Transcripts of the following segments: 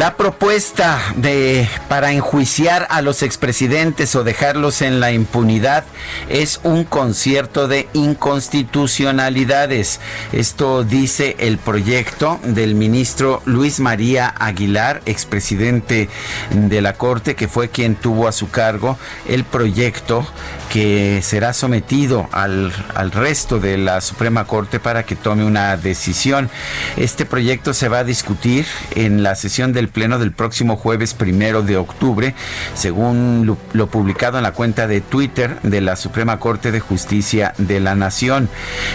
La propuesta de para enjuiciar a los expresidentes o dejarlos en la impunidad es un concierto de inconstitucionalidades. Esto dice el proyecto del ministro Luis María Aguilar, expresidente de la Corte, que fue quien tuvo a su cargo el proyecto que será sometido al, al resto de la Suprema Corte para que tome una decisión. Este proyecto se va a discutir en la sesión del Pleno del próximo jueves primero de octubre, según lo, lo publicado en la cuenta de Twitter de la Suprema Corte de Justicia de la Nación.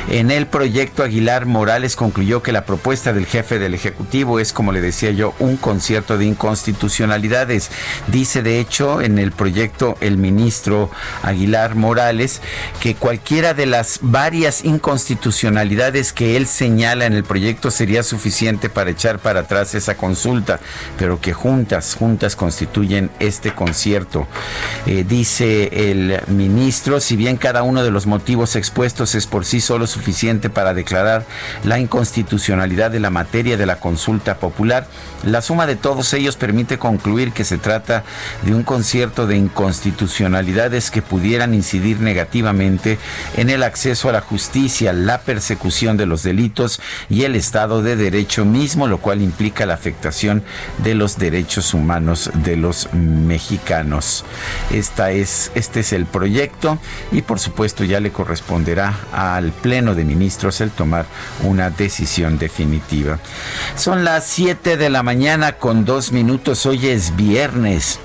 En el proyecto Aguilar Morales concluyó que la propuesta del jefe del Ejecutivo es, como le decía yo, un concierto de inconstitucionalidades. Dice, de hecho, en el proyecto el ministro Aguilar Morales que cualquiera de las varias inconstitucionalidades que él señala en el proyecto sería suficiente para echar para atrás esa consulta, pero que juntas, juntas constituyen este concierto. Eh, dice el ministro, si bien cada uno de los motivos expuestos es por sí solo suficiente para declarar la inconstitucionalidad de la materia de la consulta popular, la suma de todos ellos permite concluir que se trata de un concierto de inconstitucionalidades que pudieran incidir negativamente en el acceso a la justicia, la persecución de los delitos y el Estado de Derecho mismo, lo cual implica la afectación de los derechos humanos de los mexicanos. Esta es, este es el proyecto y por supuesto ya le corresponderá al Pleno de Ministros el tomar una decisión definitiva. Son las 7 de la mañana con dos minutos. Hoy es viernes.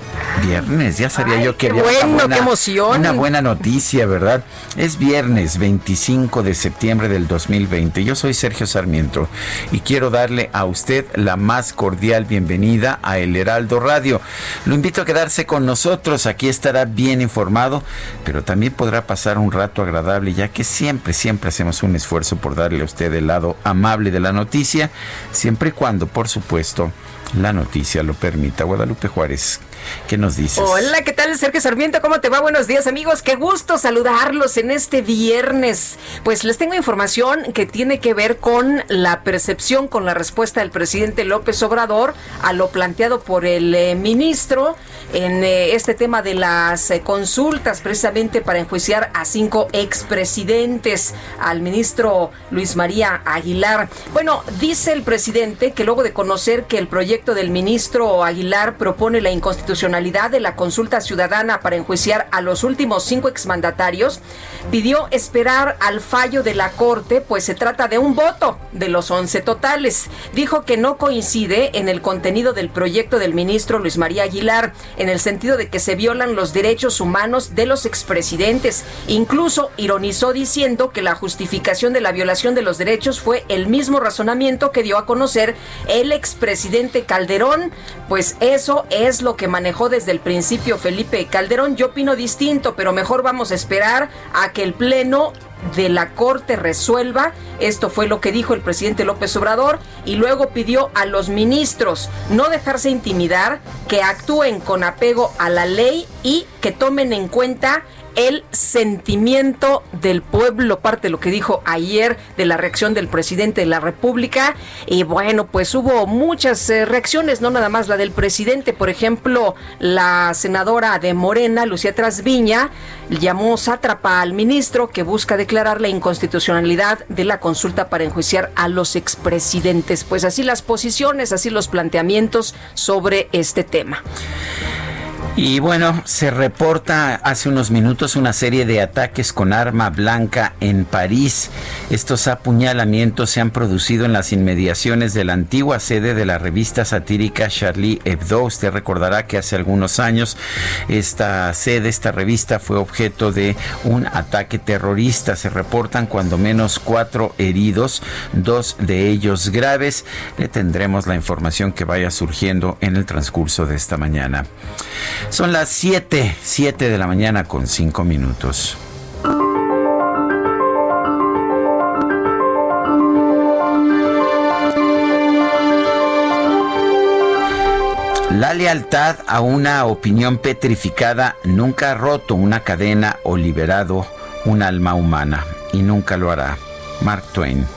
Viernes, ya sabía Ay, yo que qué había una bueno, buena- qué emoción. Una buena noticia, ¿verdad? Es viernes 25 de septiembre del 2020. Yo soy Sergio Sarmiento y quiero darle a usted la más cordial bienvenida a El Heraldo Radio. Lo invito a quedarse con nosotros. Aquí estará bien informado, pero también podrá pasar un rato agradable, ya que siempre, siempre hacemos un esfuerzo por darle a usted el lado amable de la noticia, siempre y cuando, por supuesto, la noticia lo permita. Guadalupe Juárez, ¿qué nos dices? Hola, ¿qué tal? Sergio Sarmiento, ¿cómo te va? Buenos días, amigos. Qué gusto saludarlos en este viernes. Pues les tengo información que tiene que ver con la percepción, con la respuesta del presidente López Obrador a lo planteado por el eh, ministro en eh, este tema de las eh, consultas, precisamente para enjuiciar a cinco expresidentes, al ministro Luis María Aguilar. Bueno, dice el presidente que luego de conocer que el proyecto del ministro Aguilar propone la inconstitucionalidad de la consulta ciudadana para enjuiciar a los últimos cinco exmandatarios, pidió esperar al fallo de la Corte, pues se trata de un voto de los 11 totales. Dijo que no coincide en el contenido del proyecto del ministro Luis María Aguilar, en el sentido de que se violan los derechos humanos de los expresidentes. Incluso ironizó diciendo que la justificación de la violación de los derechos fue el mismo razonamiento que dio a conocer el expresidente Calderón. Pues eso es lo que manejó desde el principio Felipe Calderón. Yo opino distinto, pero mejor vamos a esperar a que el Pleno de la Corte resuelva. Esto fue lo que dijo el presidente López Obrador y luego pidió a los ministros no dejarse intimidar, que actúen con apego a la ley y que tomen en cuenta el sentimiento del pueblo, parte de lo que dijo ayer de la reacción del presidente de la República. Y bueno, pues hubo muchas eh, reacciones, no nada más la del presidente. Por ejemplo, la senadora de Morena, Lucía Trasviña, llamó sátrapa al ministro que busca declarar la inconstitucionalidad de la consulta para enjuiciar a los expresidentes. Pues así las posiciones, así los planteamientos sobre este tema. Y bueno, se reporta hace unos minutos una serie de ataques con arma blanca en París. Estos apuñalamientos se han producido en las inmediaciones de la antigua sede de la revista satírica Charlie Hebdo. Usted recordará que hace algunos años esta sede, esta revista fue objeto de un ataque terrorista. Se reportan cuando menos cuatro heridos, dos de ellos graves. Le tendremos la información que vaya surgiendo en el transcurso de esta mañana. Son las 7, 7 de la mañana con 5 minutos. La lealtad a una opinión petrificada nunca ha roto una cadena o liberado un alma humana y nunca lo hará. Mark Twain.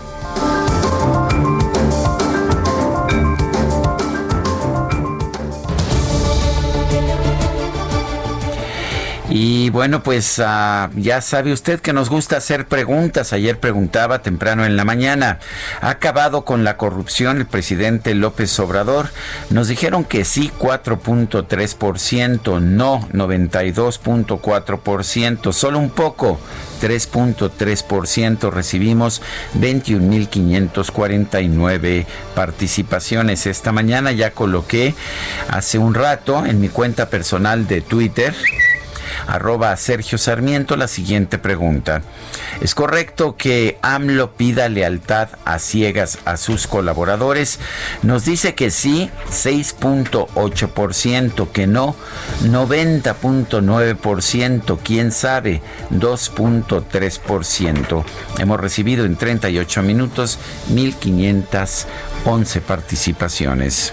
Y bueno, pues uh, ya sabe usted que nos gusta hacer preguntas. Ayer preguntaba temprano en la mañana, ¿ha acabado con la corrupción el presidente López Obrador? Nos dijeron que sí, 4.3%, no, 92.4%, solo un poco, 3.3%. Recibimos 21.549 participaciones. Esta mañana ya coloqué hace un rato en mi cuenta personal de Twitter arroba Sergio Sarmiento la siguiente pregunta. ¿Es correcto que AMLO pida lealtad a ciegas a sus colaboradores? Nos dice que sí, 6.8%, que no, 90.9%, quién sabe, 2.3%. Hemos recibido en 38 minutos 1.511 participaciones.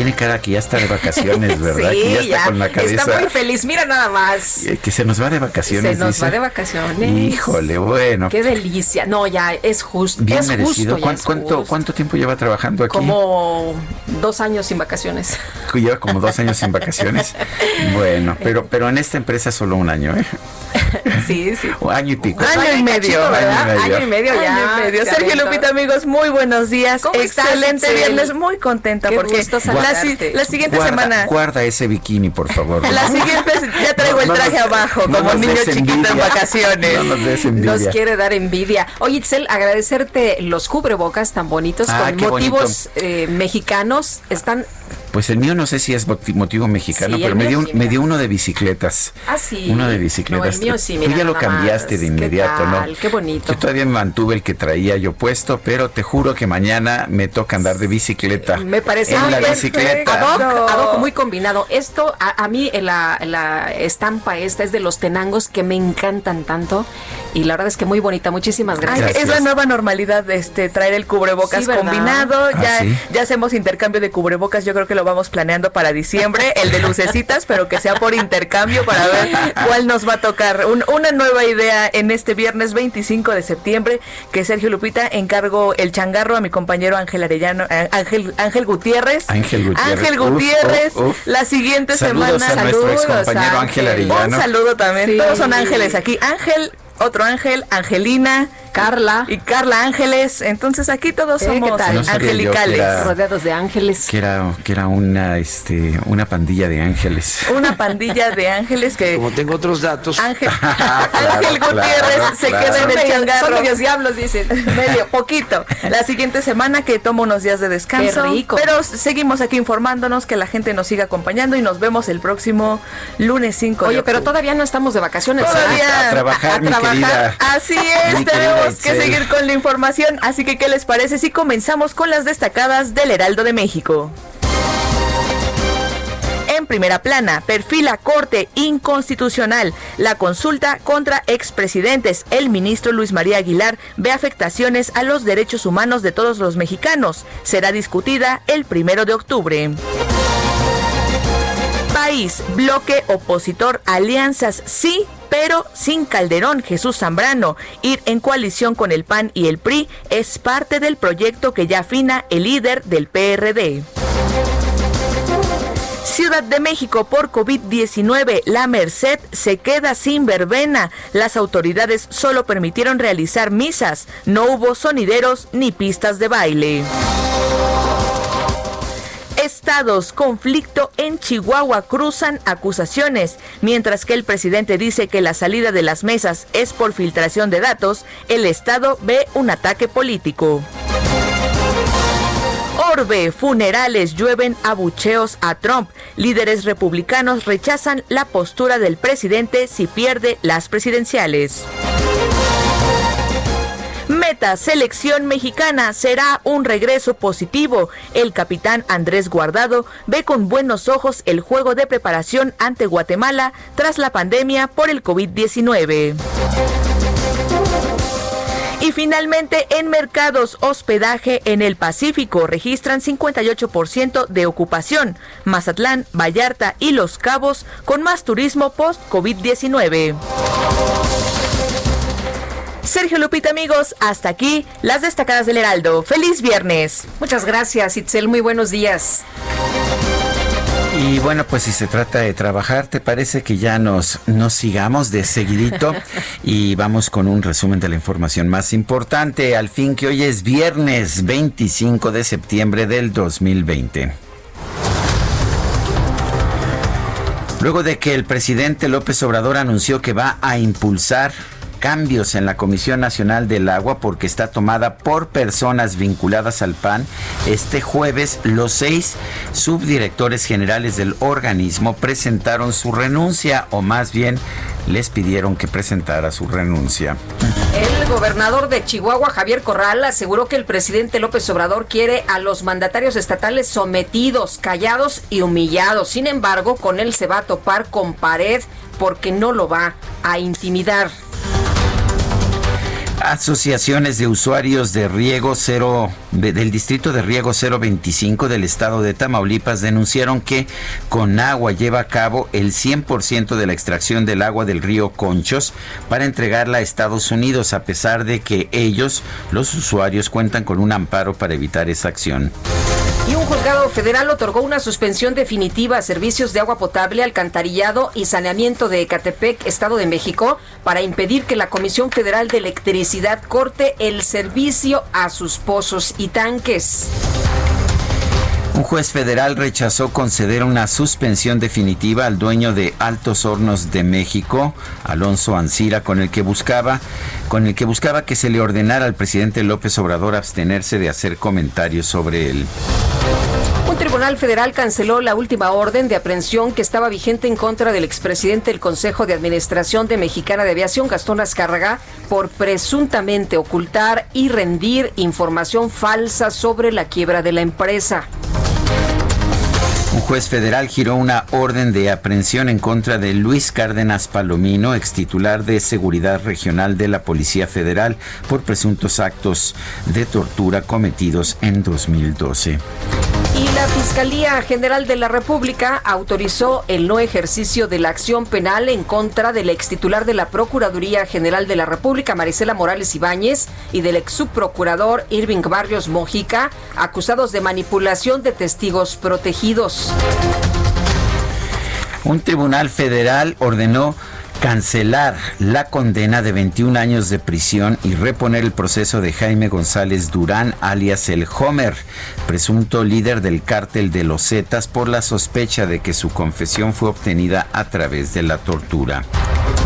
Tiene cara que ya está de vacaciones, ¿verdad? sí, que ya está con la cabeza. Está muy feliz, mira nada más. Que se nos va de vacaciones. Se nos dice. va de vacaciones. Híjole, bueno. Qué delicia. No, ya es justo. Bien es merecido. Justo, ¿Cuánto, es cuánto, justo. ¿Cuánto tiempo lleva trabajando aquí? Como dos años sin vacaciones. Lleva como dos años sin vacaciones. Bueno, pero, pero en esta empresa solo un año, ¿eh? sí, sí. O año y pico. Pues Año y medio, cachito, ¿verdad? Año y medio. Año y medio ya. Año y medio. se Sergio. Lupita, amigos, muy buenos días. ¿Cómo estás, Excelente Itzel? viernes, muy contenta Qué porque gusto la, si- saludarte. la siguiente guarda, semana. Guarda ese bikini, por favor. La siguiente ya traigo No, el no traje nos- abajo, no como niño chiquito en vacaciones. No nos. Nos quiere dar envidia. Oye, Itzel, agradecerte los cubrebocas tan bonitos Ah, con motivos eh, mexicanos. Están. Pues el mío no sé si es moti- motivo mexicano, Sí, pero me dio, sí, me dio uno de bicicletas. Ah, sí. Uno de bicicletas. No, el mío sí, Tú ya lo cambiaste más. de ¿Qué inmediato, tal? ¿no? Qué bonito. Yo todavía me mantuve el que traía yo puesto, pero te juro que mañana me toca andar de bicicleta. Me parece en muy la bicicleta. Ad hoc, ad hoc, muy combinado. Esto, a, a mí, eh, la, la estampa esta es de los tenangos que me encantan tanto. Y la verdad es que muy bonita. Muchísimas Ay, gracias. es la nueva normalidad de este traer el cubrebocas combinado. Ah, Ya, ¿sí? ya hacemos intercambio de cubrebocas. Yo creo que lo vamos planeando para diciembre, el de lucecitas, pero que sea por intercambio para ver cuál nos va a tocar. Un- una nueva idea en este viernes 25 de septiembre, que Sergio Lupita encargo el changarro a mi compañero Ángel Arellano, eh, Ángel, Ángel Gutiérrez. Ángel Gutiérrez. Ángel Gutiérrez, uf, uf. la siguiente Saludos semana. a nuestro Saludos, excompañero Ángel Ángel. Arellano. Un saludo también. Sí. Todos son ángeles aquí. Ángel, otro ángel, Angelina. Carla. Y Carla Ángeles. Entonces aquí todos Eh, ¿qué somos? No que angelicales. era- rodeados de ángeles. Que era, que era una, este, una pandilla de ángeles. Una pandilla de ángeles que Como tengo otros datos, Ángel, Claro, Ángel Gutiérrez claro, se claro. queda en el changarro. son medios diablos, dicen. Medio, poquito. La siguiente semana que tomo unos días de descanso. Qué rico. Pero seguimos aquí informándonos, que la gente nos siga acompañando y nos vemos el próximo lunes 5 de Oye, pero todavía no estamos de vacaciones. Todavía A trabajar, querida. Así es, tenemos que seguir con la información. Así que, ¿qué les parece si comenzamos con las destacadas del Heraldo de México? En primera plana, perfila corte inconstitucional. La consulta contra expresidentes. El ministro Luis María Aguilar ve afectaciones a los derechos humanos de todos los mexicanos. Será discutida el primero de octubre. País, bloque opositor, alianzas sí, pero sin Calderón, Jesús Zambrano. Ir en coalición con el PAN y el PRI es parte del proyecto que ya afina el líder del PRD. Ciudad de México por COVID-19, la Merced se queda sin verbena. Las autoridades solo permitieron realizar misas. No hubo sonideros ni pistas de baile. Estados, conflicto en Chihuahua, cruzan acusaciones. Mientras que el presidente dice que la salida de las mesas es por filtración de datos, el Estado ve un ataque político. Orbe, funerales, llueven abucheos a Trump. Líderes republicanos rechazan la postura del presidente si pierde las presidenciales. Selección mexicana, será un regreso positivo. El capitán Andrés Guardado ve con buenos ojos el juego de preparación ante Guatemala tras la pandemia por el COVID-19. Y finalmente, en mercados hospedaje en el Pacífico registran 58% de ocupación. Mazatlán, Vallarta y Los Cabos con más turismo post-COVID-19. Sergio Lupita, amigos, hasta aquí las destacadas del Heraldo. ¡Feliz viernes! Muchas gracias, Itzel. Muy buenos días. Y bueno, pues si se trata de trabajar, ¿te parece que ya nos, nos sigamos de seguidito? y vamos con un resumen de la información más importante, al fin que hoy es viernes 25 de septiembre del 2020. Luego de que el presidente López Obrador anunció que va a impulsar cambios en la Comisión Nacional del Agua porque está tomada por personas vinculadas al PAN. Este jueves los seis subdirectores generales del organismo presentaron su renuncia o más bien les pidieron que presentara su renuncia. El gobernador de Chihuahua, Javier Corral, aseguró que el presidente López Obrador quiere a los mandatarios estatales sometidos, callados y humillados. Sin embargo, con él se va a topar con pared porque no lo va a intimidar. Asociaciones de usuarios de riego cero del distrito de riego 025 del estado de Tamaulipas denunciaron que Conagua lleva a cabo el 100% de la extracción del agua del río Conchos para entregarla a Estados Unidos a pesar de que ellos, los usuarios, cuentan con un amparo para evitar esa acción. Y un juzgado federal otorgó una suspensión definitiva a servicios de agua potable, alcantarillado y saneamiento de Ecatepec, Estado de México, para impedir que la Comisión Federal de Electricidad corte el servicio a sus pozos y tanques. Un juez federal rechazó conceder una suspensión definitiva al dueño de Altos Hornos de México, Alonso Ancira, con el que buscaba, con el que buscaba que se le ordenara al presidente López Obrador abstenerse de hacer comentarios sobre él. Un tribunal federal canceló la última orden de aprehensión que estaba vigente en contra del expresidente del Consejo de Administración de Mexicana de Aviación, Gastón Azcárraga, por presuntamente ocultar y rendir información falsa sobre la quiebra de la empresa. Un juez federal giró una orden de aprehensión en contra de Luis Cárdenas Palomino, ex titular de Seguridad Regional de la Policía Federal, por presuntos actos de tortura cometidos en 2012. Y la Fiscalía General de la República autorizó el no ejercicio de la acción penal en contra del ex titular de la Procuraduría General de la República, Marisela Morales Ibáñez, y del ex subprocurador Irving Barrios Mojica, acusados de manipulación de testigos protegidos. Un tribunal federal ordenó cancelar la condena de 21 años de prisión y reponer el proceso de Jaime González Durán, alias el Homer, presunto líder del cártel de los Zetas, por la sospecha de que su confesión fue obtenida a través de la tortura.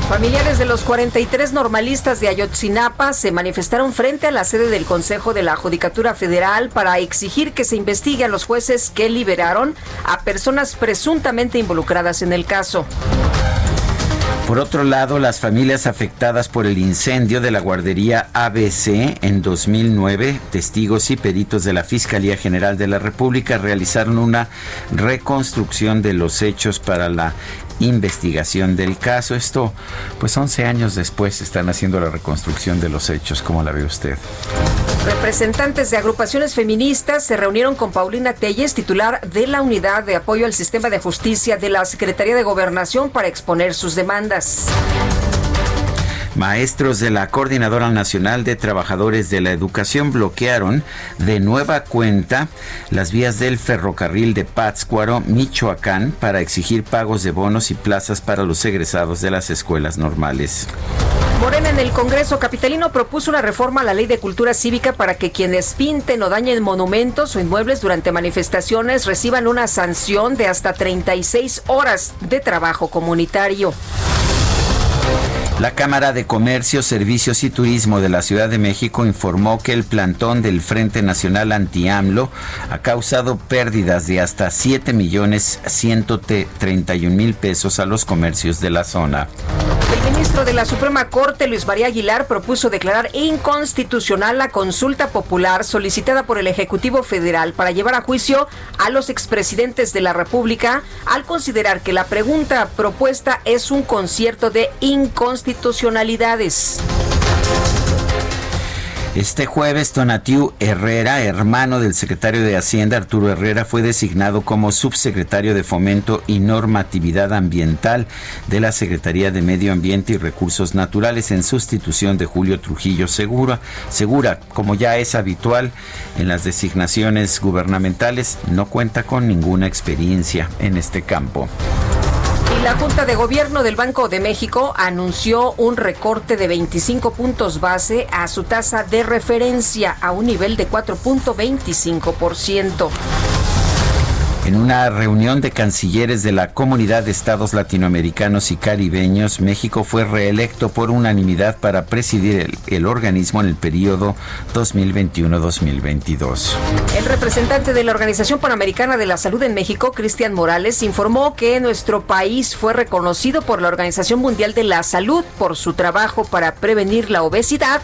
Familiares de los 43 normalistas de Ayotzinapa se manifestaron frente a la sede del Consejo de la Judicatura Federal para exigir que se investigue a los jueces que liberaron a personas presuntamente involucradas en el caso. Por otro lado, las familias afectadas por el incendio de la guardería ABC en 2009, testigos y peritos de la Fiscalía General de la República realizaron una reconstrucción de los hechos para la investigación del caso. Esto, pues 11 años después, están haciendo la reconstrucción de los hechos. ¿Cómo la ve usted? Representantes de agrupaciones feministas se reunieron con Paulina Telles, titular de la Unidad de Apoyo al Sistema de Justicia de la Secretaría de Gobernación, para exponer sus demandas. Maestros de la Coordinadora Nacional de Trabajadores de la Educación bloquearon de nueva cuenta las vías del ferrocarril de Pátzcuaro, Michoacán, para exigir pagos de bonos y plazas para los egresados de las escuelas normales. Morena en el Congreso Capitalino propuso una reforma a la ley de cultura cívica para que quienes pinten o dañen monumentos o inmuebles durante manifestaciones reciban una sanción de hasta 36 horas de trabajo comunitario. La Cámara de Comercio, Servicios y Turismo de la Ciudad de México informó que el plantón del Frente Nacional Anti-AMLO ha causado pérdidas de hasta 7 millones 131 mil pesos a los comercios de la zona. El ministro de la Suprema Corte, Luis María Aguilar, propuso declarar inconstitucional la consulta popular solicitada por el Ejecutivo Federal para llevar a juicio a los expresidentes de la República al considerar que la pregunta propuesta es un concierto de inconstitucionalidades. Este jueves, Tonatiu Herrera, hermano del secretario de Hacienda Arturo Herrera, fue designado como subsecretario de Fomento y Normatividad Ambiental de la Secretaría de Medio Ambiente y Recursos Naturales en sustitución de Julio Trujillo Segura. Segura, como ya es habitual en las designaciones gubernamentales, no cuenta con ninguna experiencia en este campo. La Junta de Gobierno del Banco de México anunció un recorte de 25 puntos base a su tasa de referencia a un nivel de 4.25%. En una reunión de cancilleres de la Comunidad de Estados Latinoamericanos y Caribeños, México fue reelecto por unanimidad para presidir el, organismo en el periodo 2021-2022. El representante de la Organización Panamericana de la Salud en México, Cristian Morales, informó que nuestro país fue reconocido por la Organización Mundial de la Salud por su trabajo para prevenir la obesidad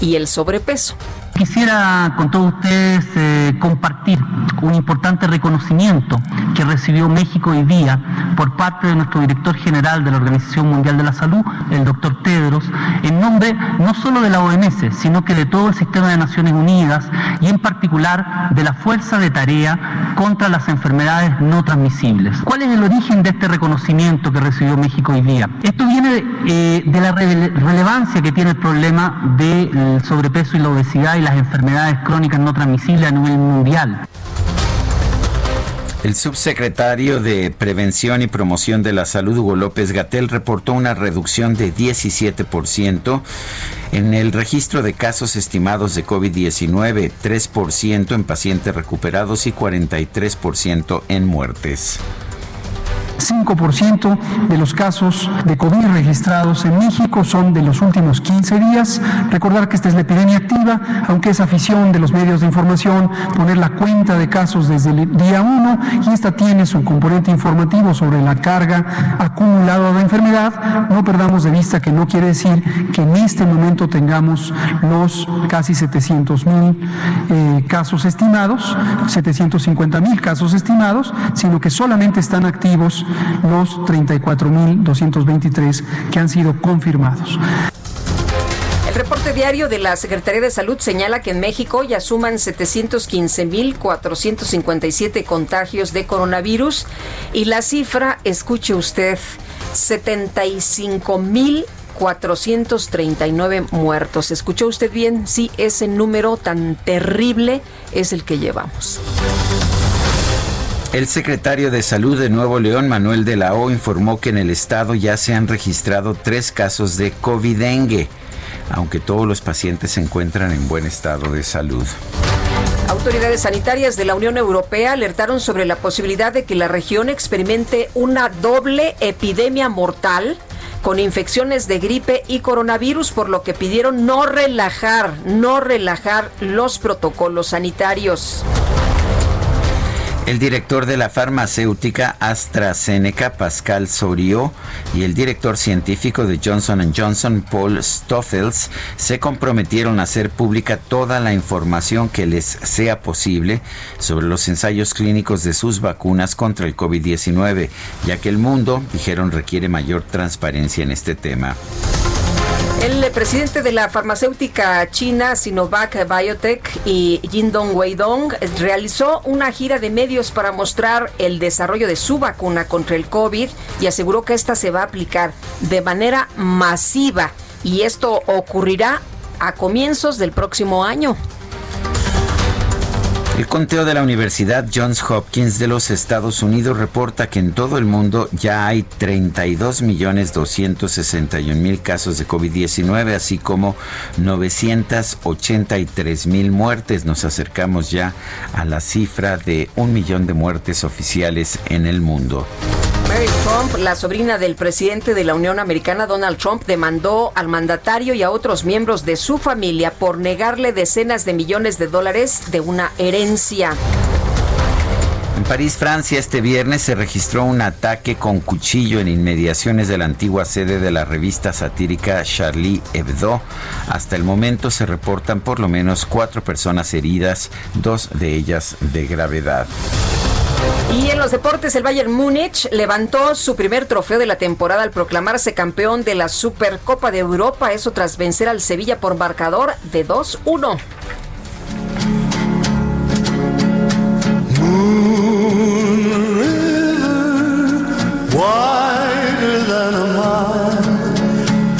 y el sobrepeso. Quisiera con todos ustedes eh, compartir un importante reconocimiento que recibió México hoy día por parte de nuestro director general de la Organización Mundial de la Salud, el doctor Tedros, en nombre no solo de la OMS, sino que de todo el sistema de Naciones Unidas y en particular de la Fuerza de Tarea contra las enfermedades no transmisibles. ¿Cuál es el origen de este reconocimiento que recibió México hoy día? Esto viene eh, de la rele relevancia que tiene el problema del sobrepeso y la obesidad las enfermedades crónicas no transmisibles a nivel mundial. El subsecretario de Prevención y Promoción de la Salud, Hugo López Gatel, reportó una reducción de 17% en el registro de casos estimados de COVID-19, 3% en pacientes recuperados y 43% en muertes. 5% de los casos de COVID registrados en México son de los últimos 15 días. Recordar que esta es la epidemia activa, aunque es afición de los medios de información poner la cuenta de casos desde el día 1 y esta tiene su componente informativo sobre la carga acumulada de enfermedad. No perdamos de vista que no quiere decir que en este momento tengamos los casi 700 mil eh, casos estimados, 750 mil casos estimados, sino que solamente están activos los 34.223 que han sido confirmados. El reporte diario de la Secretaría de Salud señala que en México ya suman 715.457 contagios de coronavirus y la cifra, escuche usted, 75.000 439 muertos. ¿Escuchó usted bien? Sí, ese número tan terrible es el que llevamos. El secretario de Salud de Nuevo León, Manuel de la O, informó que en el estado ya se han registrado tres casos de COVID-dengue, aunque todos los pacientes se encuentran en buen estado de salud. Autoridades sanitarias de la Unión Europea alertaron sobre la posibilidad de que la región experimente una doble epidemia mortal con infecciones de gripe y coronavirus, por lo que pidieron no relajar, no relajar los protocolos sanitarios. El director de la farmacéutica AstraZeneca, Pascal Soriot, y el director científico de Johnson Johnson, Paul Stoffels, se comprometieron a hacer pública toda la información que les sea posible sobre los ensayos clínicos de sus vacunas contra el COVID-19, ya que el mundo, dijeron, requiere mayor transparencia en este tema. El presidente de la farmacéutica china Sinovac Biotech y Jindong Weidong realizó una gira de medios para mostrar el desarrollo de su vacuna contra el COVID y aseguró que esta se va a aplicar de manera masiva y esto ocurrirá a comienzos del próximo año. El conteo de la Universidad Johns Hopkins de los Estados Unidos reporta que en todo el mundo ya hay 32.261.000 casos de COVID-19, así como 983.000 muertes. Nos acercamos ya a la cifra de un millón de muertes oficiales en el mundo. Mary Trump, la sobrina del presidente de la Unión Americana, Donald Trump, demandó al mandatario y a otros miembros de su familia por negarle decenas de millones de dólares de una herencia. En París, Francia, este viernes se registró un ataque con cuchillo en inmediaciones de la antigua sede de la revista satírica Charlie Hebdo. Hasta el momento se reportan por lo menos cuatro personas heridas, dos de ellas de gravedad. Y en los deportes, el Bayern Múnich levantó su primer trofeo de la temporada al proclamarse campeón de la Supercopa de Europa, eso tras vencer al Sevilla por marcador de 2-1.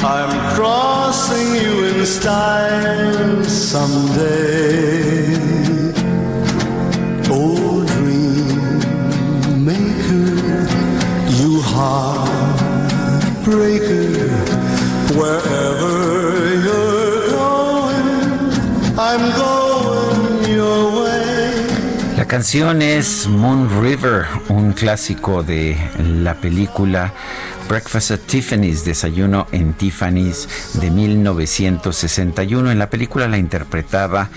I'm crossing you in style someday. Oh, dream maker, you heartbreaker, wherever La canción es Moon River, un clásico de la película Breakfast at Tiffany's, Desayuno en Tiffany's de 1961. En la película la interpretaba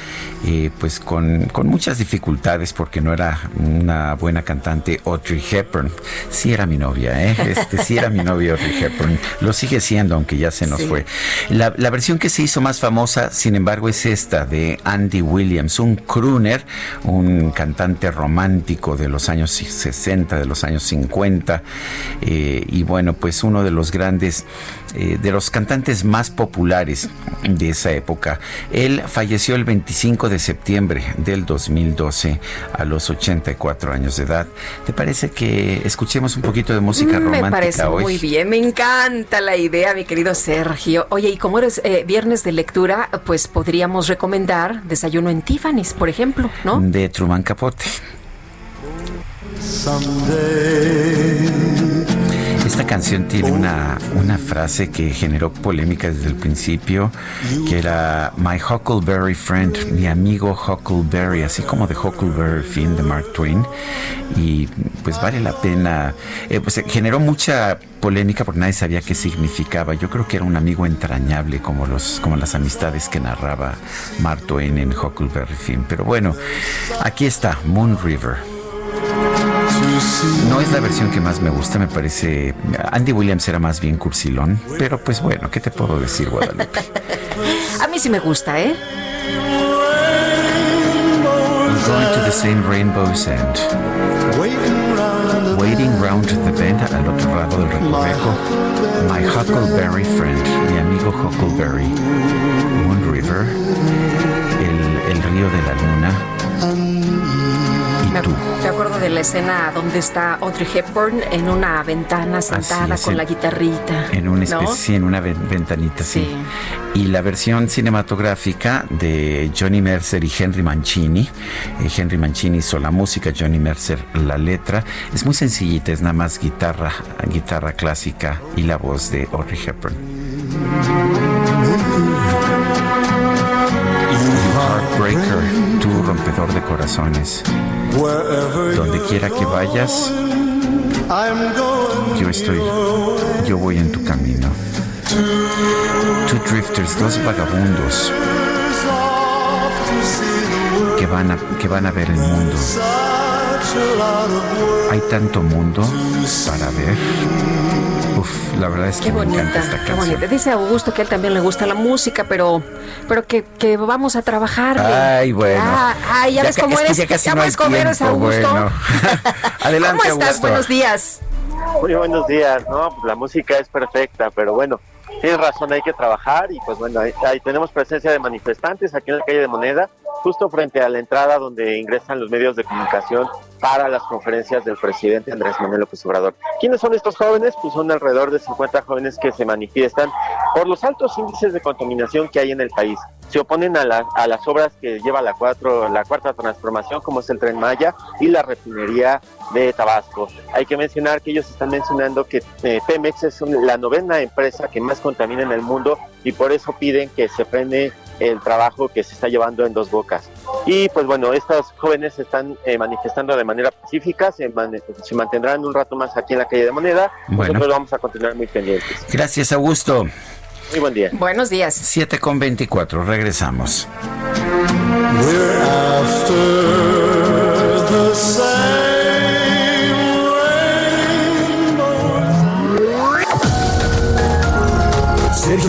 eh, pues con, con, muchas dificultades porque no era una buena cantante Audrey Hepburn. Sí era mi novia, ¿eh? Este, sí era mi novia Audrey Hepburn. Lo sigue siendo, aunque ya se nos sí. fue. La, la, versión que se hizo más famosa, sin embargo, es esta de Andy Williams, un crooner, un cantante romántico de los años 60, de los años 50. Eh, y bueno, pues uno de los grandes, eh, de los cantantes más populares de esa época. Él falleció el 25 de septiembre del 2012 a los 84 años de edad. ¿Te parece que escuchemos un poquito de música romántica Me parece hoy? muy bien, me encanta la idea, mi querido Sergio. Oye, y como eres eh, viernes de lectura, pues podríamos recomendar Desayuno en Tiffany's, por ejemplo, ¿no? De Truman Capote. Esta canción tiene una, una frase que generó polémica desde el principio, que era My Huckleberry Friend, mi amigo Huckleberry, así como de Huckleberry Finn de Mark Twain. Y pues vale la pena, eh, pues generó mucha polémica porque nadie sabía qué significaba. Yo creo que era un amigo entrañable como, los, como las amistades que narraba Mark Twain en Huckleberry Finn. Pero bueno, aquí está, Moon River. No es la versión que más me gusta, me parece. Andy Williams era más bien cursilón, pero pues bueno, ¿qué te puedo decir, Guadalupe? A mí sí me gusta, ¿eh? Going to the same rainbow's end. Waiting round the bend, al otro lado del recoveco. My Huckleberry friend, mi amigo Huckleberry. Moon River, el, el río de la luna. Me, me, acuerdo de la escena donde está Audrey Hepburn en una ventana sentada es, con en, la guitarrita. En una especie, ¿no? sí, en una ventanita, sí. sí. Y la versión cinematográfica de Johnny Mercer y Henry Mancini. Eh, Henry Mancini hizo la música, Johnny Mercer la letra. Es muy sencillita, es nada más guitarra, guitarra clásica y la voz de Audrey Hepburn. Heartbreaker, tu rompedor de corazones. Donde quiera que vayas, yo estoy, yo voy en tu camino. Two drifters, dos vagabundos que van a, que van a ver el mundo. Hay tanto mundo para ver. Uf, la verdad es que Qué me bonita, encanta esta qué bonita. Dice Augusto que a él también le gusta la música, pero, pero que, que vamos a trabajar. Ay, bueno. Ah, ay, ya, ves ca- cómo es que eres. ya casi ya no hay ves cómo eres, Augusto. bueno. Adelante, ¿Cómo estás? Augusto. Buenos días. Muy buenos días, ¿no? Pues la música es perfecta, pero bueno, tienes razón, hay que trabajar y pues bueno, ahí, tenemos presencia de manifestantes aquí en la calle de Moneda, justo frente a la entrada donde ingresan los medios de comunicación para las conferencias del presidente Andrés Manuel López Obrador. ¿Quiénes son estos jóvenes? Pues son alrededor de 50 jóvenes que se manifiestan por los altos índices de contaminación que hay en el país. Se oponen a, la- a las obras que lleva la, cuatro, la cuarta transformación, como es el Tren Maya y la refinería de Tabasco. Hay que mencionar que ellos están mencionando que eh, Pemex es la novena empresa que más contamina en el mundo y por eso piden que se frene el trabajo que se está llevando en dos bocas. Y pues bueno, estos jóvenes se están eh, manifestando de manera pacífica, se, man- se mantendrán un rato más aquí en la calle de Moneda. Bueno. Nosotros vamos a continuar muy pendientes. Gracias, Augusto. Muy buen día. Buenos días. 7 con 24, regresamos. We're after the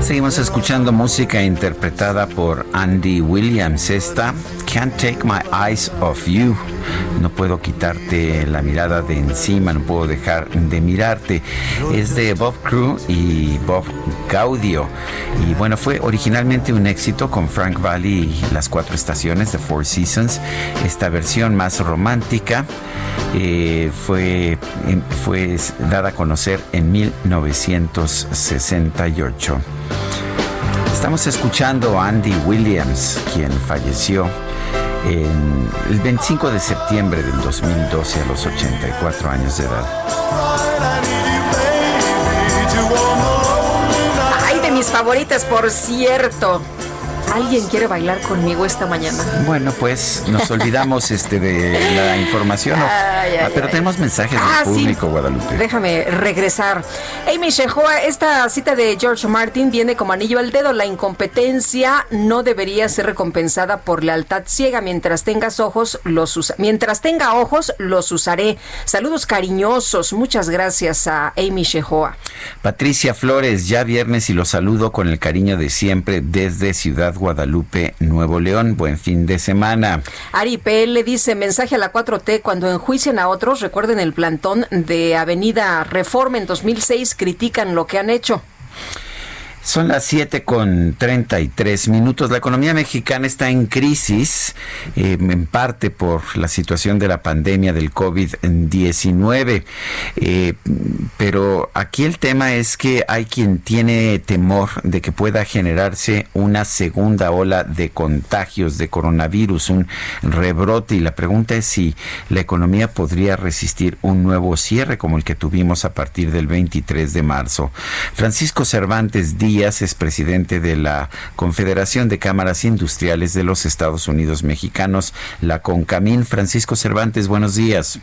Seguimos escuchando música interpretada por Andy Williams. Esta, Can't Take My Eyes Off You. No puedo quitarte la mirada de encima, no puedo dejar de mirarte. Es de Bob Crew y Bob Gaudio. Y bueno, fue originalmente un éxito con Frank Valley y las cuatro estaciones de Four Seasons. Esta versión más romántica eh, fue, em, fue dada a conocer en 1968. Estamos escuchando a Andy Williams, quien falleció en el 25 de septiembre del 2012 a los 84 años de edad. Ay, de mis favoritas, por cierto. ¿Alguien quiere bailar conmigo esta mañana? Bueno, pues nos olvidamos este de la información, ¿no? Ay, ay, Ah, pero ay. tenemos mensajes Ah, del sí. público, Guadalupe. Déjame regresar. Amy Shehoa, esta cita de George Martin viene como anillo al dedo. La incompetencia no debería ser recompensada por lealtad ciega. Mientras tengas ojos, los usa- Mientras tenga ojos, los usaré. Saludos cariñosos. Muchas gracias a Amy Shehoa. Patricia Flores, ya viernes y los saludo con el cariño de siempre desde Ciudad Guadalupe, Nuevo León. Buen fin de semana. Ari PL dice, mensaje a la 4T, cuando enjuician a otros, recuerden el plantón de Avenida Reforma en 2006, critican lo que han hecho. Son las 7 con 33 minutos. La economía mexicana está en crisis, eh, en parte por la situación de la pandemia del COVID-19. Eh, pero aquí el tema es que hay quien tiene temor de que pueda generarse una segunda ola de contagios de coronavirus, un rebrote. Y la pregunta es si la economía podría resistir un nuevo cierre como el que tuvimos a partir del 23 de marzo. Francisco Cervantes Díaz es presidente de la Confederación de Cámaras Industriales de los Estados Unidos Mexicanos, la CONCAMIN. Francisco Cervantes, buenos días.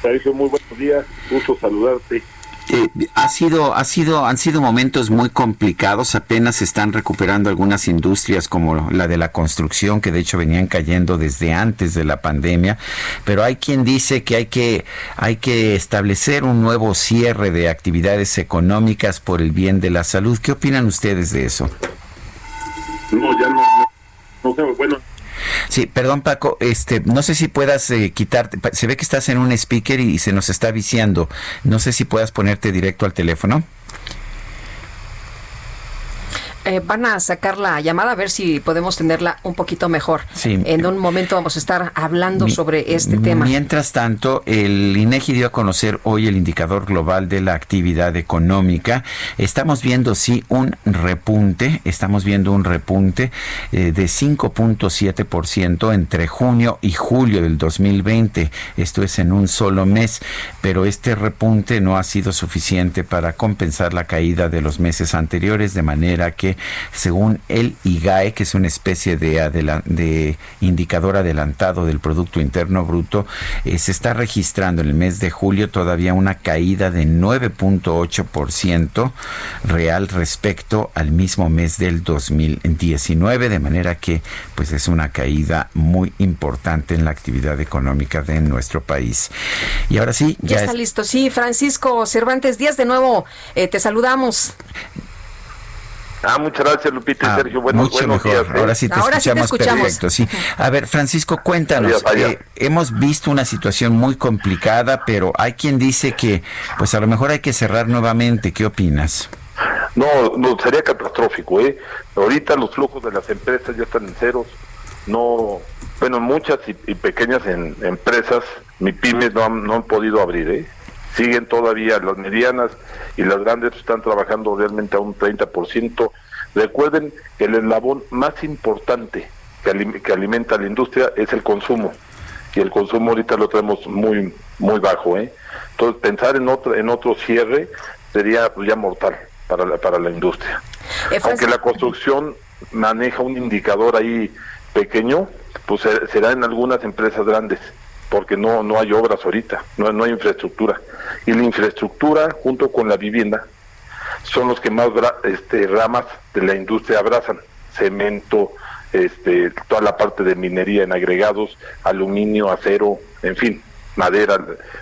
Sergio, muy buenos días, gusto saludarte. Eh, ha sido, ha sido, han sido momentos muy complicados. Apenas se están recuperando algunas industrias como la de la construcción, que de hecho venían cayendo desde antes de la pandemia. Pero hay quien dice que hay que, hay que establecer un nuevo cierre de actividades económicas por el bien de la salud. ¿Qué opinan ustedes de eso? No, ya no, no, sé, bueno, Sí, perdón Paco, este, no sé si puedas eh, quitarte, se ve que estás en un speaker y, se nos está viciando. No sé si puedas ponerte directo al teléfono. Eh, van a sacar la llamada a ver si podemos tenerla un poquito mejor. Sí. En un momento vamos a estar hablando Mi- sobre este tema. Mientras tanto, el INEGI dio a conocer hoy el indicador global de la actividad económica. Estamos viendo sí un repunte, estamos viendo un repunte eh, de 5.7% entre junio y julio del 2020. Esto es en un solo mes, pero este repunte no ha sido suficiente para compensar la caída de los meses anteriores, de manera que, según el IGAE, que es una especie de, indicador adelantado del Producto Interno Bruto, eh, se está registrando en el mes de julio todavía una caída de 9.8% real respecto al mismo mes del 2019, de manera que pues es una caída muy importante en la actividad económica de nuestro país. Y ahora sí, Ya, ya, está es- listo. Sí, Francisco Cervantes Díaz, de nuevo eh, te saludamos. Ah, muchas gracias, Lupita y Ah, Sergio. Bueno, mucho buenos mejor. días. ¿eh? Ahora sí te Ahora sí te escuchamos perfecto. Sí. A ver, Francisco, cuéntanos. Vaya. eh, hemos visto una situación muy complicada, pero hay quien dice que, pues a lo mejor hay que cerrar nuevamente. ¿Qué opinas? No, no, sería catastrófico, ¿eh? Ahorita los flujos de las empresas ya están en ceros. No, bueno, muchas y, y pequeñas en- empresas, mi pymes no han, no han podido abrir, ¿eh? Siguen todavía, las medianas y las grandes están trabajando realmente a un 30%. Recuerden que el eslabón más importante que, que alimenta a la industria es el consumo. Y el consumo ahorita lo tenemos muy muy bajo, ¿eh? Entonces pensar en otro en otro cierre sería pues, ya mortal para la, para la industria. Eh, Aunque la construcción maneja un indicador ahí pequeño, pues se- será en algunas empresas grandes, porque no no hay obras ahorita, no, no hay infraestructura. Y la infraestructura junto con la vivienda son los que más este, ramas de la industria abrazan. Cemento, este, toda la parte de minería en agregados, aluminio, acero, en fin, madera,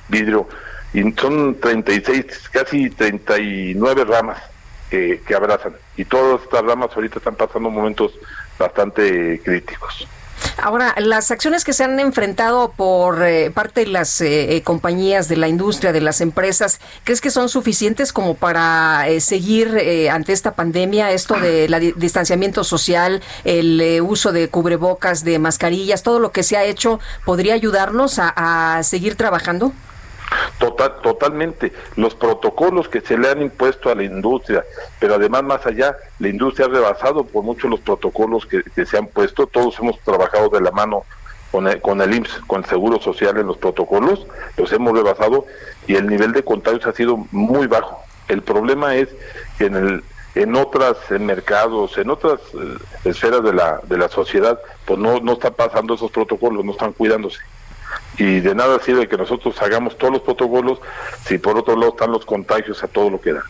vidrio. Y son 36, casi 39 ramas que, que abrazan. Y todas estas ramas ahorita están pasando momentos bastante críticos. Ahora, las acciones que se han enfrentado por eh, parte de las eh, eh, compañías, de la industria, de las empresas, ¿crees que son suficientes como para eh, seguir eh, ante esta pandemia? Esto de la di- distanciamiento social, el uso de cubrebocas, de mascarillas, todo lo que se ha hecho, ¿podría ayudarnos a seguir trabajando? Total, totalmente. Los protocolos que se le han impuesto a la industria, pero además más allá, la industria ha rebasado por mucho los protocolos que, se han puesto. Todos hemos trabajado de la mano con el, con el IMSS, con el Seguro Social en los protocolos, los hemos rebasado y el nivel de contagios ha sido muy bajo. El problema es que en el en otras mercados, en otras eh, esferas de la, de la sociedad, pues no, no están pasando esos protocolos, no están cuidándose y de nada sirve que nosotros hagamos todos los protocolos si por otro lado están los contagios a todo lo que da.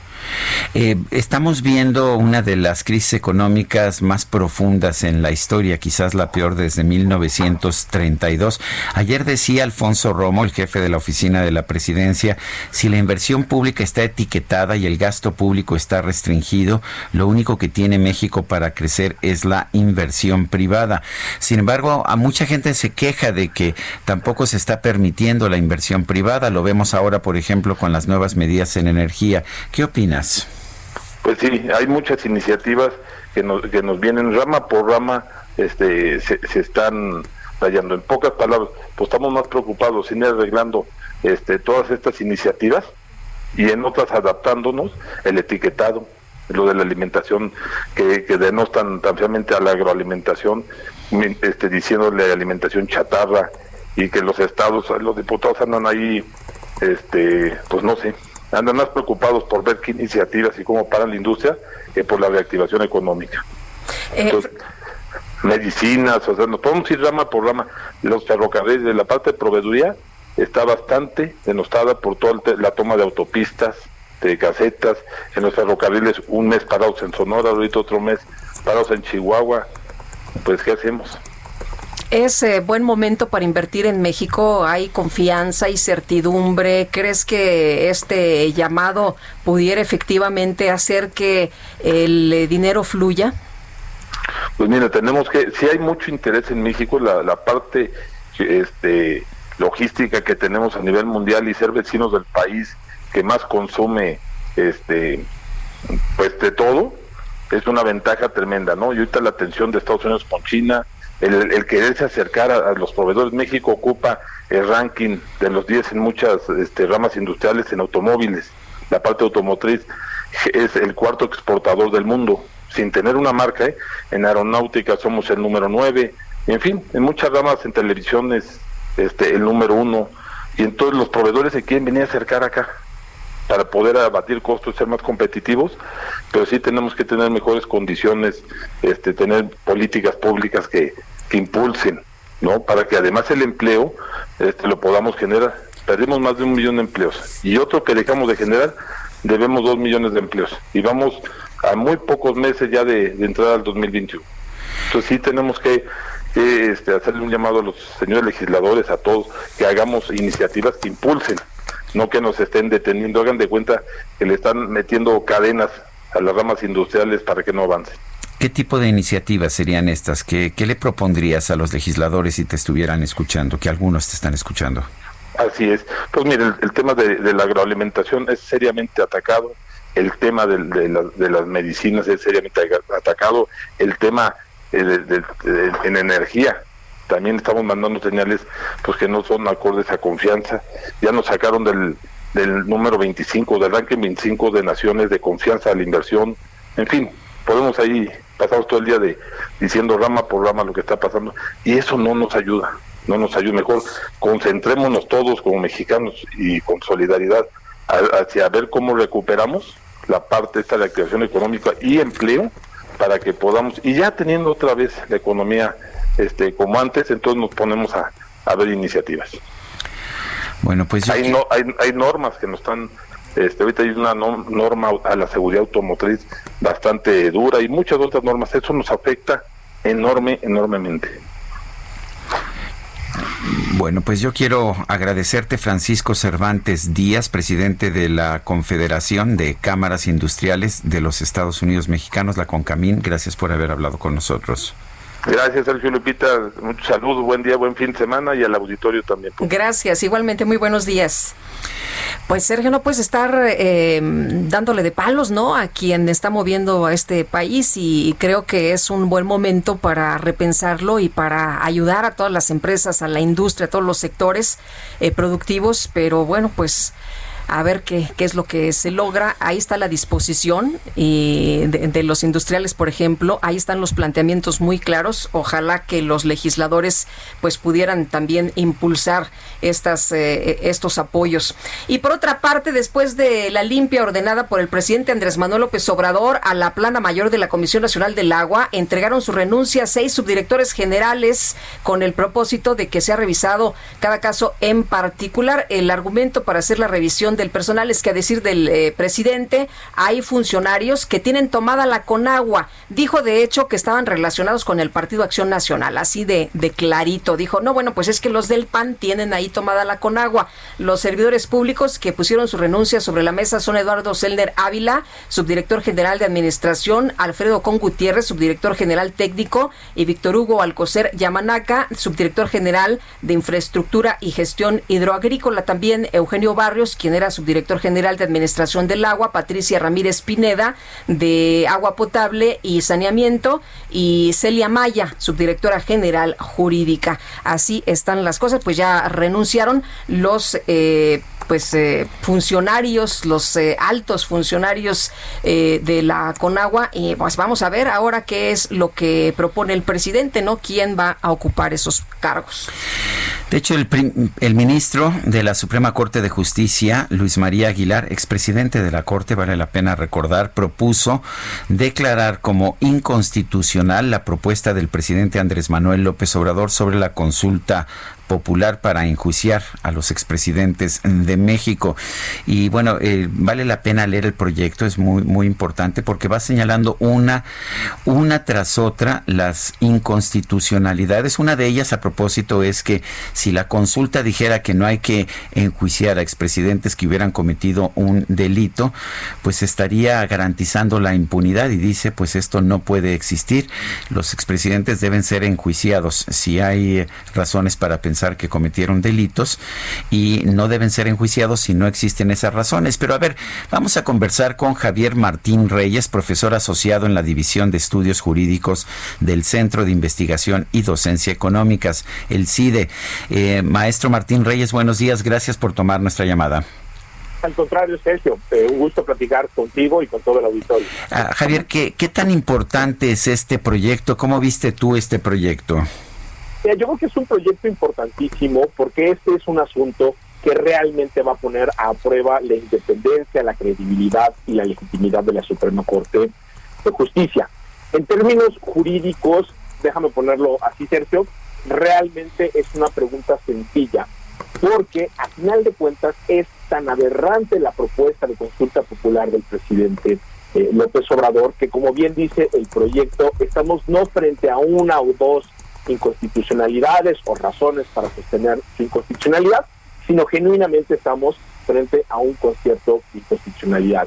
Eh, estamos viendo una de las crisis económicas más profundas en la historia, quizás la peor desde 1932. Ayer decía Alfonso Romo, el jefe de la oficina de la presidencia, si la inversión pública está etiquetada y el gasto público está restringido, lo único que tiene México para crecer es la inversión privada. Sin embargo, a mucha gente se queja de que tampoco se está permitiendo la inversión privada. Lo vemos ahora, por ejemplo, con las nuevas medidas en energía. ¿Qué opinas? Pues sí, hay muchas iniciativas que nos, que nos vienen rama por rama, este, se, se están rayando. En pocas palabras, pues estamos más preocupados en ir arreglando este, todas estas iniciativas y en otras adaptándonos el etiquetado, lo de la alimentación que, que denostan tan feamente a la agroalimentación, este, diciéndole alimentación chatarra y que los estados, los diputados andan ahí, este, pues no sé, andan más preocupados por ver qué iniciativas y cómo para la industria que por la reactivación económica. Eh, Entonces, medicinas, o sea, nos podemos ir rama por rama. Los ferrocarriles, la parte de proveeduría está bastante denostada por toda la toma de autopistas, este, casetas, en los ferrocarriles un mes parados en Sonora, ahorita otro mes parados en Chihuahua, pues ¿qué hacemos? ¿Es eh, buen momento para invertir en México? ¿Hay confianza y certidumbre? ¿Crees que este llamado pudiera efectivamente hacer que el eh, dinero fluya? Pues mira, tenemos que, si hay mucho interés en México, la, la parte este, logística que tenemos a nivel mundial y ser vecinos del país que más consume este pues de todo es una ventaja tremenda, ¿no? Y ahorita la atención de Estados Unidos con China, el, quererse acercar a, los proveedores, México ocupa el ranking de los 10 en muchas este, ramas industriales en automóviles, la parte automotriz es el cuarto exportador del mundo, sin tener una marca, ¿eh? en aeronáutica somos el número 9, en fin, en muchas ramas en televisión es este, el número uno, y entonces los proveedores se quieren venir a acercar acá para poder abatir costos ser más competitivos, pero sí tenemos que tener mejores condiciones, este, tener políticas públicas que, que impulsen, ¿no? Para que además el empleo este, lo podamos generar. Perdimos más de un millón de empleos y otro que dejamos de generar, debemos dos millones de empleos y vamos a muy pocos meses ya de, de entrada al 2021. Entonces sí tenemos que este, hacerle un llamado a los señores legisladores, a todos, que hagamos iniciativas que impulsen, no que nos estén deteniendo, hagan de cuenta que le están metiendo cadenas a las ramas industriales para que no avancen. ¿Qué tipo de iniciativas serían estas? ¿Qué, le propondrías a los legisladores si te estuvieran escuchando, que algunos te están escuchando? Así es. Pues mire, el, tema de, la agroalimentación es seriamente atacado, el tema de, de las medicinas es seriamente atacado, el tema eh, en energía. También estamos mandando señales pues que no son acordes a confianza. Ya nos sacaron del, del número 25, del ranking 25 de naciones de confianza a la inversión. En fin, podemos ahí pasar todo el día de diciendo rama por rama lo que está pasando y eso no nos ayuda, no nos ayuda. Mejor concentrémonos todos como mexicanos y con solidaridad hacia ver cómo recuperamos la parte esta de activación económica y empleo para que podamos, y ya teniendo otra vez la economía este como antes, entonces nos ponemos a, ver iniciativas. Bueno, pues hay, no, hay, hay normas que nos están, este, ahorita hay una norma a la seguridad automotriz bastante dura y muchas otras normas, eso nos afecta enorme, enormemente. Bueno, pues yo quiero agradecerte, Francisco Cervantes Díaz, presidente de la Confederación de Cámaras Industriales de los Estados Unidos Mexicanos, la CONCAMIN. Gracias por haber hablado con nosotros. Gracias, Sergio Lupita. Muchos saludos, buen día, buen fin de semana y al auditorio también. Gracias, igualmente, muy buenos días. Pues Sergio, no puedes estar eh, dándole de palos, ¿no? A quien está moviendo a este país y creo que es un buen momento para repensarlo y para ayudar a todas las empresas, a la industria, a todos los sectores eh, productivos, pero bueno, pues a ver qué, qué es lo que se logra. Ahí está la disposición y de, los industriales, por ejemplo. Ahí están los planteamientos muy claros. Ojalá que los legisladores pues pudieran también impulsar estas, eh, estos apoyos. Y por otra parte, después de la limpia ordenada por el presidente Andrés Manuel López Obrador a la plana mayor de la Comisión Nacional del Agua, entregaron su renuncia a seis subdirectores generales con el propósito de que sea revisado cada caso en particular. El argumento para hacer la revisión del personal es que a decir del eh, presidente hay funcionarios que tienen tomada la Conagua. Dijo de hecho que estaban relacionados con el Partido Acción Nacional, así de, clarito. Dijo, no, bueno, pues es que los del PAN tienen ahí tomada la Conagua. Los servidores públicos que pusieron su renuncia sobre la mesa son Eduardo Selner Ávila, subdirector general de Administración, Alfredo Con Gutiérrez, subdirector general técnico, y Víctor Hugo Alcocer Yamanaka, subdirector general de Infraestructura y Gestión Hidroagrícola. También Eugenio Barrios, quien era subdirector general de Administración del Agua, Patricia Ramírez Pineda, de Agua Potable y Saneamiento, y Celia Maya, subdirectora general jurídica. Así están las cosas, pues ya renunciaron los eh, pues eh, funcionarios, los eh, altos funcionarios de la Conagua y pues vamos a ver ahora qué es lo que propone el presidente, ¿no? ¿Quién va a ocupar esos cargos? De hecho, el, el ministro de la Suprema Corte de Justicia, Luis María Aguilar, expresidente de la Corte, vale la pena recordar, propuso declarar como inconstitucional la propuesta del presidente Andrés Manuel López Obrador sobre la consulta popular para enjuiciar a los expresidentes de México. Y bueno, eh, vale la pena leer el proyecto, es muy, muy importante porque va señalando una, una tras otra las inconstitucionalidades. Una de ellas, a propósito, es que si la consulta dijera que no hay que enjuiciar a expresidentes que hubieran cometido un delito, pues estaría garantizando la impunidad y dice, pues esto no puede existir. Los expresidentes deben ser enjuiciados si hay razones para pensar que cometieron delitos y no deben ser enjuiciados si no existen esas razones. Pero a ver, vamos a conversar con Javier Martín Reyes, profesor asociado en la División de Estudios Jurídicos del Centro de Investigación y Docencia Económicas, el CIDE. Eh, maestro Martín Reyes, buenos días, gracias por tomar nuestra llamada. Al contrario, Sergio, eh, un gusto platicar contigo y con todo el auditorio. Ah, Javier, ¿qué, ¿qué tan importante es este proyecto? ¿Cómo viste tú este proyecto? Yo creo que es un proyecto importantísimo porque este es un asunto que realmente va a poner a prueba la independencia, la credibilidad y la legitimidad de la Suprema Corte de Justicia. En términos jurídicos, déjame ponerlo así, Sergio, realmente es una pregunta sencilla, porque a final de cuentas es tan aberrante la propuesta de consulta popular del presidente eh, López Obrador que, como bien dice el proyecto, estamos no frente a una o dos inconstitucionalidades o razones para sostener su inconstitucionalidad, sino genuinamente estamos frente a un concierto de inconstitucionalidad.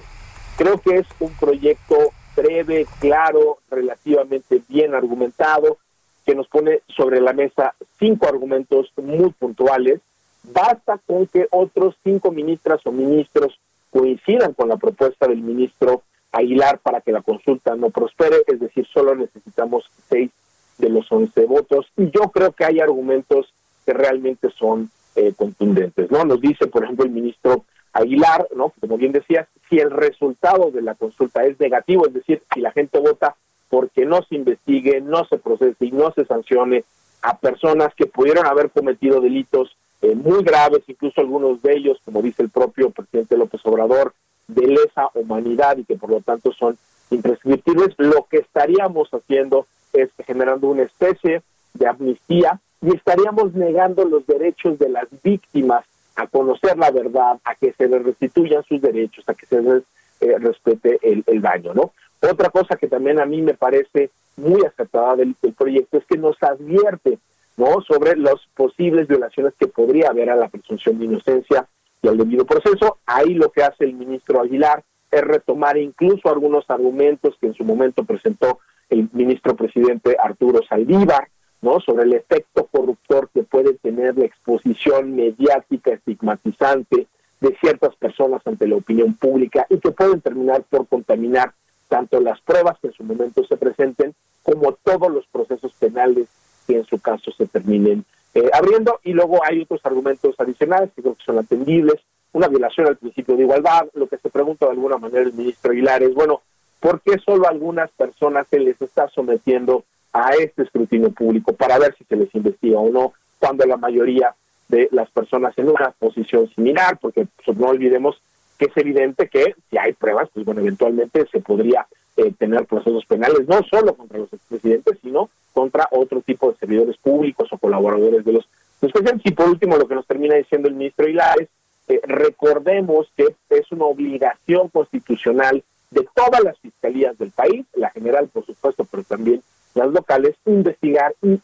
Creo que es un proyecto breve, claro, relativamente bien argumentado, que nos pone sobre la mesa cinco argumentos muy puntuales. Basta con que otros cinco ministras o ministros coincidan con la propuesta del ministro Aguilar para que la consulta no prospere, es decir, solo necesitamos seis de los 11 votos y yo creo que hay argumentos que realmente son eh, contundentes, ¿no? Nos dice, por ejemplo, el ministro Aguilar, ¿no? Como bien decías, si el resultado de la consulta es negativo, es decir, si la gente vota porque no se investigue, no se procese y no se sancione a personas que pudieron haber cometido delitos eh, muy graves, incluso algunos de ellos, como dice el propio presidente López Obrador, de lesa humanidad y que por lo tanto son imprescriptibles, lo que estaríamos haciendo es generando una especie de amnistía y estaríamos negando los derechos de las víctimas a conocer la verdad, a que se les restituyan sus derechos, a que se les eh, respete el, daño, ¿no? Otra cosa que también a mí me parece muy acertada del, proyecto es que nos advierte, ¿no? Sobre las posibles violaciones que podría haber a la presunción de inocencia y al debido proceso. Ahí lo que hace el ministro Aguilar es retomar incluso algunos argumentos que en su momento presentó el ministro presidente Arturo Saldívar, ¿no? Sobre el efecto corruptor que puede tener la exposición mediática estigmatizante de ciertas personas ante la opinión pública y que pueden terminar por contaminar tanto las pruebas que en su momento se presenten como todos los procesos penales que en su caso se terminen eh, abriendo. Y luego hay otros argumentos adicionales que creo que son atendibles, una violación al principio de igualdad, lo que se pregunta de alguna manera el ministro Aguilar es, bueno, ¿por qué solo a algunas personas se les está sometiendo a este escrutinio público para ver si se les investiga o no, cuando la mayoría de las personas en una posición similar, porque pues, no olvidemos que es evidente que si hay pruebas, pues bueno, eventualmente se podría eh, tener procesos penales, no solo contra los expresidentes, sino contra otro tipo de servidores públicos o colaboradores de los, presidentes. Y por último, lo que nos termina diciendo el ministro Hilares, eh, recordemos que es una obligación constitucional de todas las fiscalías del país, la general por supuesto, pero también las locales, investigar y,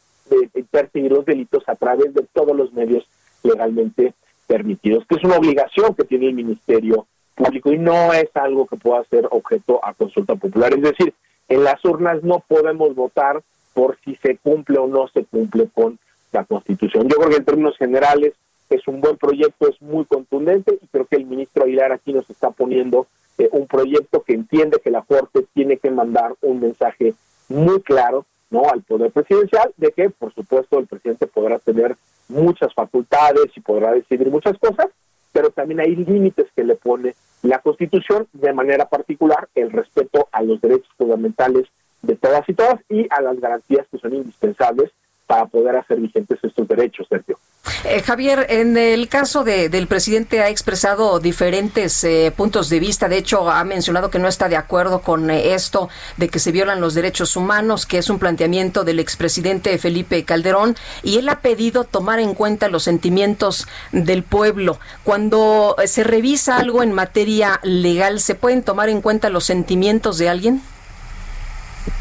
perseguir los delitos a través de todos los medios legalmente permitidos, que es una obligación que tiene el Ministerio Público y no es algo que pueda ser objeto a consulta popular. Es decir, en las urnas no podemos votar por si se cumple o no se cumple con la Constitución. Yo creo que en términos generales es un buen proyecto, es muy contundente y creo que el ministro Aguilar aquí nos está poniendo eh, un proyecto que entiende que la Corte tiene que mandar un mensaje muy claro no al poder presidencial de que por supuesto el presidente podrá tener muchas facultades y podrá decidir muchas cosas pero también hay límites que le pone la Constitución de manera particular el respeto a los derechos fundamentales de todas y todas y a las garantías que son indispensables para poder hacer vigentes estos derechos, Sergio. Eh, Javier, en el caso de, del presidente ha expresado diferentes eh, puntos de vista. De hecho, ha mencionado que no está de acuerdo con eh, esto de que se violan los derechos humanos, que es un planteamiento del expresidente Felipe Calderón, y él ha pedido tomar en cuenta los sentimientos del pueblo. Cuando se revisa algo en materia legal, ¿se pueden tomar en cuenta los sentimientos de alguien?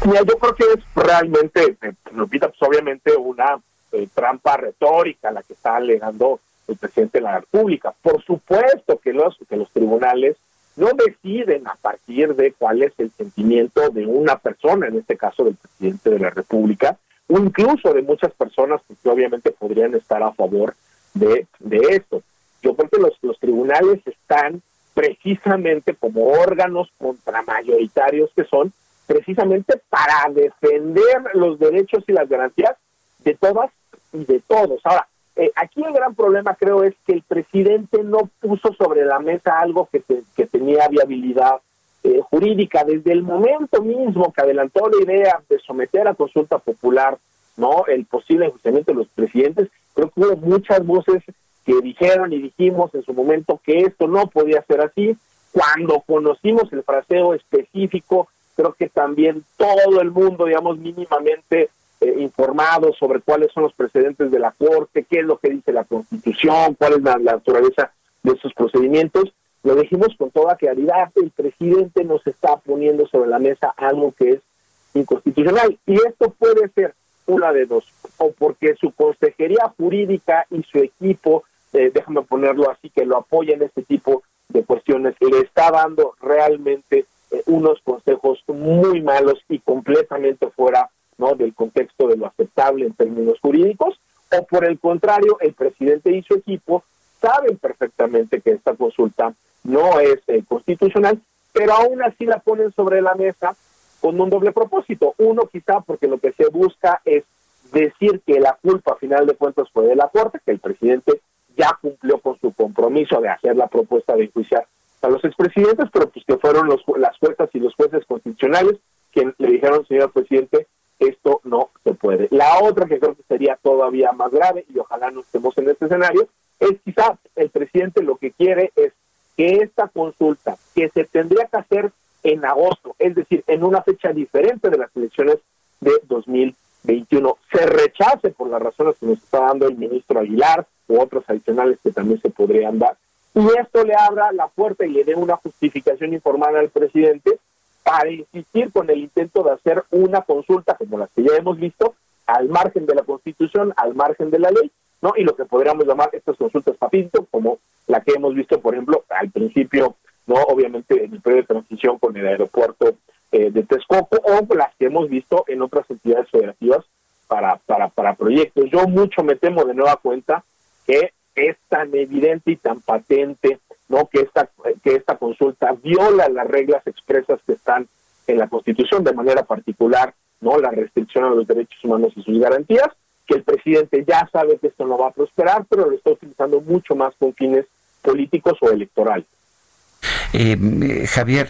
Mira, yo creo que es realmente, Lupita, pues obviamente una eh, trampa retórica la que está alegando el presidente de la República. Por supuesto que los, que los tribunales no deciden a partir de cuál es el sentimiento de una persona, en este caso del presidente de la República, o incluso de muchas personas que obviamente podrían estar a favor de, de esto. Yo creo que los, los tribunales están precisamente como órganos contramayoritarios que son, precisamente para defender los derechos y las garantías de todas y de todos. Ahora, eh, aquí el gran problema creo es que el presidente no puso sobre la mesa algo que, que tenía viabilidad eh, jurídica. Desde el momento mismo que adelantó la idea de someter a consulta popular no el posible enjuiciamiento de los presidentes, creo que hubo muchas voces que dijeron y dijimos en su momento que esto no podía ser así. Cuando conocimos el fraseo específico, creo que también todo el mundo, digamos, mínimamente eh, informados sobre cuáles son los precedentes de la Corte, qué es lo que dice la Constitución, cuál es la, naturaleza de esos procedimientos. Lo dijimos con toda claridad, el presidente nos está poniendo sobre la mesa algo que es inconstitucional. Y esto puede ser una de dos, o porque su consejería jurídica y su equipo, eh, déjame ponerlo así, que lo apoya en este tipo de cuestiones, le está dando realmente eh, unos consejos muy malos y completamente fuera ¿no? del contexto de lo aceptable en términos jurídicos, o por el contrario, el presidente y su equipo saben perfectamente que esta consulta no es eh, constitucional, pero aún así la ponen sobre la mesa con un doble propósito. Uno, quizá porque lo que se busca es decir que la culpa, a final de cuentas, fue de la Corte, que el presidente ya cumplió con su compromiso de hacer la propuesta de enjuiciar a los expresidentes, pero pues que fueron los, las juezas y los jueces constitucionales quienes le dijeron, señor presidente, esto no se puede. La otra que creo que sería todavía más grave, y ojalá no estemos en este escenario, es quizá el presidente lo que quiere es que esta consulta, que se tendría que hacer en agosto, es decir, en una fecha diferente de las elecciones de 2021, se rechace por las razones que nos está dando el ministro Aguilar u otros adicionales que también se podrían dar. Y esto le abra la puerta y le dé una justificación informal al presidente para insistir con el intento de hacer una consulta como las que ya hemos visto, al margen de la Constitución, al margen de la ley, ¿no? Y lo que podríamos llamar estas consultas papito, como la que hemos visto, por ejemplo, al principio, ¿no? Obviamente en el periodo de transición con el aeropuerto eh, de Texcoco, o las que hemos visto en otras entidades federativas para, para, para proyectos. Yo mucho me temo de nueva cuenta que es tan evidente y tan patente no que esta que esta consulta viola las reglas expresas que están en la Constitución de manera particular no la restricción a los derechos humanos y sus garantías que el presidente ya sabe que esto no va a prosperar pero lo está utilizando mucho más con fines políticos o electorales. Eh, eh, Javier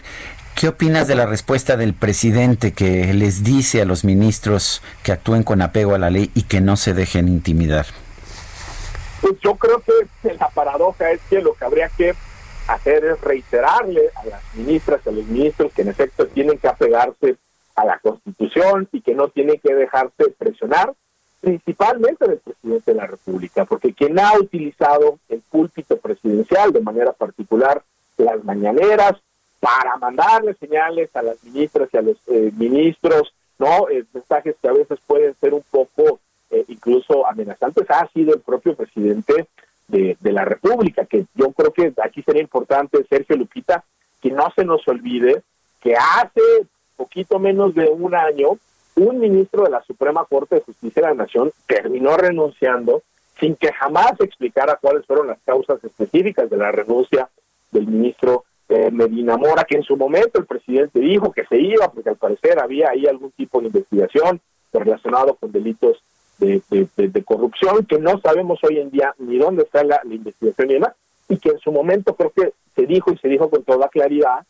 ¿Qué opinas de la respuesta del presidente que les dice a los ministros que actúen con apego a la ley y que no se dejen intimidar? Pues yo creo que la paradoja es que lo que habría que hacer es reiterarle a las ministras y a los ministros que en efecto tienen que apegarse a la Constitución y que no tienen que dejarse presionar, principalmente del presidente de la República, porque quien ha utilizado el púlpito presidencial, de manera particular las mañaneras, para mandarle señales a las ministras y a los eh, ministros, ¿no? Eh, mensajes que a veces pueden ser un poco eh, incluso amenazantes, ha sido el propio presidente de, la República, que yo creo que aquí sería importante, Sergio Lupita, que no se nos olvide que hace poquito menos de un año, un ministro de la Suprema Corte de Justicia de la Nación terminó renunciando sin que jamás explicara cuáles fueron las causas específicas de la renuncia del ministro eh, Medina Mora, que en su momento el presidente dijo que se iba porque al parecer había ahí algún tipo de investigación relacionado con delitos de, corrupción que no sabemos hoy en día ni dónde está la, investigación y demás, y que en su momento creo que se dijo y se dijo con toda claridad,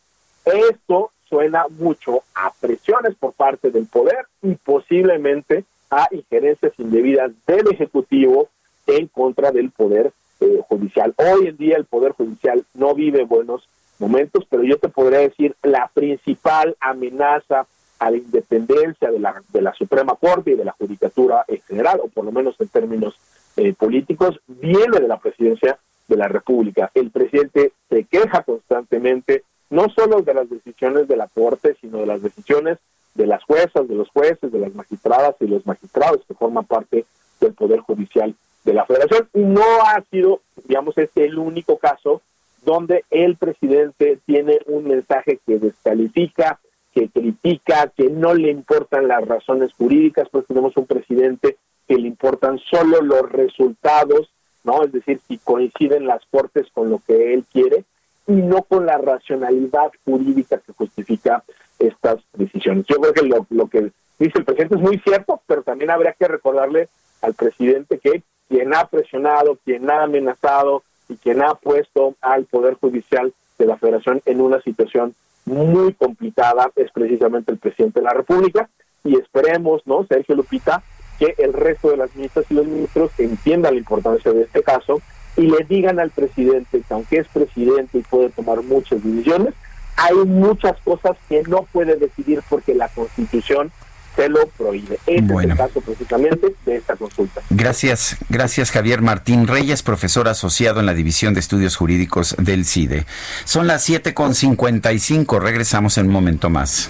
esto suena mucho a presiones por parte del poder y posiblemente a injerencias indebidas del Ejecutivo en contra del poder eh, judicial. Hoy en día el poder judicial no vive buenos momentos, pero yo te podría decir la principal amenaza a la independencia de la, de la Suprema Corte y de la Judicatura en general, o por lo menos en términos eh, políticos, viene de la presidencia de la República. El presidente se queja constantemente, no solo de las decisiones de la Corte, sino de las decisiones de las juezas, de los jueces, de las magistradas y los magistrados que forman parte del Poder Judicial de la Federación. Y no ha sido, digamos, este el único caso donde el presidente tiene un mensaje que descalifica, que critica, que no le importan las razones jurídicas, pues tenemos un presidente que le importan solo los resultados, ¿no? Es decir, si coinciden las cortes con lo que él quiere y no con la racionalidad jurídica que justifica estas decisiones. Yo creo que lo, que dice el presidente es muy cierto, pero también habría que recordarle al presidente que quien ha presionado, quien ha amenazado y quien ha puesto al Poder Judicial de la Federación en una situación muy complicada es precisamente el presidente de la República y esperemos, ¿no, Sergio Lupita, que el resto de las ministras y los ministros entiendan la importancia de este caso y le digan al presidente que aunque es presidente y puede tomar muchas decisiones, hay muchas cosas que no puede decidir porque la Constitución se lo prohíbe. Este es el caso precisamente de esta consulta. Gracias, gracias Javier Martín Reyes, profesor asociado en la División de Estudios Jurídicos del CIDE. Son las 7.55, regresamos en un momento más.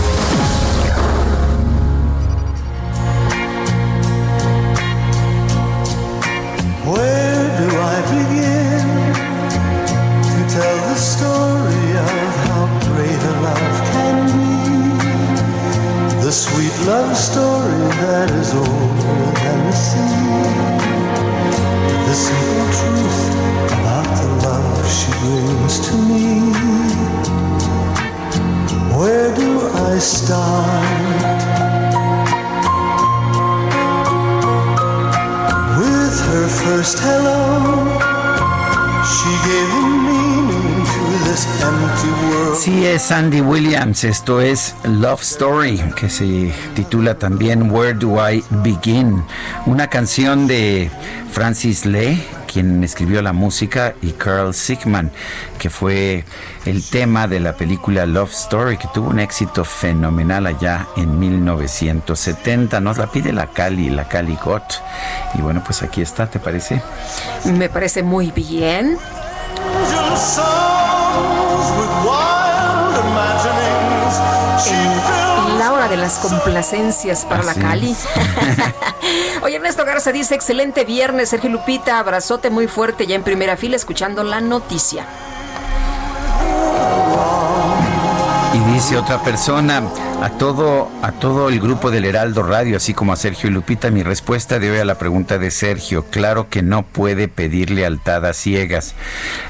Love story that is older than the sea. The simple truth about the love she brings to me. Where do I start? With her first hello, Sí, es Sandy Williams, esto es Love Story, que se titula también Where Do I Begin, una canción de Francis Lee, quien escribió la música, y Carl Sigman, que fue el tema de la película Love Story, que tuvo un éxito fenomenal allá en 1970. Nos la pide la Cali, la Cali Got. Y bueno, pues aquí está, ¿te parece? Me parece muy bien. La hora de las complacencias para la Cali. Oye, Ernesto Garza dice, excelente viernes, Sergio Lupita, abrazote muy fuerte ya en primera fila escuchando la noticia. Y dice otra persona, a todo, a todo el grupo del Heraldo Radio, así como a Sergio y Lupita, mi respuesta de hoy a la pregunta de Sergio, claro que no puede pedir lealtad a ciegas.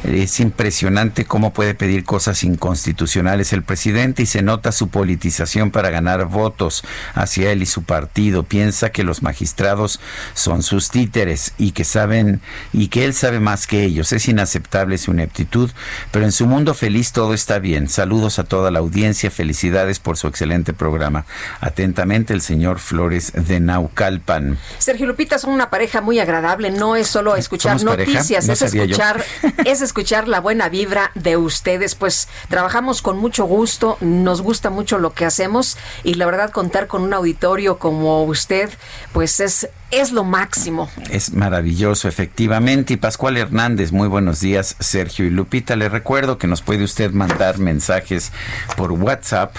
Es impresionante cómo puede pedir cosas inconstitucionales el presidente y se nota su politización para ganar votos hacia él y su partido. Piensa que los magistrados son sus títeres y que saben, y que él sabe más que ellos. Es inaceptable su ineptitud, pero en su mundo feliz todo está bien. Saludos a toda la audiencia, felicidades por su excelente programa. Atentamente el señor Flores de Naucalpan. Sergio Lupita son una pareja muy agradable, no es solo escuchar noticias, No es escuchar, es escuchar la buena vibra de ustedes. Pues trabajamos con mucho gusto, nos gusta mucho lo que hacemos y la verdad contar con un auditorio como usted, pues es, es lo máximo. Es maravilloso, efectivamente. Y Pascual Hernández, muy buenos días, Sergio y Lupita. Le recuerdo que nos puede usted mandar mensajes por WhatsApp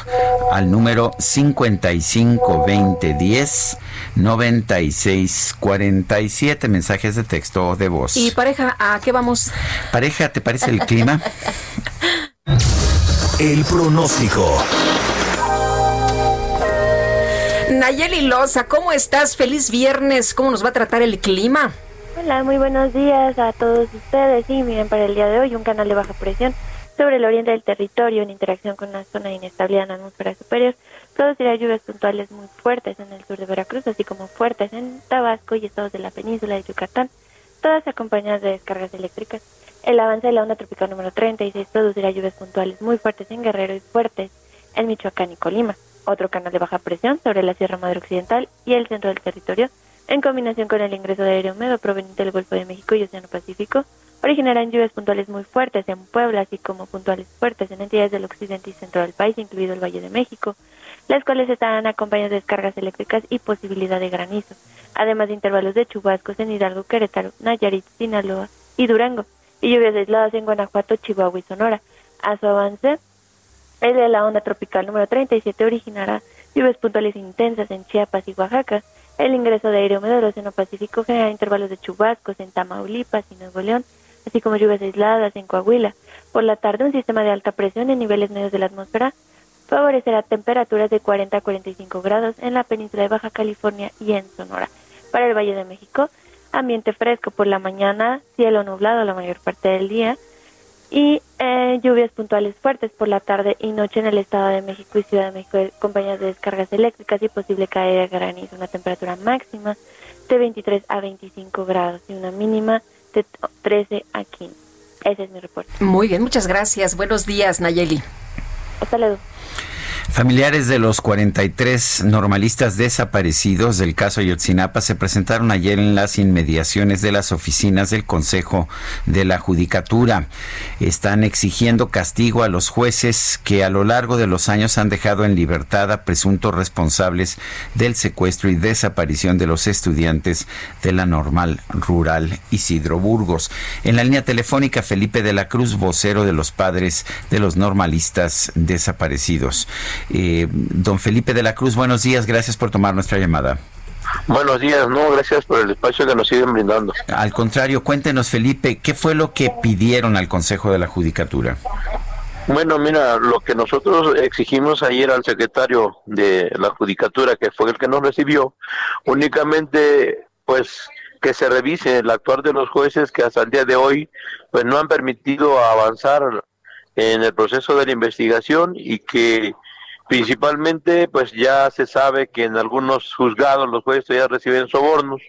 al número 552010 9647. Mensajes de texto o de voz. Y pareja, ¿a qué vamos? Pareja, ¿te parece el clima? El pronóstico. Nayeli Loza, ¿cómo estás? Feliz viernes. ¿Cómo nos va a tratar el clima? Hola, muy buenos días a todos ustedes. Sí, miren, para el día de hoy un canal de baja presión sobre el oriente del territorio en interacción con una zona de inestabilidad en la atmósfera superior producirá lluvias puntuales muy fuertes en el sur de Veracruz, así como fuertes en Tabasco y estados de la península de Yucatán, todas acompañadas de descargas eléctricas. El avance de la onda tropical número 36 producirá lluvias puntuales muy fuertes en Guerrero y fuertes en Michoacán y Colima. Otro canal de baja presión sobre la Sierra Madre Occidental y el centro del territorio en combinación con el ingreso de aire húmedo proveniente del Golfo de México y Océano Pacífico, originarán lluvias puntuales muy fuertes en Puebla, así como puntuales fuertes en entidades del occidente y centro del país, incluido el Valle de México, las cuales estarán acompañadas de descargas eléctricas y posibilidad de granizo, además de intervalos de chubascos en Hidalgo, Querétaro, Nayarit, Sinaloa y Durango, y lluvias aisladas en Guanajuato, Chihuahua y Sonora. A su avance, el de la onda tropical número 37 originará lluvias puntuales intensas en Chiapas y Oaxaca, el ingreso de aire húmedo del Océano Pacífico genera intervalos de chubascos en Tamaulipas y Nuevo León, así como lluvias aisladas en Coahuila. Por la tarde, un sistema de alta presión en niveles medios de la atmósfera favorecerá temperaturas de 40 a 45 grados en la península de Baja California y en Sonora. Para el Valle de México, ambiente fresco por la mañana, cielo nublado la mayor parte del día, y eh, lluvias puntuales fuertes por la tarde y noche en el Estado de México y Ciudad de México, compañías de descargas eléctricas y posible caída de granizo, una temperatura máxima de 23 a 25 grados y una mínima de 13 a 15. Ese es mi reporte. Muy bien, muchas gracias. Buenos días, Nayeli. Hasta luego. Familiares de los 43 normalistas desaparecidos del caso Ayotzinapa se presentaron ayer en las inmediaciones de las oficinas del Consejo de la Judicatura. Están exigiendo castigo a los jueces que a lo largo de los años han dejado en libertad a presuntos responsables del secuestro y desaparición de los estudiantes de la normal rural Isidro Burgos. En la línea telefónica, Felipe de la Cruz, vocero de los padres de los normalistas desaparecidos. Eh, don Felipe de la Cruz, buenos días, gracias por tomar nuestra llamada. Buenos días, no, gracias por el espacio que nos siguen brindando. Al contrario, cuéntenos Felipe, ¿qué fue lo que pidieron al Consejo de la Judicatura? Bueno, mira, lo que nosotros exigimos ayer al secretario de la Judicatura, que fue el que nos recibió, únicamente pues que se revise el actuar de los jueces que hasta el día de hoy pues no han permitido avanzar en el proceso de la investigación y que Principalmente, pues ya se sabe que en algunos juzgados los jueces ya reciben sobornos.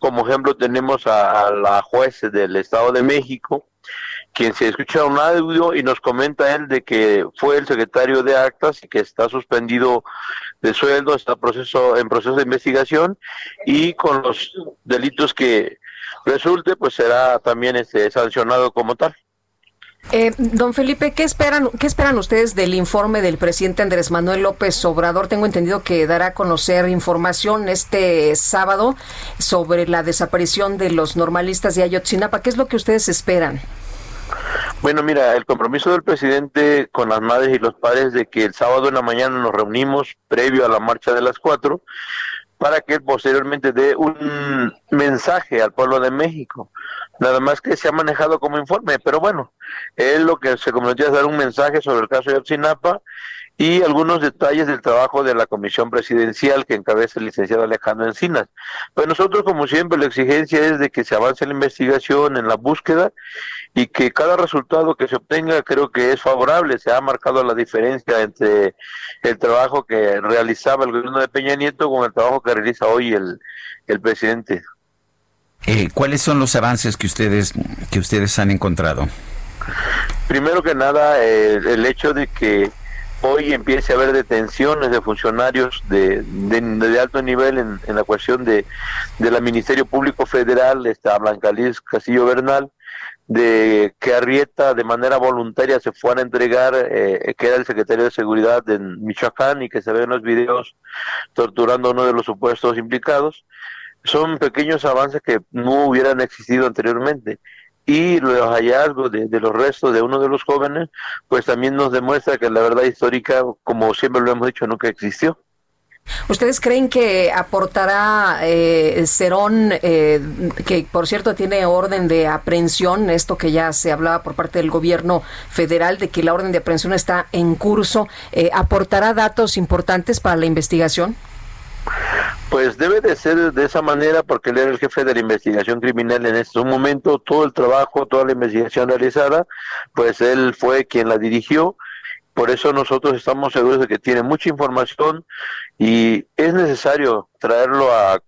Como ejemplo tenemos a, la juez del Estado de México, quien se escucha un audio y nos comenta él de que fue el secretario de actas y que está suspendido de sueldo, está proceso, en proceso de investigación y con los delitos que resulte, pues será también este, sancionado como tal. Eh, don Felipe, ¿qué esperan, ¿qué esperan ustedes del informe del presidente Andrés Manuel López Obrador? Tengo entendido que dará a conocer información este sábado sobre la desaparición de los normalistas de Ayotzinapa. ¿Qué es lo que ustedes esperan? Bueno, mira, el compromiso del presidente con las madres y los padres de que el sábado en la mañana nos reunimos previo a la marcha de las cuatro para que posteriormente dé un mensaje al pueblo de México. Nada más que se ha manejado como informe, pero bueno, él lo que se comprometió es dar un mensaje sobre el caso de Otsinapa y algunos detalles del trabajo de la comisión presidencial que encabeza el licenciado Alejandro Encinas. Pues nosotros, como siempre, la exigencia es de que se avance la investigación, en la búsqueda y que cada resultado que se obtenga creo que es favorable. Se ha marcado la diferencia entre el trabajo que realizaba el gobierno de Peña Nieto con el trabajo que realiza hoy el, el presidente. Eh, ¿Cuáles son los avances que ustedes que ustedes han encontrado? Primero que nada, el hecho de que hoy empiece a haber detenciones de funcionarios de, de, alto nivel en, la cuestión de, la Ministerio Público Federal, está Blanca Liz Castillo Bernal, de que Arrieta de manera voluntaria se fuera a entregar, eh, que era el secretario de Seguridad de Michoacán y que se ve en los videos torturando a uno de los supuestos implicados, son pequeños avances que no hubieran existido anteriormente y los hallazgos de, los restos de uno de los jóvenes, pues también nos demuestra que la verdad histórica, como siempre lo hemos dicho, nunca existió. ¿Ustedes creen que aportará eh, Cerón, eh, que por cierto tiene orden de aprehensión, esto que ya se hablaba por parte del gobierno federal, de que la orden de aprehensión está en curso, eh, aportará datos importantes para la investigación? Pues debe de ser de esa manera porque él era el jefe de la investigación criminal en este momento, todo el trabajo, toda la investigación realizada, pues él fue quien la dirigió. Por eso nosotros estamos seguros de que tiene mucha información y es necesario traerlo a,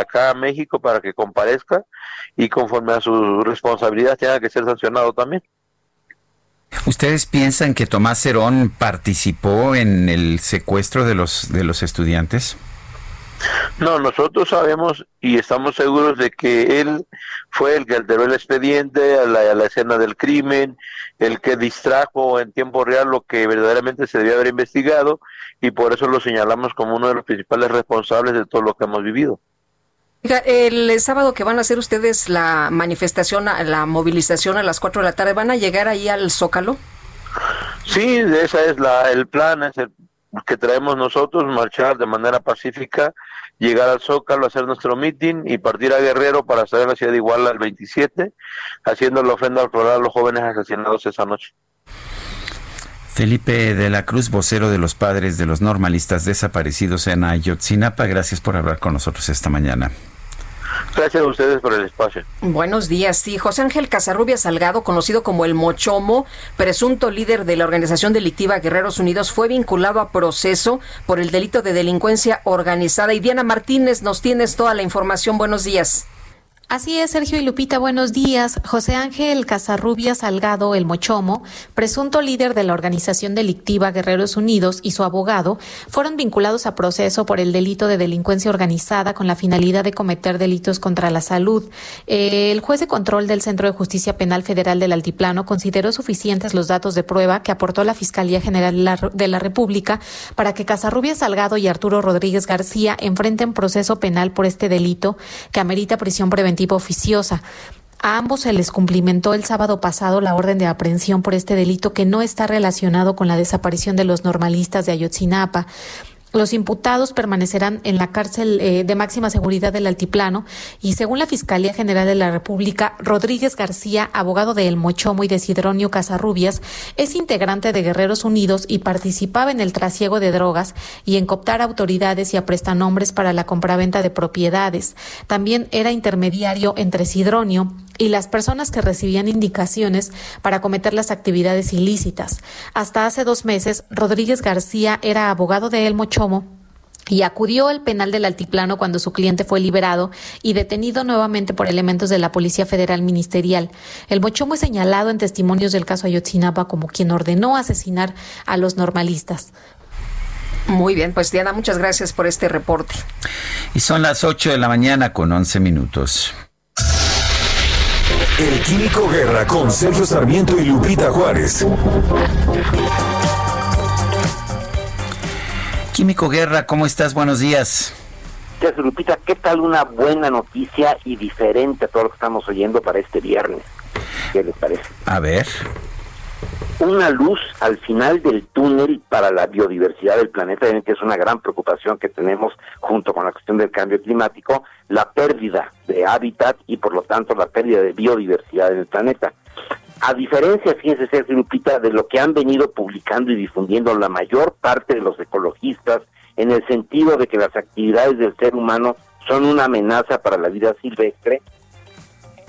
acá a México para que comparezca y conforme a su responsabilidad tenga que ser sancionado también. ¿Ustedes piensan que Tomás Herón participó en el secuestro de los de los estudiantes? No, nosotros sabemos y estamos seguros de que él fue el que alteró el expediente a la, escena del crimen, el que distrajo en tiempo real lo que verdaderamente se debía haber investigado y por eso lo señalamos como uno de los principales responsables de todo lo que hemos vivido. El sábado que van a hacer ustedes la manifestación, la movilización a las 4 de la tarde, ¿van a llegar ahí al Zócalo? Sí, ese es la, el plan, es el que traemos nosotros, marchar de manera pacífica, llegar al Zócalo, hacer nuestro meeting y partir a Guerrero para estar en la ciudad de Iguala el 27, haciendo la ofrenda al floral a los jóvenes asesinados esa noche. Felipe de la Cruz, vocero de los padres de los normalistas desaparecidos en Ayotzinapa, gracias por hablar con nosotros esta mañana. Gracias a ustedes por el espacio. Buenos días. Sí, José Ángel Casarrubia Salgado, conocido como el Mochomo, presunto líder de la organización delictiva Guerreros Unidos, fue vinculado a proceso por el delito de delincuencia organizada. Y Diana Martínez, nos tienes toda la información. Buenos días. Así es, Sergio y Lupita, buenos días. José Ángel Casarrubia Salgado, el Mochomo, presunto líder de la organización delictiva Guerreros Unidos y su abogado, fueron vinculados a proceso por el delito de delincuencia organizada con la finalidad de cometer delitos contra la salud. El juez de control del Centro de Justicia Penal Federal del Altiplano consideró suficientes los datos de prueba que aportó la Fiscalía General de la República para que Casarrubia Salgado y Arturo Rodríguez García enfrenten proceso penal por este delito que amerita prisión preventiva oficiosa. A ambos se les cumplimentó el sábado pasado la orden de aprehensión por este delito que no está relacionado con la desaparición de los normalistas de Ayotzinapa. Los imputados permanecerán en la cárcel eh, de máxima seguridad del Altiplano y según la Fiscalía General de la República, Rodríguez García, abogado de El Mochomo y de Sidronio Casarrubias, es integrante de Guerreros Unidos y participaba en el trasiego de drogas y en cooptar autoridades y a prestanombres para la compraventa de propiedades. También era intermediario entre Sidronio y las personas que recibían indicaciones para cometer las actividades ilícitas. Hasta hace dos meses, Rodríguez García era abogado de El Mochomo y acudió al penal del Altiplano cuando su cliente fue liberado y detenido nuevamente por elementos de la Policía Federal Ministerial. El Mochomo es señalado en testimonios del caso Ayotzinapa como quien ordenó asesinar a los normalistas. Muy bien, pues Diana, muchas gracias por este reporte. Y son las 8 de la mañana con 11 minutos. El Químico Guerra con Sergio Sarmiento y Lupita Juárez. Químico Guerra, ¿cómo estás? Buenos días. Gracias, Lupita. ¿Qué tal una buena noticia y diferente a todo lo que estamos oyendo para este viernes? ¿Qué les parece? A ver. Una luz al final del túnel para la biodiversidad del planeta, que es una gran preocupación que tenemos junto con la cuestión del cambio climático, la pérdida de hábitat y por lo tanto la pérdida de biodiversidad en el planeta. A diferencia, fíjense, Sergio Lupita, de lo que han venido publicando y difundiendo la mayor parte de los ecologistas, en el sentido de que las actividades del ser humano son una amenaza para la vida silvestre,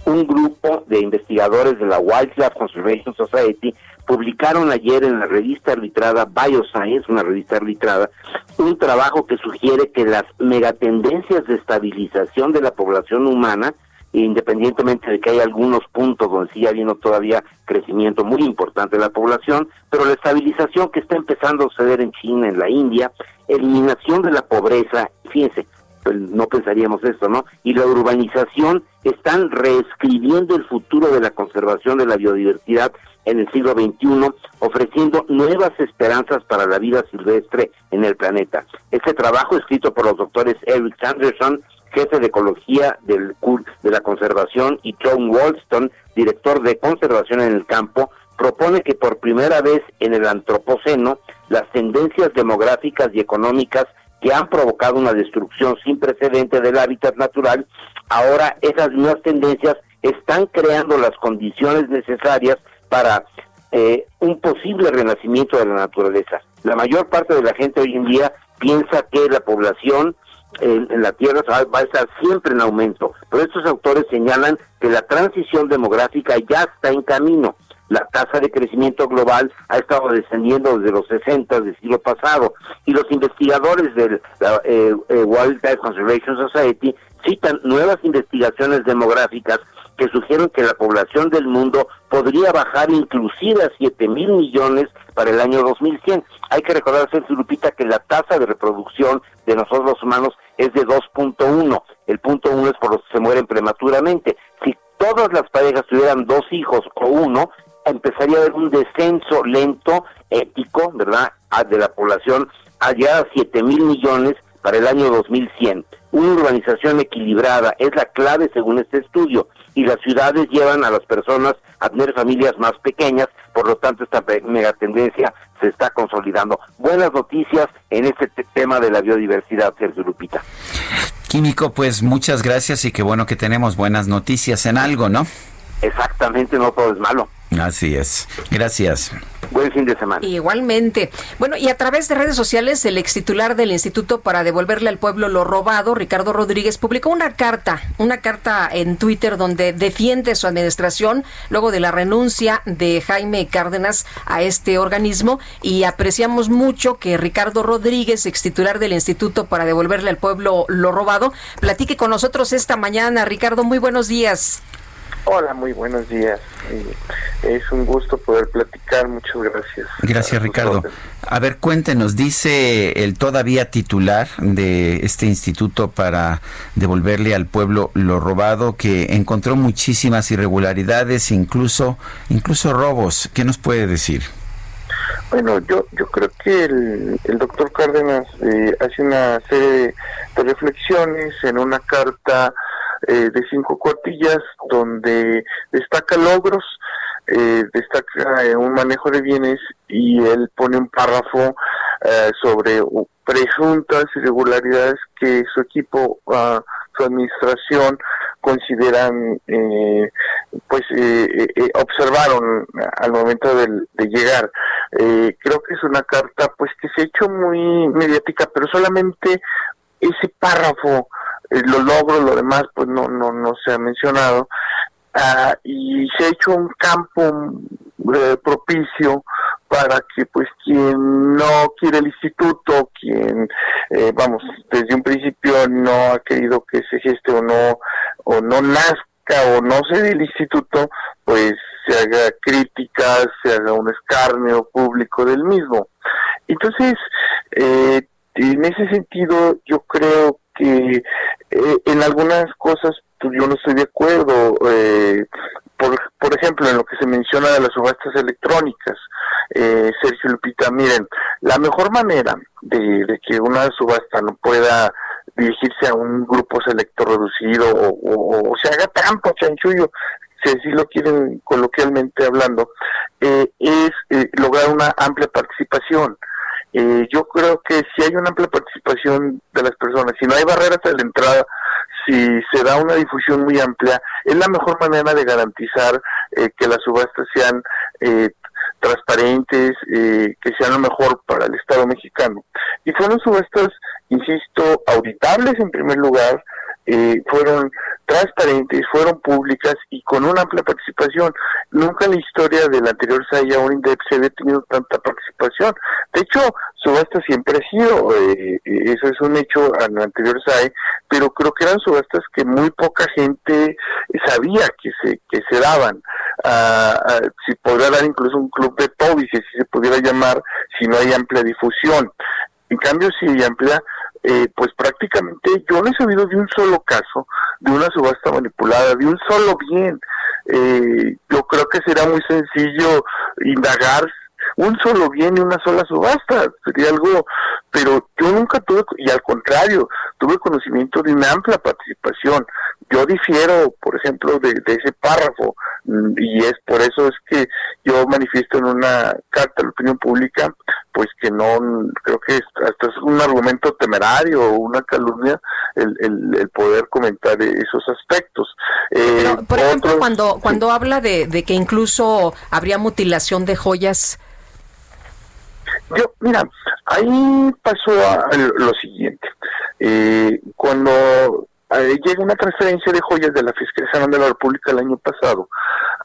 un grupo de investigadores de la Wildlife Conservation Society publicaron ayer en la revista arbitrada Bioscience, una revista arbitrada, un trabajo que sugiere que las megatendencias de estabilización de la población humana independientemente de que hay algunos puntos donde sigue habiendo todavía crecimiento muy importante de la población, pero la estabilización que está empezando a suceder en China, en la India, eliminación de la pobreza, fíjense, pues no pensaríamos esto, ¿no? Y la urbanización están reescribiendo el futuro de la conservación de la biodiversidad en el siglo XXI, ofreciendo nuevas esperanzas para la vida silvestre en el planeta. Este trabajo, escrito por los doctores Eric Sanderson, jefe de ecología del de la conservación, y John Walston, director de conservación en el campo, propone que por primera vez en el antropoceno las tendencias demográficas y económicas que han provocado una destrucción sin precedente del hábitat natural, ahora esas nuevas tendencias están creando las condiciones necesarias para eh, un posible renacimiento de la naturaleza. La mayor parte de la gente hoy en día piensa que la población en, en la Tierra va, a estar siempre en aumento. Pero estos autores señalan que la transición demográfica ya está en camino la tasa de crecimiento global ha estado descendiendo desde los 60 del siglo pasado y los investigadores del eh, eh, World Life Conservation Society citan nuevas investigaciones demográficas que sugieren que la población del mundo podría bajar inclusive a 7 mil millones para el año 2100. Hay que recordar, Sergio Lupita, que la tasa de reproducción de nosotros los humanos es de 2.1. El punto uno es por los que se mueren prematuramente. Si todas las parejas tuvieran dos hijos o uno, empezaría a haber un descenso lento, ético, ¿verdad?, de la población allá a 7 mil millones para el año 2100. Una urbanización equilibrada es la clave según este estudio y las ciudades llevan a las personas a tener familias más pequeñas, por lo tanto esta megatendencia se está consolidando. Buenas noticias en este tema de la biodiversidad, Sergio Lupita. Químico, pues muchas gracias y qué bueno que tenemos buenas noticias en algo, ¿no? Exactamente, no todo es malo. Así es. Gracias. Buen fin de semana. Igualmente. Bueno, y a través de redes sociales, el ex titular del Instituto para devolverle al pueblo lo robado, Ricardo Rodríguez, publicó una carta, una carta en Twitter donde defiende su administración luego de la renuncia de Jaime Cárdenas a este organismo y apreciamos mucho que Ricardo Rodríguez, ex titular del Instituto para devolverle al pueblo lo robado, platique con nosotros esta mañana. Ricardo, muy buenos días. Hola, muy buenos días. Es un gusto poder platicar. Muchas gracias. Gracias, Ricardo. A ver, cuéntenos, dice el todavía titular de este instituto para devolverle al pueblo lo robado, que encontró muchísimas irregularidades, incluso, incluso robos. ¿Qué nos puede decir? Bueno, yo, yo creo que el, el doctor Cárdenas eh, hace una serie de reflexiones en una carta eh, de cinco cuartillas donde destaca logros, eh, destaca eh, un manejo de bienes y él pone un párrafo sobre presuntas irregularidades que su equipo, uh, su administración consideran, pues observaron al momento de, de llegar. creo que es una carta pues que se ha hecho muy mediática, pero solamente ese párrafo eh, lo logro, lo demás pues no, no, no se ha mencionado. Ah, y se ha hecho un campo eh, propicio para que pues quien no quiere el instituto, quien eh, vamos desde un principio no ha querido que se geste o no o no nazca o no se dé el instituto, pues se haga críticas, se haga un escarnio público del mismo. Entonces, en ese sentido, yo creo que eh, en algunas cosas pues, yo no estoy de acuerdo. Eh, por, por ejemplo, en lo que se menciona de las subastas electrónicas, eh, Sergio Lupita, miren, la mejor manera de, que una subasta no pueda dirigirse a un grupo selecto reducido o, se haga trampa, chanchullo, si así lo quieren coloquialmente hablando, es lograr una amplia participación. Eh, yo creo que si hay una amplia participación de las personas, si no hay barreras a la entrada, si se da una difusión muy amplia, es la mejor manera de garantizar eh, que las subastas sean eh, transparentes, que sean lo mejor para el Estado mexicano. Y fueron subastas, insisto, auditables en primer lugar, fueron transparentes, fueron públicas y con una amplia participación. Nunca en la historia del anterior SAIA un INDEP se había tenido tanta participación. De hecho, subastas siempre ha sido, eh, eso es un hecho el anterior SAE, pero creo que eran subastas que muy poca gente sabía que se, que se daban. Ah, ah, si podría dar incluso un club de Toby, si se pudiera llamar, si no hay amplia difusión. En cambio, si amplia, eh, pues prácticamente yo no he sabido de un solo caso de una subasta manipulada, de un solo bien. Eh, yo creo que será muy sencillo indagar un solo bien y una sola subasta, sería algo, pero yo nunca tuve, y al contrario, tuve conocimiento de una amplia participación. Yo difiero, por ejemplo, de, ese párrafo, mm, y es por eso es que yo manifiesto en una carta a la opinión pública, pues que no, creo que hasta es un argumento temerario o una calumnia el, el, poder comentar esos aspectos. Eh, por ejemplo, cuando, cuando habla de, de que incluso habría mutilación de joyas, yo, mira, ahí pasó lo siguiente. Eh, cuando eh, llega una transferencia de joyas de la Fiscalía General de la República el año pasado,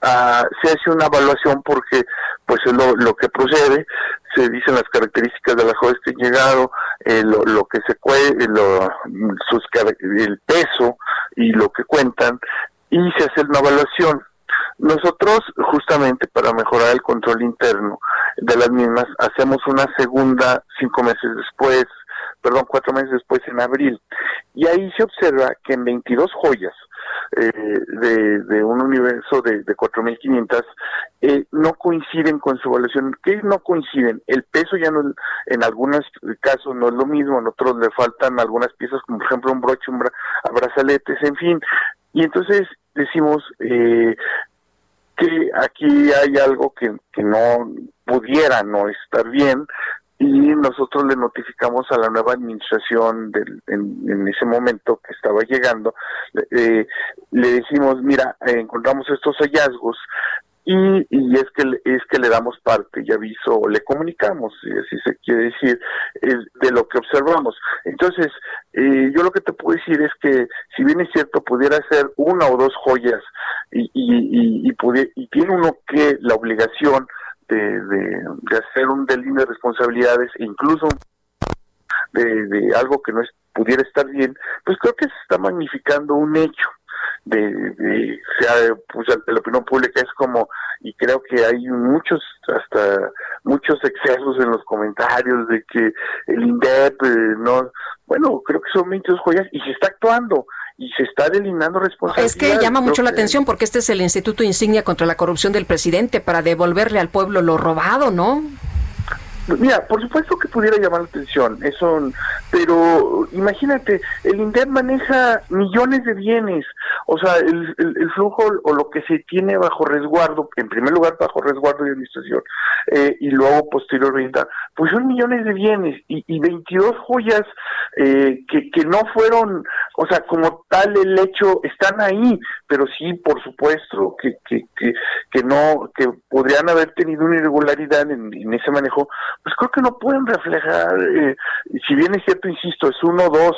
ah, se hace una evaluación porque pues es lo, que procede, se dicen las características de las joyas que han llegado, eh, lo, que se cuece, lo, sus, el peso y lo que cuentan, y se hace una evaluación. Nosotros, justamente para mejorar el control interno de las mismas, hacemos una segunda cinco meses después, perdón, cuatro meses después en abril. Y ahí se observa que en 22 joyas eh, de, un universo de, de 4.500 eh, no coinciden con su evaluación. ¿Qué no coinciden? El peso ya no, en algunos casos no es lo mismo, en otros le faltan algunas piezas, como por ejemplo un broche, un bra- brazaletes, en fin. Y entonces decimos, eh, que aquí hay algo que no pudiera no estar bien y nosotros le notificamos a la nueva administración del, en, en ese momento que estaba llegando, eh, le decimos, mira, encontramos estos hallazgos y, y es que es que le damos parte y aviso, le comunicamos, si se quiere decir, de lo que observamos. Entonces, eh, yo lo que te puedo decir es que, si bien es cierto, pudiera ser una o dos joyas y, y, y, y, y tiene uno que la obligación de, de, de hacer un delito de responsabilidades incluso de, de algo que no es, pudiera estar bien, pues creo que se está magnificando un hecho de, de sea pues ante la opinión pública. Es como y creo que hay muchos hasta muchos excesos en los comentarios de que el INDEP eh, no bueno creo que son 22 joyas y se está actuando y se está delineando responsabilidades Es que llama mucho la atención porque este es el Instituto Insignia contra la Corrupción del Presidente para devolverle al pueblo lo robado, ¿no? Mira, por supuesto que pudiera llamar la atención, eso, pero imagínate, el INDEP maneja millones de bienes, o sea, el, el- flujo o lo que se tiene bajo resguardo, en primer lugar bajo resguardo de administración, eh, y luego posteriormente, pues son millones de bienes y, y 22 joyas eh, que, que no fueron, o sea, como tal el hecho, están ahí, pero sí, por supuesto, que, que, que, que no, que podrían haber tenido una irregularidad en ese manejo, pues creo que no pueden reflejar, eh, si bien es cierto, insisto, es uno o dos,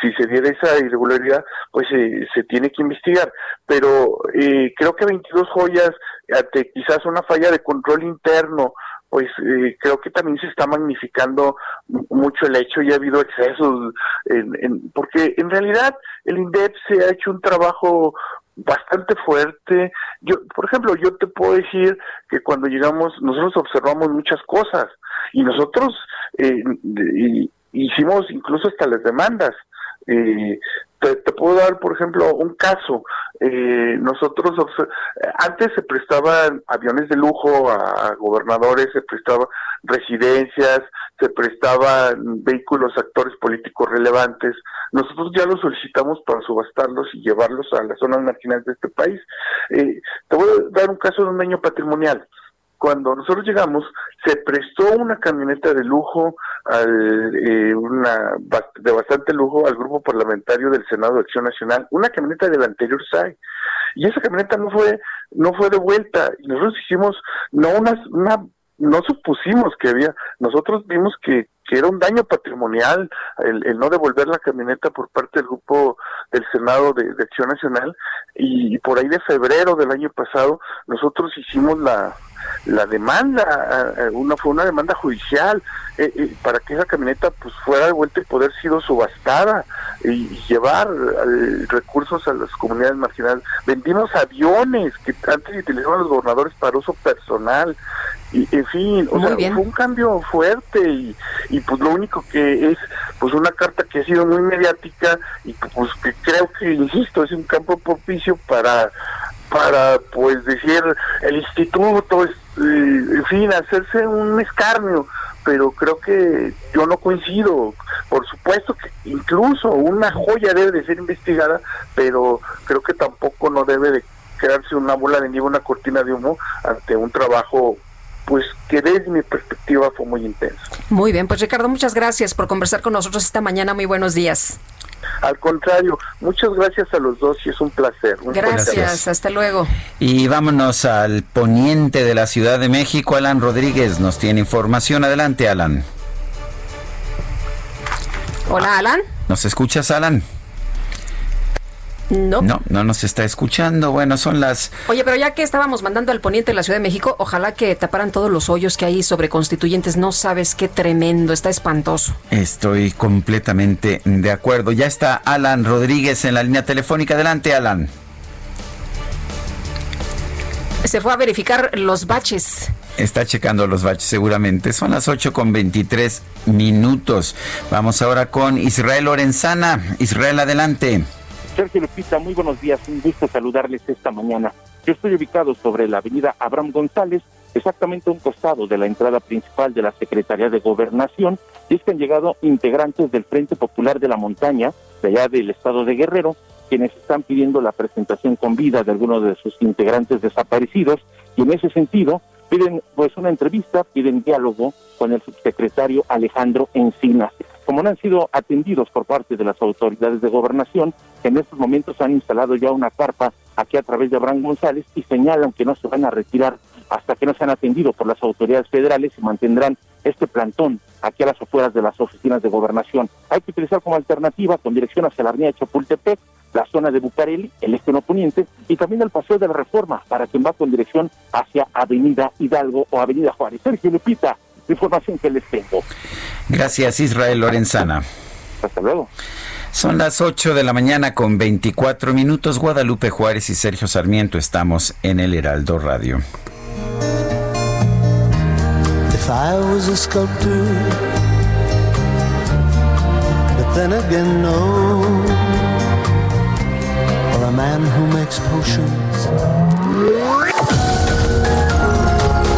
si se diera esa irregularidad, pues eh, se tiene que investigar, pero eh, creo que 22 joyas, quizás una falla de control interno, pues eh, creo que también se está magnificando mucho el hecho y ha habido excesos, en, en- porque en realidad el INDEP se ha hecho un trabajo bastante fuerte. Yo, por ejemplo, yo te puedo decir que cuando llegamos, nosotros observamos muchas cosas y nosotros eh, y- hicimos incluso hasta las demandas. Eh, te, puedo dar, por ejemplo, un caso. Eh, nosotros, antes se prestaban aviones de lujo a, a gobernadores, se prestaban residencias, se prestaban vehículos a actores políticos relevantes. Nosotros ya los solicitamos para subastarlos y llevarlos a las zonas marginales de este país. Eh, te voy a dar un caso de un daño patrimonial cuando nosotros llegamos, se prestó una camioneta de lujo, al, eh, una de bastante lujo al grupo parlamentario del Senado de Acción Nacional, una camioneta del anterior SAI. Y esa camioneta no fue, no fue devuelta. Y nosotros hicimos, no una, una no supusimos que había, nosotros vimos que, que era un daño patrimonial el, el no devolver la camioneta por parte del grupo del Senado de, de Acción Nacional y, por ahí de febrero del año pasado nosotros hicimos la, la demanda, una fue una demanda judicial eh, eh, para que esa camioneta pues fuera devuelta y poder sido subastada y, y llevar eh, recursos a las comunidades marginales. Vendimos aviones que antes utilizaban los gobernadores para uso personal y en fin, o sea, fue un cambio fuerte y, y pues lo único que es pues una carta que ha sido muy mediática y pues que creo que insisto es un campo propicio para para pues decir el instituto eh, en fin hacerse un escarnio pero creo que yo no coincido. Por supuesto que incluso una joya debe de ser investigada pero creo que tampoco no debe de crearse una bola de nieve una cortina de humo ante un trabajo pues que desde mi perspectiva fue muy intenso. Muy bien, pues Ricardo, muchas gracias por conversar con nosotros esta mañana. Muy buenos días. Al contrario, muchas gracias a los dos y es un placer. Un Gracias, hasta luego. Y vámonos al poniente de la Ciudad de México. Alan Rodríguez nos tiene información. Adelante, Alan. Hola, Alan. ¿Nos escuchas, Alan? No. No, no nos está escuchando. Bueno, son las... Oye, pero ya que estábamos mandando al poniente de la Ciudad de México, ojalá que taparan todos los hoyos que hay sobre constituyentes. No sabes qué tremendo, está espantoso. Estoy completamente de acuerdo. Ya está Alan Rodríguez en la línea telefónica. Adelante, Alan. Se fue a verificar los baches. Está checando los baches seguramente. Son las 8 con 23 minutos. Vamos ahora con Israel Lorenzana. Israel, adelante. Sergio Lupita, muy buenos días, un gusto saludarles esta mañana. Yo estoy ubicado sobre la avenida Abraham González, exactamente a un costado de la entrada principal de la Secretaría de Gobernación, y es que han llegado integrantes del Frente Popular de la Montaña, de allá del estado de Guerrero, quienes están pidiendo la presentación con vida de algunos de sus integrantes desaparecidos, y en ese sentido piden pues una entrevista, piden diálogo con el subsecretario Alejandro Encinas. Como no han sido atendidos por parte de las autoridades de gobernación, en estos momentos han instalado ya una carpa aquí a través de Abraham González y señalan que no se van a retirar hasta que no sean atendidos por las autoridades federales y mantendrán este plantón aquí a las afueras de las oficinas de gobernación. Hay que utilizar como alternativa con dirección hacia la avenida Chapultepec, la zona de Bucareli, el este no poniente y también el paseo de la Reforma para quien va con dirección hacia Avenida Hidalgo o Avenida Juárez. Sergio Lupita, información que les tengo. Gracias, Israel Lorenzana. Hasta luego. Son las 8 de la mañana con 24 minutos. Guadalupe Juárez y Sergio Sarmiento estamos en el Heraldo Radio. If I was a sculptor, but then again, no. Or a man who makes potions.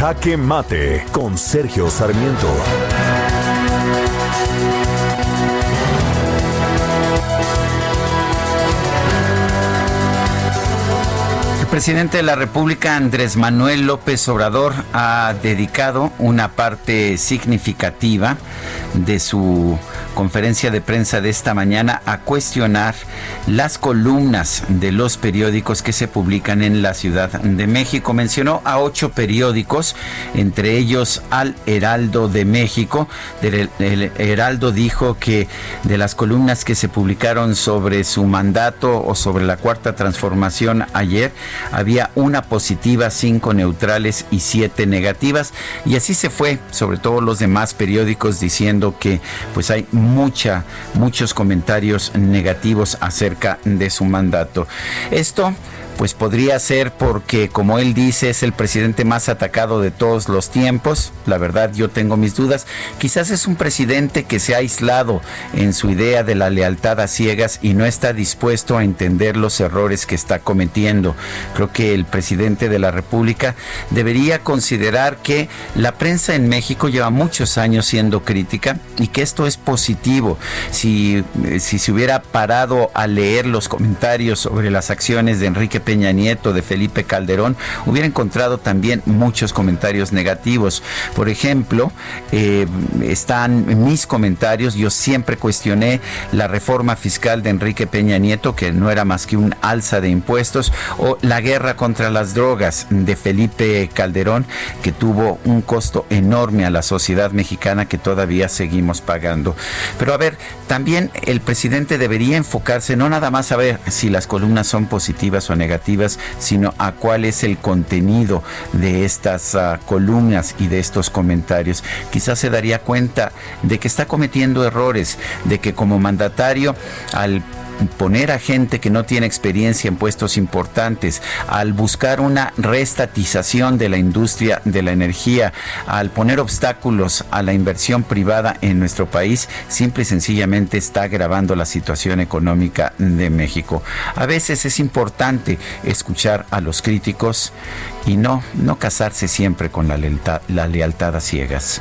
Jaque Mate con Sergio Sarmiento. El presidente de la República, Andrés Manuel López Obrador, ha dedicado una parte significativa de su conferencia de prensa de esta mañana a cuestionar las columnas de los periódicos que se publican en la Ciudad de México. Mencionó a ocho periódicos, entre ellos al Heraldo de México. El, Heraldo dijo que de las columnas que se publicaron sobre su mandato o sobre la cuarta transformación ayer, había una positiva, cinco neutrales y siete negativas. Y así se fue, sobre todo los demás periódicos, diciendo que pues hay mucha, muchos comentarios negativos acerca de su mandato. Esto pues podría ser porque, como él dice, es el presidente más atacado de todos los tiempos. La verdad, yo tengo mis dudas. Quizás es un presidente que se ha aislado en su idea de la lealtad a ciegas y no está dispuesto a entender los errores que está cometiendo. Creo que el presidente de la República debería considerar que la prensa en México lleva muchos años siendo crítica y que esto es positivo. Si, si se hubiera parado a leer los comentarios sobre las acciones de Enrique Peña Nieto, de Felipe Calderón, hubiera encontrado también muchos comentarios negativos. Por ejemplo, eh, están mis comentarios, yo siempre cuestioné la reforma fiscal de Enrique Peña Nieto, que no era más que un alza de impuestos, o la guerra contra las drogas de Felipe Calderón, que tuvo un costo enorme a la sociedad mexicana que todavía seguimos pagando. Pero a ver, también el presidente debería enfocarse no nada más a ver si las columnas son positivas o negativas, sino a cuál es el contenido de estas uh, columnas y de estos comentarios. Quizás se daría cuenta de que está cometiendo errores, de que como mandatario al poner a gente que no tiene experiencia en puestos importantes, al buscar una restatización de la industria de la energía, al poner obstáculos a la inversión privada en nuestro país, simple y sencillamente está agravando la situación económica de México. A veces es importante escuchar a los críticos y no, no casarse siempre con la lealtad, la lealtad a ciegas.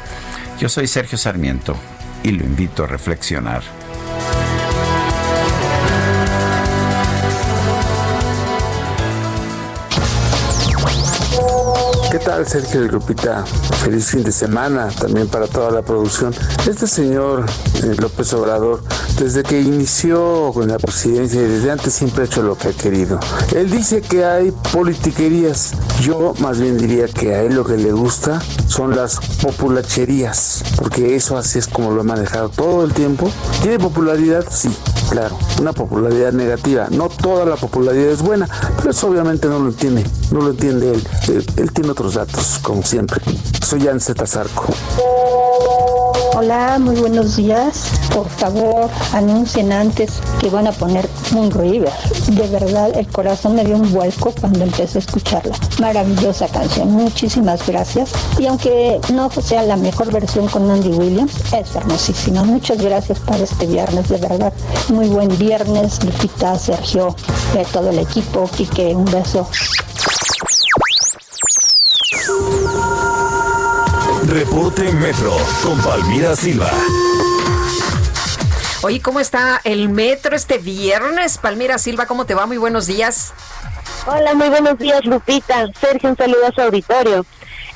Yo soy Sergio Sarmiento y lo invito a reflexionar. ¿Qué tal, Sergio y Lupita? Feliz fin de semana también para toda la producción. Este señor eh, López Obrador, desde que inició con la presidencia y desde antes siempre ha hecho lo que ha querido. Él dice que hay politiquerías. Yo más bien diría que a él lo que le gusta son las populacherías, porque eso así es como lo ha manejado todo el tiempo. ¿Tiene popularidad? Sí, claro. Una popularidad negativa. No toda la popularidad es buena, pero eso obviamente no lo entiende. No lo entiende él. Él, él tiene otros datos, como siempre. Soy Jan Zarco. Hola, muy buenos días. Por favor, anuncien antes que van a poner Moon River. De verdad, el corazón me dio un vuelco cuando empecé a escucharla. Maravillosa canción. Muchísimas gracias. Y aunque no sea la mejor versión con Andy Williams, es hermosísima. Muchas gracias para este viernes, de verdad. Muy buen viernes, Lupita, Sergio, de todo el equipo. Quique, un beso. Reporte Metro con Palmira Silva. Oye, ¿cómo está el metro este viernes? Palmira Silva, ¿cómo te va? Muy buenos días. Hola, muy buenos días, Lupita. Sergio, un saludo a su auditorio.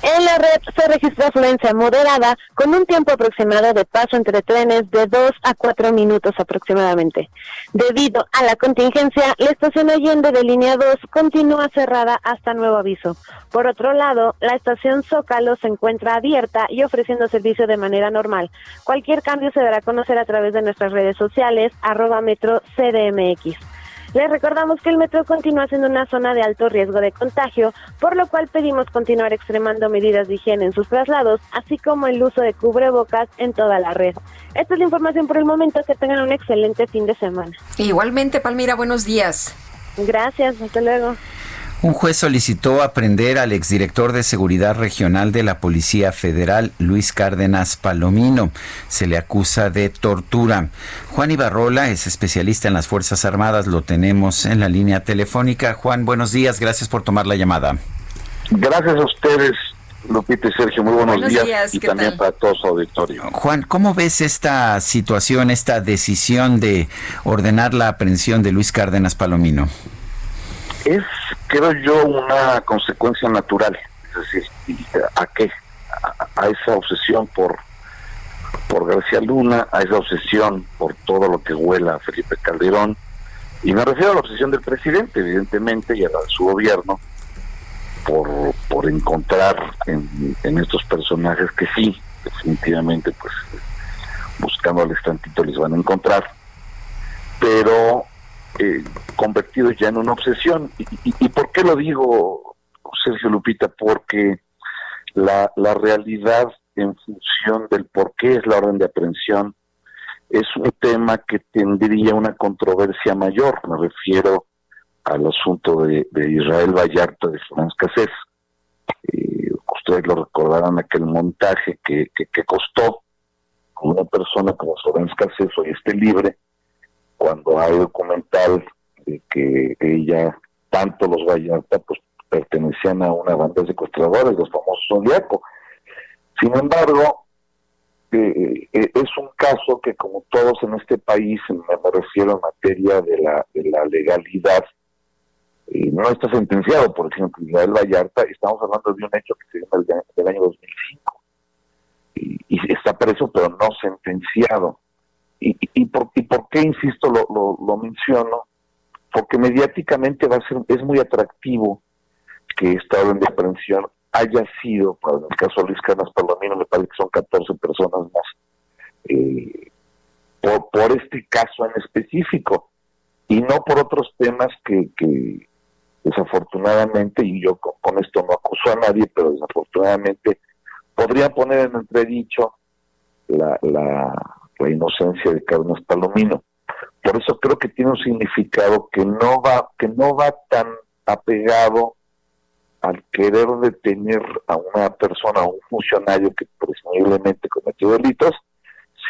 En la red se registra afluencia moderada con un tiempo aproximado de paso entre trenes de 2 a 4 minutos aproximadamente. Debido a la contingencia, la estación Allende de línea 2 continúa cerrada hasta nuevo aviso. Por otro lado, la estación Zócalo se encuentra abierta y ofreciendo servicio de manera normal. Cualquier cambio se dará a conocer a través de nuestras redes sociales, arroba metro CDMX. Les recordamos que el metro continúa siendo una zona de alto riesgo de contagio, por lo cual pedimos continuar extremando medidas de higiene en sus traslados, así como el uso de cubrebocas en toda la red. Esta es la información por el momento. Que tengan un excelente fin de semana. Igualmente, Palmira, buenos días. Gracias, hasta luego. Un juez solicitó aprender al exdirector de Seguridad Regional de la Policía Federal, Luis Cárdenas Palomino. Se le acusa de tortura. Juan Ibarrola es especialista en las Fuerzas Armadas. Lo tenemos en la línea telefónica. Juan, buenos días. Gracias por tomar la llamada. Gracias a ustedes, Lupita y Sergio. Muy buenos, días, y también para todo su auditorio. Juan, ¿cómo ves esta situación, esta decisión de ordenar la aprehensión de Luis Cárdenas Palomino? Es, creo yo, una consecuencia natural. Es decir, ¿a qué? A, esa obsesión por, por García Luna, a esa obsesión por todo lo que huela a Felipe Calderón. Y me refiero a la obsesión del presidente, evidentemente, y a la de su gobierno, por, por encontrar en, en estos personajes que sí, definitivamente, pues buscándoles tantito les van a encontrar. Pero eh, convertido ya en una obsesión. ¿Y, por qué lo digo, Sergio Lupita? Porque la, la realidad en función del por qué es la orden de aprehensión es un tema que tendría una controversia mayor. Me refiero al asunto de, Israel Vallarta de Franz Cassés. Eh, ustedes lo recordarán aquel montaje que, que, costó una persona como Franz Cassés hoy esté libre cuando hay documental de que ella, tanto los Vallarta, pues pertenecían a una banda de secuestradores, los famosos Zodiaco. Sin embargo, eh, eh, es un caso que como todos en este país, me, refiero en materia de la, de la legalidad, eh, no está sentenciado, por ejemplo, Israel Vallarta, estamos hablando de un hecho que se dio en el, año 2005, y, y está preso pero no sentenciado. ¿Y, y, por, y por qué, insisto, lo, lo, menciono? Porque mediáticamente va a ser, es muy atractivo que esta orden de aprehensión haya sido, para el caso de Luis Canas Palomino, me parece que son 14 personas más, eh, por, por este caso en específico, y no por otros temas que, que desafortunadamente, y yo con, esto no acuso a nadie, pero desafortunadamente podría poner en entredicho la, la la inocencia de Carlos Palomino. Por eso creo que tiene un significado que no va, que no va tan apegado al querer detener a una persona, a un funcionario que presumiblemente cometió delitos,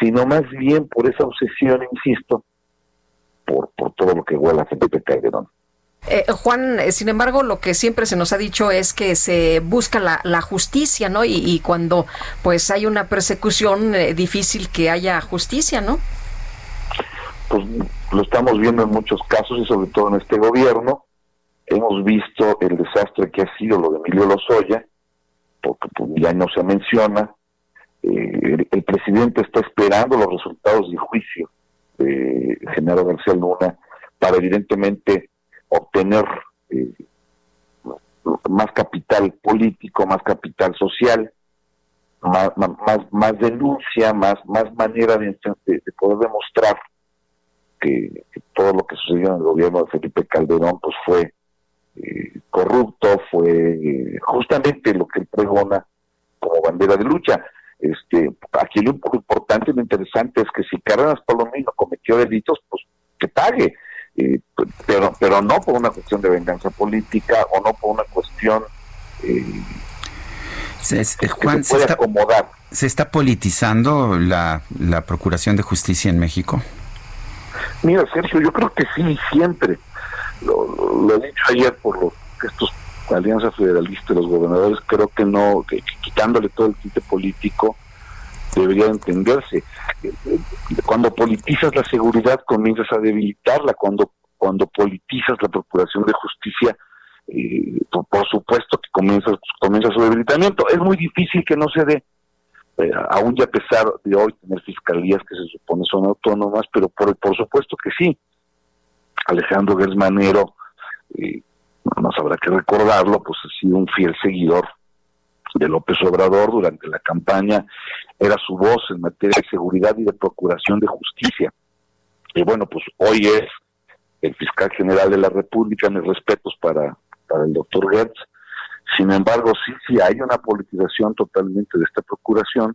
sino más bien por esa obsesión, insisto, por, por todo lo que huele a Felipe Calderón. Eh, Juan, eh, sin embargo, lo que siempre se nos ha dicho es que se busca la, justicia, ¿no? Y, cuando pues hay una persecución, eh, difícil que haya justicia, ¿no? Pues lo estamos viendo en muchos casos y sobre todo en este gobierno. Hemos visto el desastre que ha sido lo de Emilio Lozoya porque pues, ya no se menciona. Eh, el, presidente está esperando los resultados del juicio de Genaro García Luna para evidentemente obtener eh, más capital político, más capital social, más, más, denuncia, más, más manera de, poder demostrar que, todo lo que sucedió en el gobierno de Felipe Calderón pues fue eh, corrupto, fue eh, justamente lo que él pregona como bandera de lucha. Este, aquí lo, importante y lo interesante es que si Cárdenas Palomino cometió delitos, pues que pague, eh, pero, pero no por una cuestión de venganza política o no por una cuestión se, Juan, se, está, acomodar. ¿Se está politizando la, la Procuración de Justicia en México? Mira, Sergio, yo creo que sí, siempre. Lo, he dicho ayer por los, estos alianzas federalistas, los gobernadores, creo que no, que, quitándole todo el tinte político, debería entenderse. Cuando politizas la seguridad, comienzas a debilitarla. Cuando, cuando politizas la procuración de justicia, eh, por, supuesto que comienza, comienza su debilitamiento. Es muy difícil que no se dé, eh, aún ya a pesar de hoy tener fiscalías que se supone son autónomas, pero por, por supuesto que sí. Alejandro Gersmanero, eh, más habrá que recordarlo, pues ha sido un fiel seguidor de López Obrador durante la campaña, era su voz en materia de seguridad y de procuración de justicia. Y bueno, pues hoy es el fiscal general de la República, mis respetos para, para el doctor Gertz. Sin embargo, sí, sí hay una politización totalmente de esta procuración.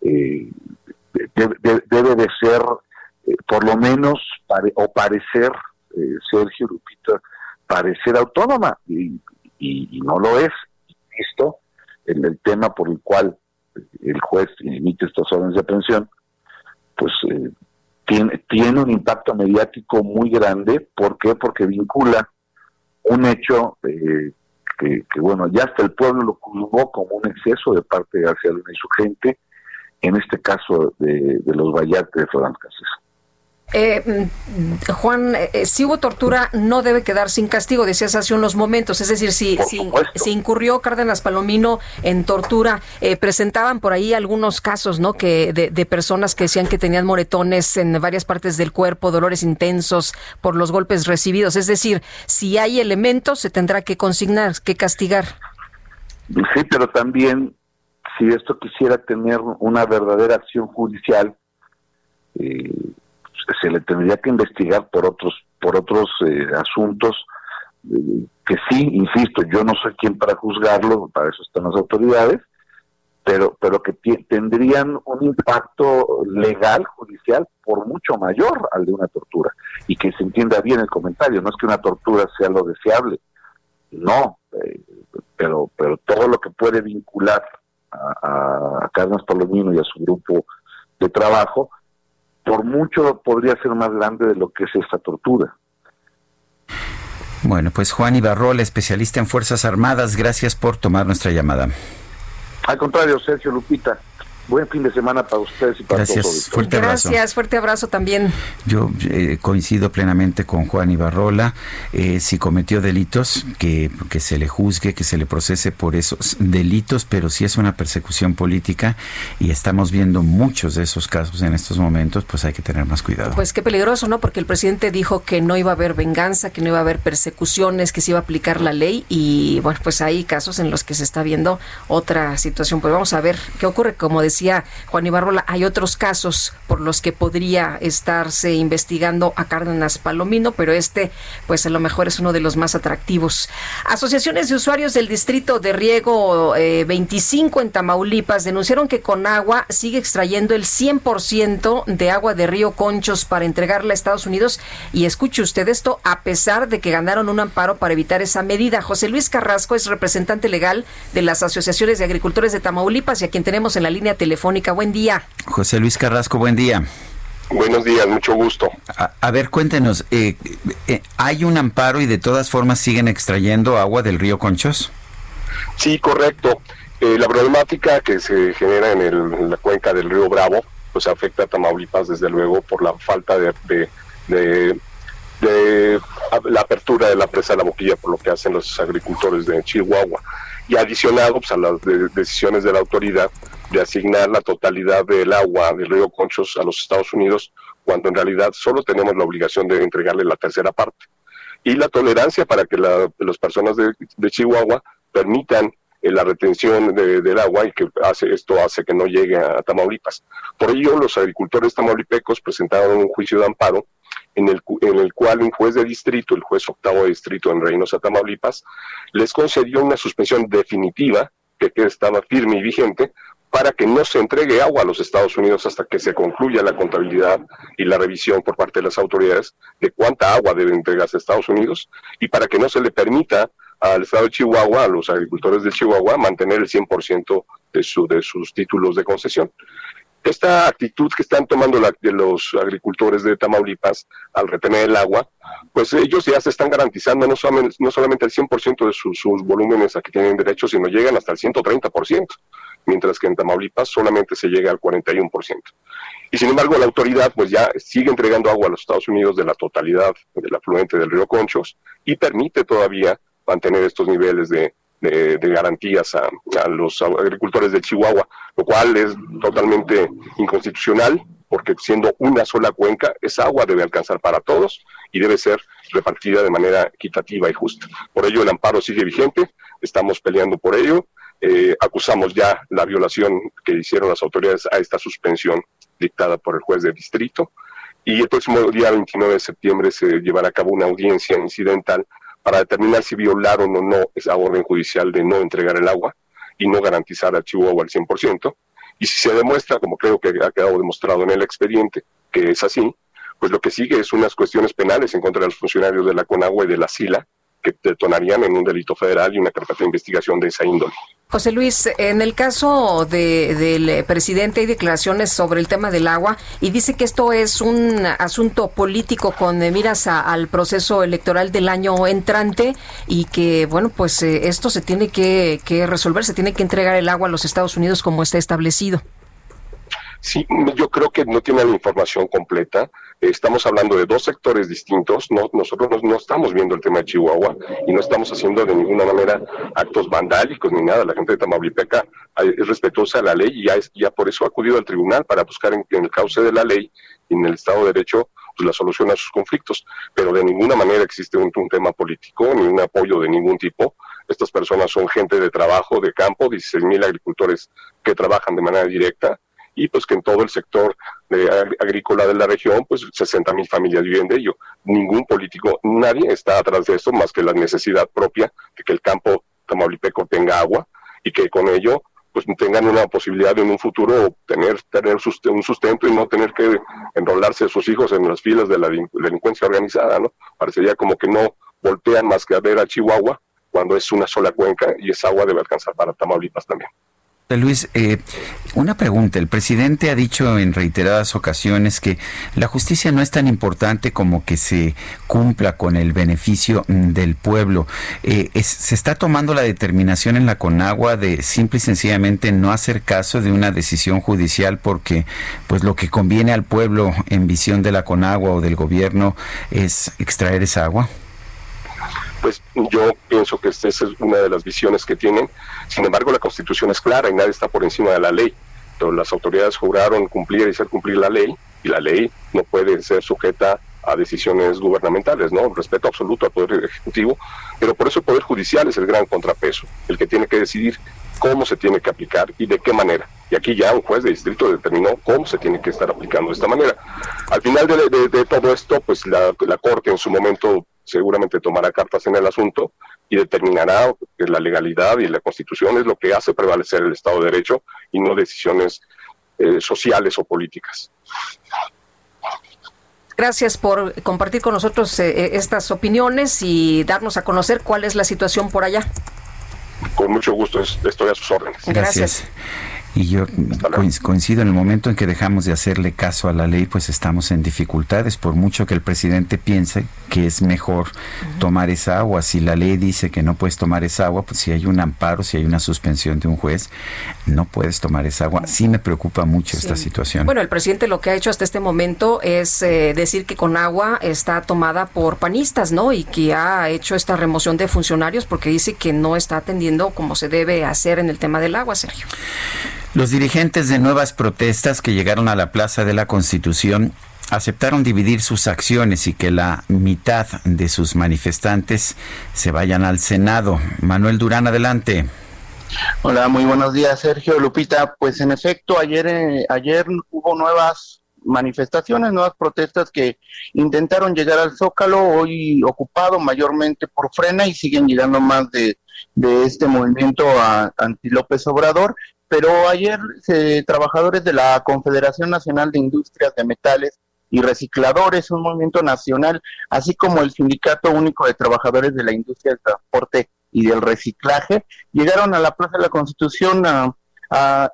Eh, debe, de ser, eh, por lo menos, o parecer, eh, Sergio Lupita, parecer autónoma, y, y, no lo es. Esto, en el tema por el cual el juez emite estas órdenes de aprehensión, pues tiene, tiene un impacto mediático muy grande. ¿Por qué? Porque vincula un hecho eh, que, bueno, ya hasta el pueblo lo juzgó como un exceso de parte de García Luna y su gente, en este caso de, los Vallartes de Florán eh, mm, Juan, eh, si hubo tortura, no debe quedar sin castigo, decías hace unos momentos. Es decir, si, si, incurrió Cárdenas Palomino en tortura, eh, presentaban por ahí algunos casos, ¿no? Que de, de, personas que decían que tenían moretones en varias partes del cuerpo, dolores intensos por los golpes recibidos. Es decir, si hay elementos, se tendrá que consignar, que castigar. Sí, pero también, si esto quisiera tener una verdadera acción judicial, eh, se le tendría que investigar por otros por otros eh, asuntos eh, que sí, insisto, yo no soy quien para juzgarlo, para eso están las autoridades, pero pero que tendrían un impacto legal, judicial, por mucho mayor al de una tortura. Y que se entienda bien el comentario, no es que una tortura sea lo deseable, no, eh, pero, pero todo lo que puede vincular a, a Carlos Palomino y a su grupo de trabajo, por mucho podría ser más grande de lo que es esta tortura. Bueno, pues Juan Ibarrola, especialista en Fuerzas Armadas, gracias por tomar nuestra llamada. Al contrario, Sergio Lupita, buen fin de semana para ustedes y para Gracias, todos. Fuerte abrazo. Gracias, fuerte abrazo también. Yo eh, coincido plenamente con Juan Ibarrola. Eh, si cometió delitos, que, que se le juzgue, que se le procese por esos delitos, pero si es una persecución política y estamos viendo muchos de esos casos en estos momentos, pues hay que tener más cuidado. Pues qué peligroso, ¿no? Porque el presidente dijo que no iba a haber venganza, que no iba a haber persecuciones, que se iba a aplicar la ley y bueno, pues hay casos en los que se está viendo otra situación. Pues vamos a ver qué ocurre. Como decía, decía Juan Ibarrola, hay otros casos por los que podría estarse investigando a Cárdenas Palomino, pero este, pues a lo mejor es uno de los más atractivos. Asociaciones de usuarios del distrito de riego 25 eh, en Tamaulipas denunciaron que Conagua sigue extrayendo el 100% de agua de Río Conchos para entregarla a Estados Unidos. Y escuche usted esto, a pesar de que ganaron un amparo para evitar esa medida. José Luis Carrasco es representante legal de las asociaciones de agricultores de Tamaulipas y a quien tenemos en la línea telefónica. Buen día. José Luis Carrasco, buen día. Buenos días, mucho gusto. A, ver, cuéntenos, eh, eh, ¿hay un amparo y de todas formas siguen extrayendo agua del río Conchos? Sí, correcto. Eh, la problemática que se genera en, la cuenca del río Bravo, pues afecta a Tamaulipas desde luego por la falta de, de la apertura de la presa de la boquilla por lo que hacen los agricultores de Chihuahua y adicionado pues, a las decisiones de la autoridad de asignar la totalidad del agua del río Conchos a los Estados Unidos cuando en realidad solo tenemos la obligación de entregarle la tercera parte y la tolerancia para que las personas de, Chihuahua permitan eh, la retención del agua y que esto hace que no llegue a Tamaulipas. Por ello, los agricultores tamaulipecos presentaron un juicio de amparo en el, en el cual un juez de distrito, el juez octavo de distrito en Reynosa, Tamaulipas, les concedió una suspensión definitiva, que, estaba firme y vigente, para que no se entregue agua a los Estados Unidos hasta que se concluya la contabilidad y la revisión por parte de las autoridades de cuánta agua debe entregarse a Estados Unidos y para que no se le permita al Estado de Chihuahua, a los agricultores de Chihuahua, mantener el 100% de, su, de sus títulos de concesión. Esta actitud que están tomando los agricultores de Tamaulipas al retener el agua, pues ellos ya se están garantizando no solamente, no solamente el 100% de sus, volúmenes a que tienen derecho, sino llegan hasta el 130%, mientras que en Tamaulipas solamente se llega al 41%. Y sin embargo, la autoridad pues ya sigue entregando agua a los Estados Unidos de la totalidad del afluente del río Conchos y permite todavía mantener estos niveles de, de, garantías a, los agricultores de Chihuahua, lo cual es totalmente inconstitucional porque siendo una sola cuenca, esa agua debe alcanzar para todos y debe ser repartida de manera equitativa y justa. Por ello el amparo sigue vigente, estamos peleando por ello, eh, acusamos ya la violación que hicieron las autoridades a esta suspensión dictada por el juez de distrito y el próximo día 29 de septiembre se llevará a cabo una audiencia incidental para determinar si violaron o no esa orden judicial de no entregar el agua y no garantizar al Chihuahua al 100%. Y si se demuestra, como creo que ha quedado demostrado en el expediente, que es así, pues lo que sigue es unas cuestiones penales en contra de los funcionarios de la CONAGUA y de la SILA, que detonarían en un delito federal y una carpeta de investigación de esa índole. José Luis, en el caso del presidente hay declaraciones sobre el tema del agua y dice que esto es un asunto político con miras al proceso electoral del año entrante y que, bueno, pues eh, esto se tiene que, que resolver, se tiene que entregar el agua a los Estados Unidos como está establecido. Sí, yo creo que no tiene la información completa. Estamos hablando de dos sectores distintos. No, nosotros no, estamos viendo el tema de Chihuahua y no estamos haciendo de ninguna manera actos vandálicos ni nada. La gente de Tamaulipeca es respetuosa de la ley y ya, ya por eso ha acudido al tribunal para buscar en, el cauce de la ley y en el Estado de Derecho pues, la solución a sus conflictos. Pero de ninguna manera existe un tema político ni un apoyo de ningún tipo. Estas personas son gente de trabajo, de campo, 16 mil agricultores que trabajan de manera directa y pues que en todo el sector agrícola de la región, pues 60 mil familias viven de ello. Ningún político, nadie está atrás de esto más que la necesidad propia de que el campo tamaulipeco tenga agua y que con ello pues tengan una posibilidad de en un futuro tener, tener un sustento y no tener que enrolarse a sus hijos en las filas de la delincuencia organizada, ¿no? Parecería como que no voltean más que a ver a Chihuahua cuando es una sola cuenca y esa agua debe alcanzar para Tamaulipas también. Luis, eh, una pregunta. El presidente ha dicho en reiteradas ocasiones que la justicia no es tan importante como que se cumpla con el beneficio mm, del pueblo. Eh, ¿Se está tomando la determinación en la Conagua de simple y sencillamente no hacer caso de una decisión judicial porque pues lo que conviene al pueblo en visión de la Conagua o del gobierno es extraer esa agua? Pues yo pienso que esta es una de las visiones que tienen. Sin embargo, la Constitución es clara y nadie está por encima de la ley. Las autoridades juraron cumplir y hacer cumplir la ley y la ley no puede ser sujeta a decisiones gubernamentales, ¿no? Respeto absoluto al Poder Ejecutivo, pero por eso el Poder Judicial es el gran contrapeso, el que tiene que decidir cómo se tiene que aplicar y de qué manera. Y aquí ya un juez de distrito determinó cómo se tiene que estar aplicando de esta manera. Al final de, todo esto, pues la Corte en su momento seguramente tomará cartas en el asunto y determinará que la legalidad y la constitución es lo que hace prevalecer el Estado de Derecho y no decisiones eh, sociales o políticas. Gracias por compartir con nosotros eh, eh, estas opiniones y darnos a conocer cuál es la situación por allá. Con mucho gusto, estoy a sus órdenes. Gracias. Y yo coinc- coincido en el momento en que dejamos de hacerle caso a la ley, pues estamos en dificultades, por mucho que el presidente piense que es mejor tomar esa agua. Si la ley dice que no puedes tomar esa agua, pues si hay un amparo, si hay una suspensión de un juez, no puedes tomar esa agua. Sí me preocupa mucho esta situación. Bueno, el presidente lo que ha hecho hasta este momento es eh, decir que con agua está tomada por panistas, ¿no? Y que ha hecho esta remoción de funcionarios porque dice que no está atendiendo como se debe hacer en el tema del agua, Sergio. Los dirigentes de nuevas protestas que llegaron a la Plaza de la Constitución aceptaron dividir sus acciones y que la mitad de sus manifestantes se vayan al Senado. Manuel Durán, adelante. Hola, muy buenos días, Sergio Lupita. Pues en efecto, ayer eh, ayer hubo nuevas manifestaciones, nuevas protestas que intentaron llegar al Zócalo, hoy ocupado mayormente por Frena y siguen llegando más de, de este movimiento a, anti López Obrador. Pero ayer eh, trabajadores de la Confederación Nacional de Industrias de Metales y Recicladores, un movimiento nacional, así como el Sindicato Único de Trabajadores de la Industria del Transporte y del Reciclaje, llegaron a la Plaza de la Constitución a,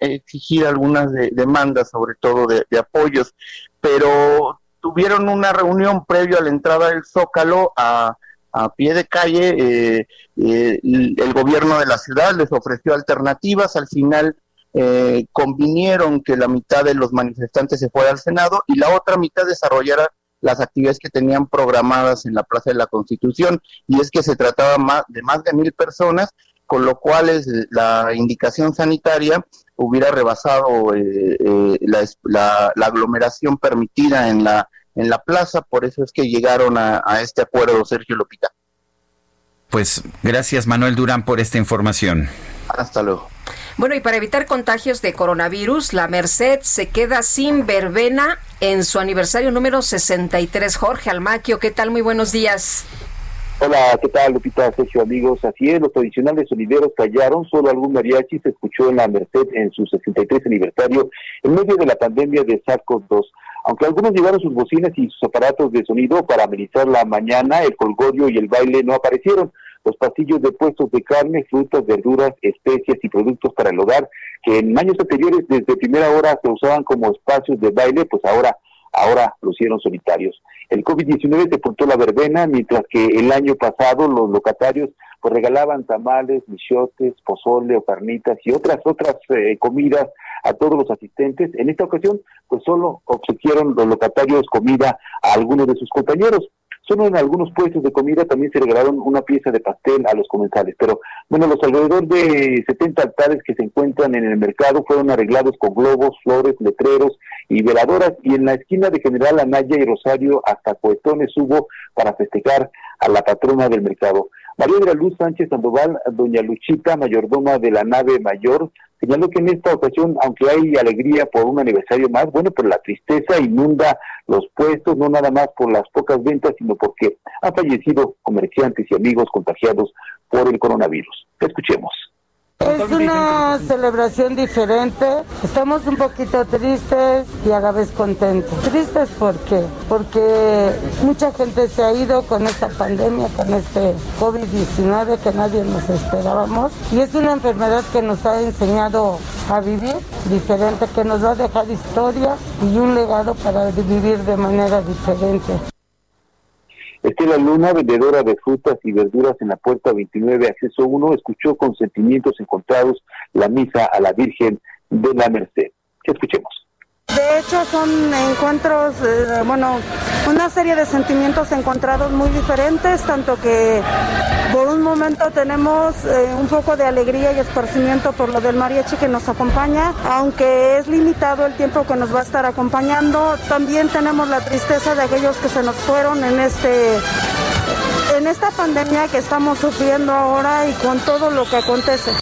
exigir algunas de- demandas, sobre todo de, de apoyos, pero tuvieron una reunión previo a la entrada del Zócalo a, a pie de calle. eh, eh, el gobierno de la ciudad les ofreció alternativas, al final eh, convinieron que la mitad de los manifestantes se fuera al Senado y la otra mitad desarrollara las actividades que tenían programadas en la Plaza de la Constitución, y es que se trataba de más de mil personas, con lo cual es, la indicación sanitaria hubiera rebasado eh, eh, la, la- la aglomeración permitida en la, en la plaza, por eso es que llegaron a, a este acuerdo, Sergio Lopita. Pues gracias Manuel Durán por esta información. Hasta luego. Bueno, y para evitar contagios de coronavirus, la Merced se queda sin verbena en su aniversario número 63. Jorge Almaquio, ¿qué tal? Muy buenos días. Hola, ¿qué tal, Lupita, Sergio, amigos? Así es, los tradicionales sonideros callaron, solo algún mariachi se escuchó en la Merced en su 63 aniversario en medio de la pandemia de SARS-CoV-2. Aunque algunos llevaron sus bocinas y sus aparatos de sonido para amenizar la mañana, el colgorio y el baile no aparecieron. Los pasillos de puestos de carne, frutas, verduras, especias y productos para el hogar, que en años anteriores desde primera hora se usaban como espacios de baile, pues ahora ahora lucieron solitarios. El COVID-19 sepultó la verbena, mientras que el año pasado los locatarios pues regalaban tamales, michotes, pozole o carnitas y otras otras eh, comidas a todos los asistentes. En esta ocasión, pues solo obsequiaron los locatarios comida a algunos de sus compañeros. Solo en algunos puestos de comida también se regalaron una pieza de pastel a los comensales. Pero bueno, los alrededor de 70 altares que se encuentran en el mercado fueron arreglados con globos, flores, letreros y veladoras. Y en la esquina de General Anaya y Rosario hasta cohetones hubo para festejar a la patrona del mercado. María de la Luz Sánchez Sandoval, doña Luchita, mayordoma de la nave mayor, señaló que en esta ocasión, aunque hay alegría por un aniversario más, bueno, pues la tristeza inunda los puestos, no nada más por las pocas ventas, sino porque han fallecido comerciantes y amigos contagiados por el coronavirus. Escuchemos. Es una celebración diferente. Estamos un poquito tristes y a la vez contentos. Tristes ¿por qué? Porque mucha gente se ha ido con esta pandemia, con este COVID-19 que nadie nos esperábamos. Y es una enfermedad que nos ha enseñado a vivir diferente, que nos va a dejar historia y un legado para vivir de manera diferente. Estela Luna, vendedora de frutas y verduras en la puerta 29, acceso 1, escuchó con sentimientos encontrados la misa a la Virgen de la Merced. Escuchemos. De hecho, son encuentros, eh, bueno, una serie de sentimientos encontrados muy diferentes, tanto que por un momento tenemos eh, un poco de alegría y esparcimiento por lo del mariachi que nos acompaña, aunque es limitado el tiempo que nos va a estar acompañando, también tenemos la tristeza de aquellos que se nos fueron en este en esta pandemia que estamos sufriendo ahora y con todo lo que acontece.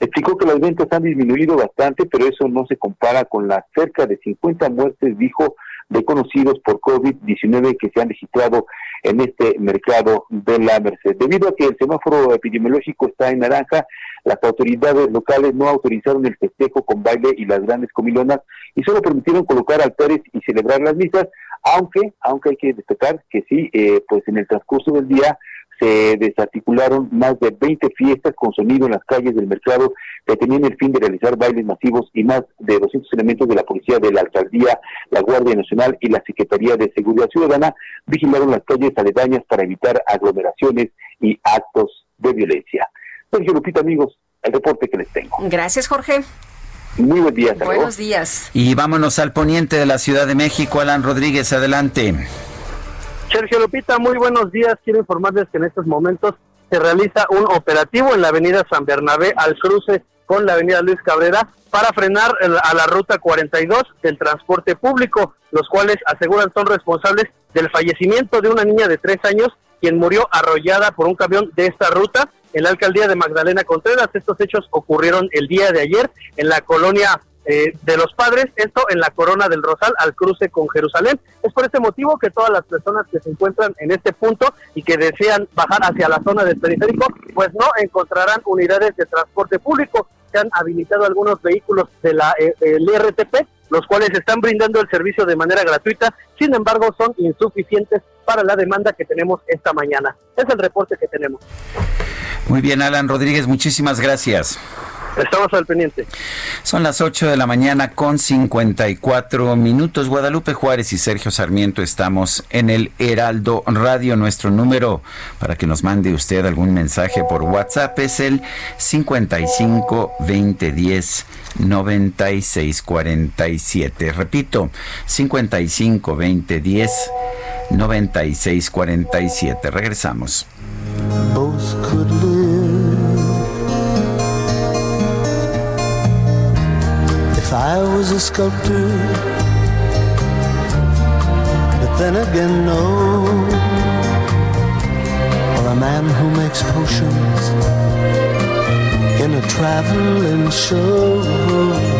Explicó que las ventas han disminuido bastante, pero eso no se compara con las cerca de 50 muertes, dijo, de conocidos por COVID-19 que se han registrado en este mercado de la Merced. Debido a que el semáforo epidemiológico está en naranja, las autoridades locales no autorizaron el festejo con baile y las grandes comilonas y solo permitieron colocar altares y celebrar las misas, aunque, aunque hay que destacar que sí, eh, pues en el transcurso del día se desarticularon más de 20 fiestas con sonido en las calles del mercado que tenían el fin de realizar bailes masivos y más de 200 elementos de la policía de la alcaldía, la Guardia Nacional y la Secretaría de Seguridad Ciudadana vigilaron las calles aledañas para evitar aglomeraciones y actos de violencia. Sergio Lupita, amigos, el reporte que les tengo. Gracias, Jorge. Muy buen día. Buenos días. Y vámonos al poniente de la Ciudad de México, Alan Rodríguez, adelante. Sergio Lupita, muy buenos días. Quiero informarles que en estos momentos se realiza un operativo en la avenida San Bernabé al cruce con la avenida Luis Cabrera para frenar a la ruta 42 del transporte público, los cuales aseguran son responsables del fallecimiento de una niña de tres años quien murió arrollada por un camión de esta ruta en la alcaldía de Magdalena Contreras. Estos hechos ocurrieron el día de ayer en la colonia eh, de los padres, esto en la Corona del Rosal al cruce con Jerusalén. Es por este motivo que todas las personas que se encuentran en este punto y que desean bajar hacia la zona del periférico, pues no encontrarán unidades de transporte público. Se han habilitado algunos vehículos de la eh, el RTP, los cuales están brindando el servicio de manera gratuita, sin embargo son insuficientes para la demanda que tenemos esta mañana. Es el reporte que tenemos. Muy bien, Alan Rodríguez, muchísimas gracias. Estamos al pendiente. Son las 8 de la mañana con 54 minutos. Guadalupe Juárez y Sergio Sarmiento estamos en el Heraldo Radio. Nuestro número para que nos mande usted algún mensaje por WhatsApp es el 55 20 10 96 47. Repito, 55 20 10 96 47. Regresamos. If I was a sculptor. But then again, no. Or a man who makes potions in a traveling show.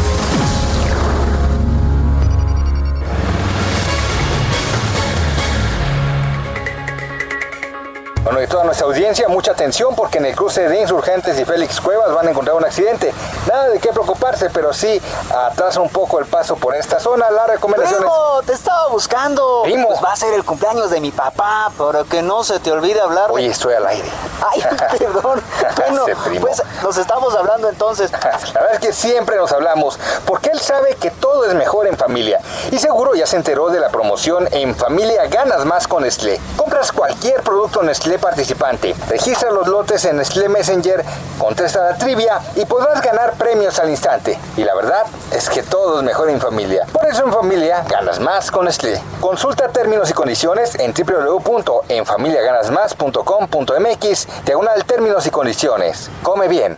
Bueno, y toda nuestra audiencia, mucha atención porque en el cruce de Insurgentes y Félix Cuevas van a encontrar un accidente. Nada de qué preocuparse, pero sí atrasa un poco el paso por esta zona. Las recomendaciones. Primo, te estaba buscando. Primo. Pues va a ser el cumpleaños de mi papá, pero que no se te olvide hablar. Oye, estoy al aire. Ay, perdón. Bueno, pues nos estamos hablando entonces. La verdad es que siempre nos hablamos, porque él sabe que todo es mejor en familia. Y seguro ya se enteró de la promoción En Familia Ganas Más con Nestlé. Compras cualquier producto Nestlé participante, registra los lotes en Nestlé Messenger, contesta la trivia y podrás ganar premios al instante. Y la verdad es que todo es mejor en familia. Por eso en familia ganas más con Nestlé. Consulta términos y condiciones en www.enfamiliaganasmas.com.mx, diagonal términos y condiciones. Come bien.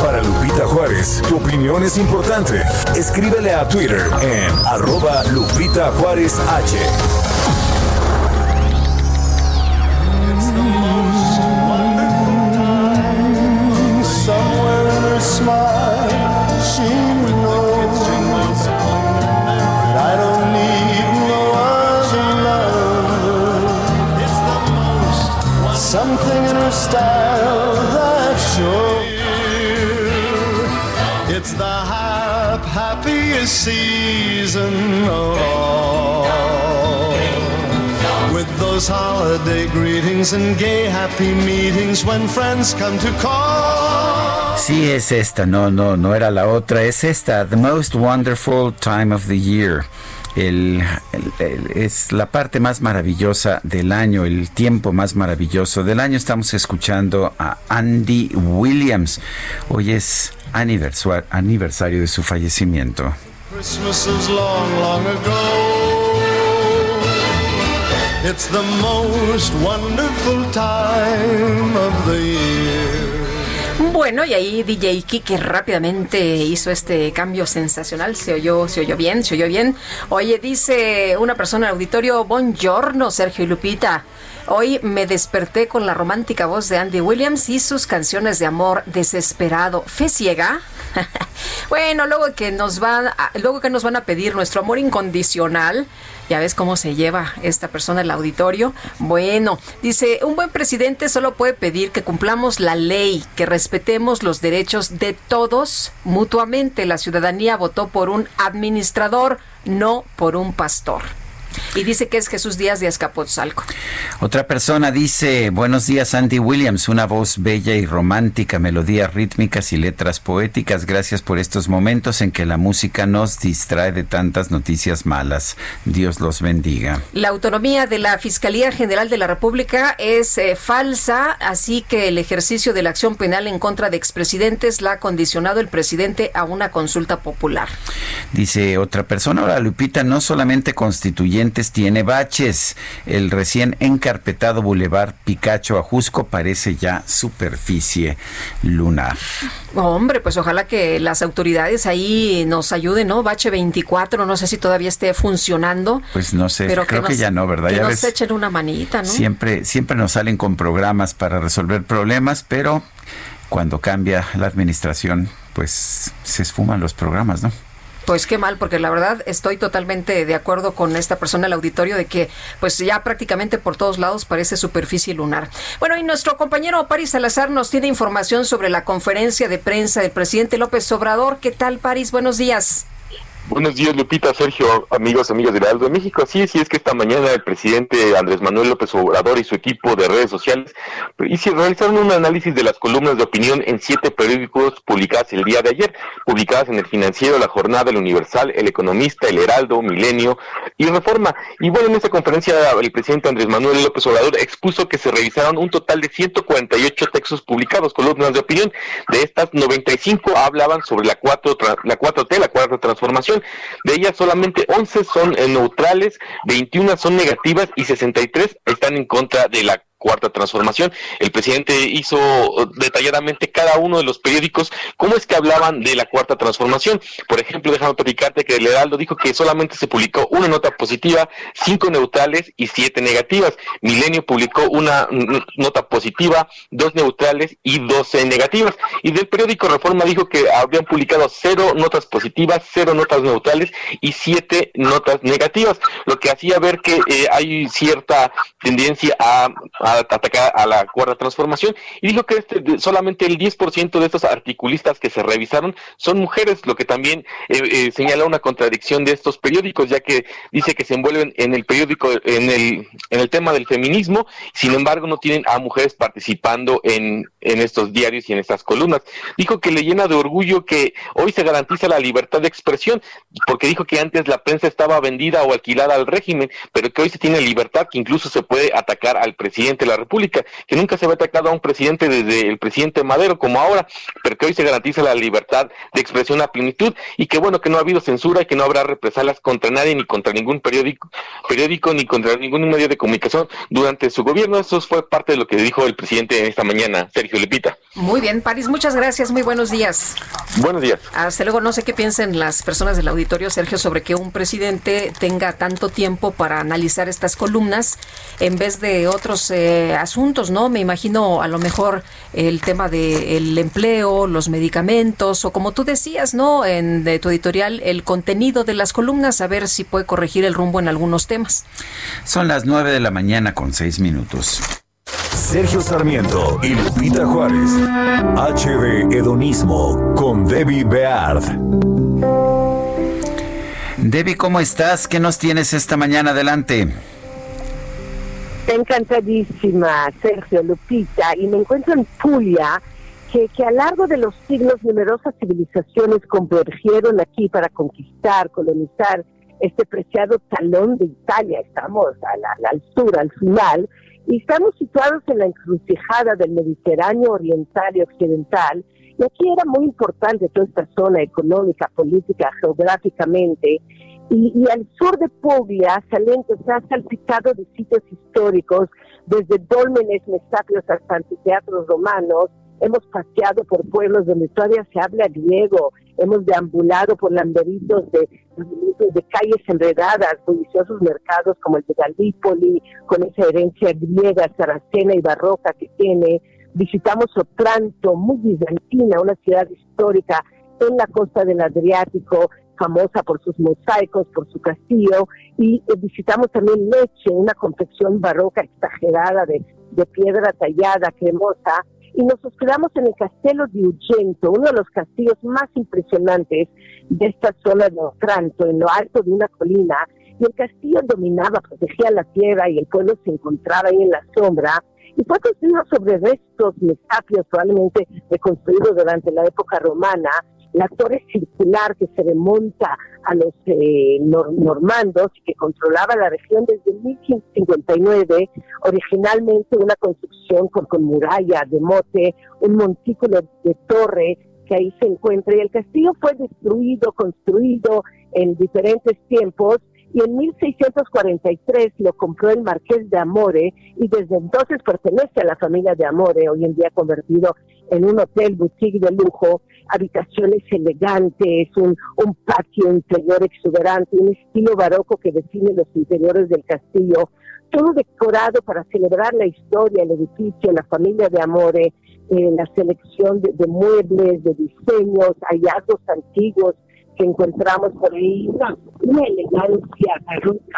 Para Lupita Juárez, tu opinión es importante. Escríbele a Twitter en arroba Lupita Juárez H. smile, she that I don't need no other lover. Something in her style that shows it's the hap- happiest season of all. Those holiday greetings and gay happy meetings when friends come to call. Sí, es esta, no, no, no era la otra, es esta, The Most Wonderful Time of the Year. El, el- el- es la parte más maravillosa del año, el tiempo más maravilloso del año. Estamos escuchando a Andy Williams. Hoy es aniversu- aniversario de su fallecimiento. Christmas is long, long ago. It's the most wonderful time of the year. Bueno, y ahí DJ Kike rápidamente hizo este cambio sensacional. Se oyó, se oyó bien, se oyó bien. Oye, dice una persona en auditorio, Buongiorno, Sergio y Lupita. Hoy me desperté con la romántica voz de Andy Williams y sus canciones de amor desesperado. ¿Fe ciega? bueno, luego que nos van a, luego que nos van a pedir nuestro amor incondicional, ya ves cómo se lleva esta persona el auditorio. Bueno, dice, un buen presidente solo puede pedir que cumplamos la ley, que respetemos los derechos de todos mutuamente. La ciudadanía votó por un administrador, no por un pastor. Y dice que es Jesús Díaz de Azcapotzalco. Otra persona dice, buenos días Andy Williams, una voz bella y romántica, melodías rítmicas y letras poéticas. Gracias por estos momentos en que la música nos distrae de tantas noticias malas. Dios los bendiga. La autonomía de la Fiscalía General de la República es eh, falsa, así que el ejercicio de la acción penal en contra de expresidentes la ha condicionado el presidente a una consulta popular. Dice otra persona, ahora Lupita, no solamente constituyente, tiene baches. El recién encarpetado Boulevard Picacho Ajusco parece ya superficie lunar. Hombre, pues ojalá que las autoridades ahí nos ayuden, ¿no? Bache 24, no sé si todavía esté funcionando. Pues no sé, creo que, ya no, ¿verdad? Que ya nos echen una manita, ¿no? Siempre, siempre nos salen con programas para resolver problemas, pero cuando cambia la administración, pues se esfuman los programas, ¿no? Pues qué mal, porque la verdad estoy totalmente de acuerdo con esta persona el auditorio de que pues ya prácticamente por todos lados parece superficie lunar. Bueno, y nuestro compañero Paris Salazar nos tiene información sobre la conferencia de prensa del presidente López Obrador. ¿Qué tal, Paris? Buenos días. Buenos días, Lupita, Sergio, amigos, amigas de Heraldo de México. Sí, sí, es que esta mañana el presidente Andrés Manuel López Obrador y su equipo de redes sociales realizaron un análisis de las columnas de opinión en siete periódicos publicadas el día de ayer, publicadas en el Financiero, La Jornada, El Universal, El Economista, El Heraldo, Milenio y Reforma. Y bueno, en esta conferencia el presidente Andrés Manuel López Obrador expuso que se revisaron un total de 148 textos publicados, columnas de opinión. De estas, 95 hablaban sobre la 4, la 4T, la cuarta transformación de ellas solamente 11 son eh, neutrales, 21 son negativas y 63 están en contra de la cuarta transformación. El presidente hizo detalladamente cada uno de los periódicos cómo es que hablaban de la cuarta transformación. Por ejemplo, déjame platicarte que el Heraldo dijo que solamente se publicó una nota positiva, cinco neutrales y siete negativas. Milenio publicó una nota positiva, dos neutrales y doce negativas. Y del periódico Reforma dijo que habrían publicado cero notas positivas, cero notas neutrales y siete notas negativas, lo que hacía ver que eh, hay cierta tendencia a atacar a la cuarta transformación y dijo que este, solamente el 10% de estos articulistas que se revisaron son mujeres, lo que también eh, eh, señala una contradicción de estos periódicos, ya que dice que se envuelven en el periódico, en el, en el tema del feminismo, sin embargo no tienen a mujeres participando en, en estos diarios y en estas columnas. Dijo que le llena de orgullo que hoy se garantiza la libertad de expresión, porque dijo que antes la prensa estaba vendida o alquilada al régimen, pero que hoy se tiene libertad, que incluso se puede atacar al presidente de la República, que nunca se había atacado a un presidente desde el presidente Madero como ahora, pero que hoy se garantiza la libertad de expresión a plenitud y que bueno que no ha habido censura y que no habrá represalias contra nadie ni contra ningún periódico, periódico ni contra ningún medio de comunicación durante su gobierno. Eso fue parte de lo que dijo el presidente esta mañana, Sergio Muy bien, París, muchas gracias, muy buenos días. Buenos días. Hasta luego, no sé qué piensen las personas del auditorio, Sergio, sobre que un presidente tenga tanto tiempo para analizar estas columnas en vez de otros eh, asuntos, ¿no? Me imagino a lo mejor el tema del empleo, los medicamentos o como tú decías, ¿no? En de tu editorial, el contenido de las columnas, a ver si puede corregir el rumbo en algunos temas. Son las nueve de la mañana con seis minutos. Sergio Sarmiento y Lupita Juárez. HD Hedonismo con Debbie Beard. Debbie, ¿cómo estás? ¿Qué nos tienes esta mañana adelante? Encantadísima, Sergio Lupita, y me encuentro en Puglia, que, que a lo largo de los siglos numerosas civilizaciones convergieron aquí para conquistar, colonizar este preciado talón de Italia. Estamos a la, a la altura, al final, y estamos situados en la encrucijada del Mediterráneo oriental y occidental, y aquí era muy importante toda esta zona económica, política, geográficamente, y, al sur de Puglia, Salento ha salpicado de sitios históricos, desde dólmenes mestapios hasta anfiteatros romanos, hemos paseado por pueblos donde todavía se habla griego, hemos deambulado por landeritos de, de calles enredadas, bulliciosos mercados como el de Galípoli, con esa herencia griega, saracena y barroca que tiene. Visitamos Otranto, muy bizantina, una ciudad histórica en la costa del Adriático, famosa por sus mosaicos, por su castillo, y eh, visitamos también Leche, una confección barroca exagerada de, de piedra tallada, cremosa, y nos hospedamos en el Castelo de Ugento, uno de los castillos más impresionantes de esta zona de Otranto, en lo alto de una colina, y el castillo dominaba, protegía la tierra y el pueblo se encontraba ahí en la sombra, y fue construido sobre restos mesapios probablemente reconstruidos durante la época romana, la torre circular que se remonta a los eh, normandos y que controlaba la región desde 1559, originalmente una construcción con, con muralla de mote, un montículo de torre que ahí se encuentra. Y el castillo fue destruido, construido en diferentes tiempos y en 1643 lo compró el marqués de Amore y desde entonces pertenece a la familia de Amore, hoy en día convertido en un hotel boutique de lujo, habitaciones elegantes, un, un patio interior exuberante, un estilo barroco que define los interiores del castillo, todo decorado para celebrar la historia, el edificio, la familia de Amore, eh, la selección de, de muebles, de diseños, hallazgos antiguos, que encontramos por ahí una, elegancia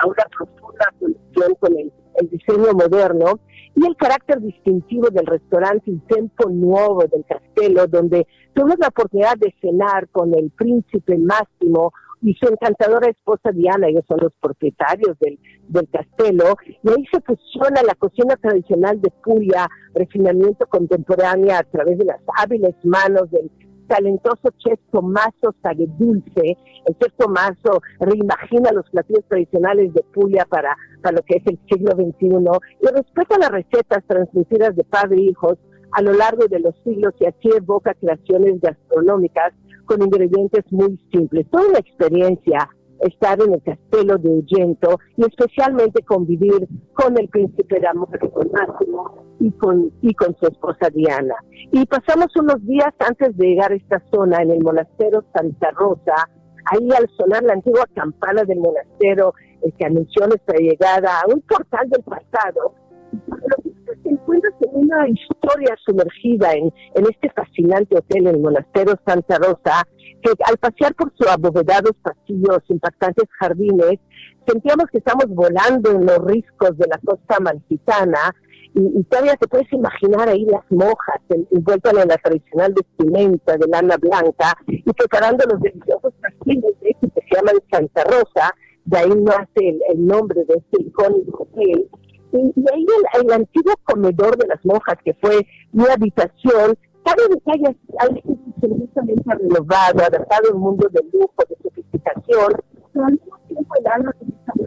una profunda conexión con el, diseño moderno y el carácter distintivo del restaurante El Tempo Nuevo del Castelo, donde tuvimos la oportunidad de cenar con el príncipe Máximo y su encantadora esposa Diana, ellos son los propietarios del, del castelo, y ahí se fusiona la cocina tradicional de Puglia, refinamiento contemporáneo a través de las hábiles manos del talentoso chef Tomaso Dulce. El chef Tomaso reimagina los platillos tradicionales de Puglia para, para lo que es el siglo XXI y respeta las recetas transmitidas de padre e hijos a lo largo de los siglos y así evoca creaciones gastronómicas con ingredientes muy simples. Toda una experiencia estar en el castelo de Ugento y especialmente convivir con el príncipe de amor, con Máximo y con, y con su esposa Diana. Y pasamos unos días antes de llegar a esta zona en el monasterio Santa Rosa, ahí al sonar la antigua campana del monasterio el que anunció nuestra llegada a un portal del pasado, se encuentra en una historia sumergida en, en este fascinante hotel, el monasterio Santa Rosa, que al pasear por sus abovedados pasillos, impactantes jardines, sentíamos que estamos volando en los riscos de la costa malfitana y, todavía te puedes imaginar ahí las mojas envueltas en la tradicional vestimenta de lana blanca y preparando los deliciosos pastillas de que se llaman Santa Rosa, de ahí nace el, nombre de este icónico hotel. Y, ahí el, antiguo comedor de las monjas, que fue mi habitación, cada detalle absolutamente renovado, adaptado al mundo del lujo, de sofisticación, pero al mismo tiempo el alma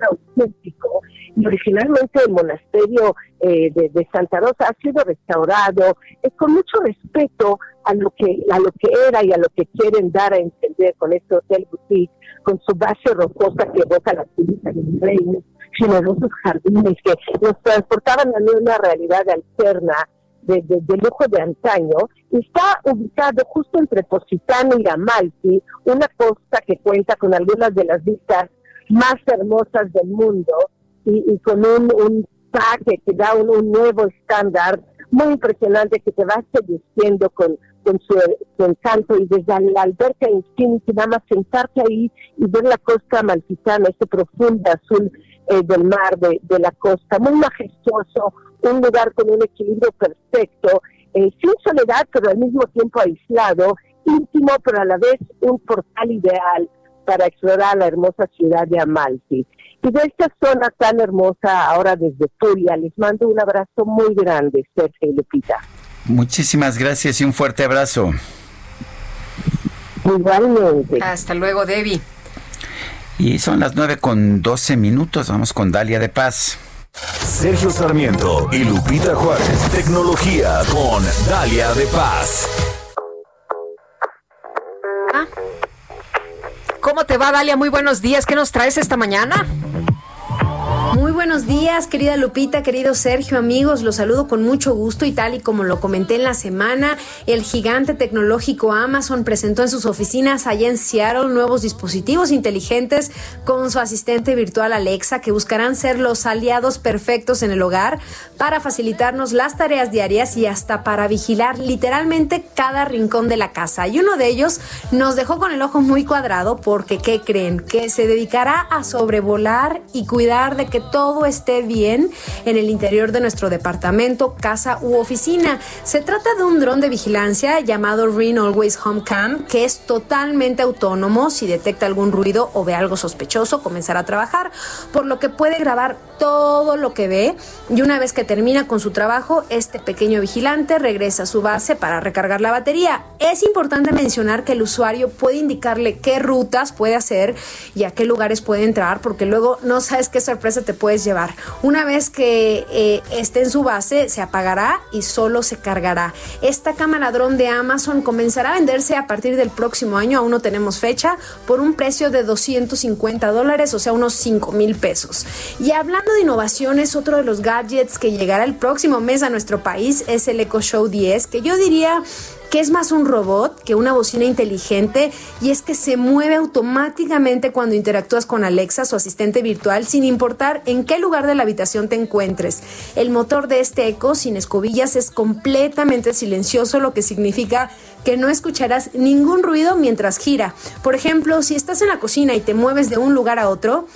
auténtico. Y originalmente el monasterio eh, de, Santa Rosa ha sido restaurado eh, con mucho respeto a lo que a lo que era y a lo que quieren dar a entender con este hotel boutique, con su base rocosa que evoca la cultura del reino, generosos jardines que nos transportaban a una realidad alterna de, de, lujo de antaño, está ubicado justo entre Positano y Amalfi, una costa que cuenta con algunas de las vistas más hermosas del mundo y, con un, un que da un, nuevo estándar muy impresionante que te va seduciendo con, con su, encanto y desde la alberca Infinity, nada más sentarte ahí y ver la costa amalfitana, este profundo azul eh, del mar de, de la costa, muy majestuoso, un lugar con un equilibrio perfecto, eh, sin soledad, pero al mismo tiempo aislado, íntimo, pero a la vez un portal ideal para explorar la hermosa ciudad de Amalfi. Y de esta zona tan hermosa, ahora desde Turia, les mando un abrazo muy grande, Sergio y Lupita. Muchísimas gracias y un fuerte abrazo. Igualmente. Hasta luego, Debbie. Y son las nueve con doce minutos. Vamos con Dalia de Paz. Sergio Sarmiento y Lupita Juárez. Tecnología con Dalia de Paz. Ah. ¿Cómo te va, Dalia? Muy buenos días. ¿Qué nos traes esta mañana? Muy buenos días, querida Lupita, querido Sergio, amigos, los saludo con mucho gusto y tal y como lo comenté en la semana, el gigante tecnológico Amazon presentó en sus oficinas allá en Seattle nuevos dispositivos inteligentes con su asistente virtual Alexa que buscarán ser los aliados perfectos en el hogar para facilitarnos las tareas diarias y hasta para vigilar literalmente cada rincón de la casa. Y uno de ellos nos dejó con el ojo muy cuadrado porque, ¿qué creen? Que se dedicará a sobrevolar y cuidar de que todo esté bien en el interior de nuestro departamento, casa u oficina. Se trata de un dron de vigilancia llamado Ring Always Home Cam que es totalmente autónomo. Si detecta algún ruido o ve algo sospechoso, comenzará a trabajar, por lo que puede grabar todo lo que ve y una vez que termina con su trabajo, este pequeño vigilante regresa a su base para recargar la batería. Es importante mencionar que el usuario puede indicarle qué rutas puede hacer y a qué lugares puede entrar, porque luego no sabes qué sorpresa te puedes llevar. Una vez que eh, esté en su base, se apagará y solo se cargará. Esta cámara dron de Amazon comenzará a venderse a partir del próximo año, aún no tenemos fecha, por un precio de 250 dólares, o sea, unos 5 mil pesos. Y hablando de innovaciones, otro de los gadgets que llegará el próximo mes a nuestro país es el Echo Show 10, que yo diría que es más un robot que una bocina inteligente y es que se mueve automáticamente cuando interactúas con Alexa, su asistente virtual, sin importar en qué lugar de la habitación te encuentres. El motor de este eco sin escobillas es completamente silencioso, lo que significa que no escucharás ningún ruido mientras gira. Por ejemplo, si estás en la cocina y te mueves de un lugar a otro,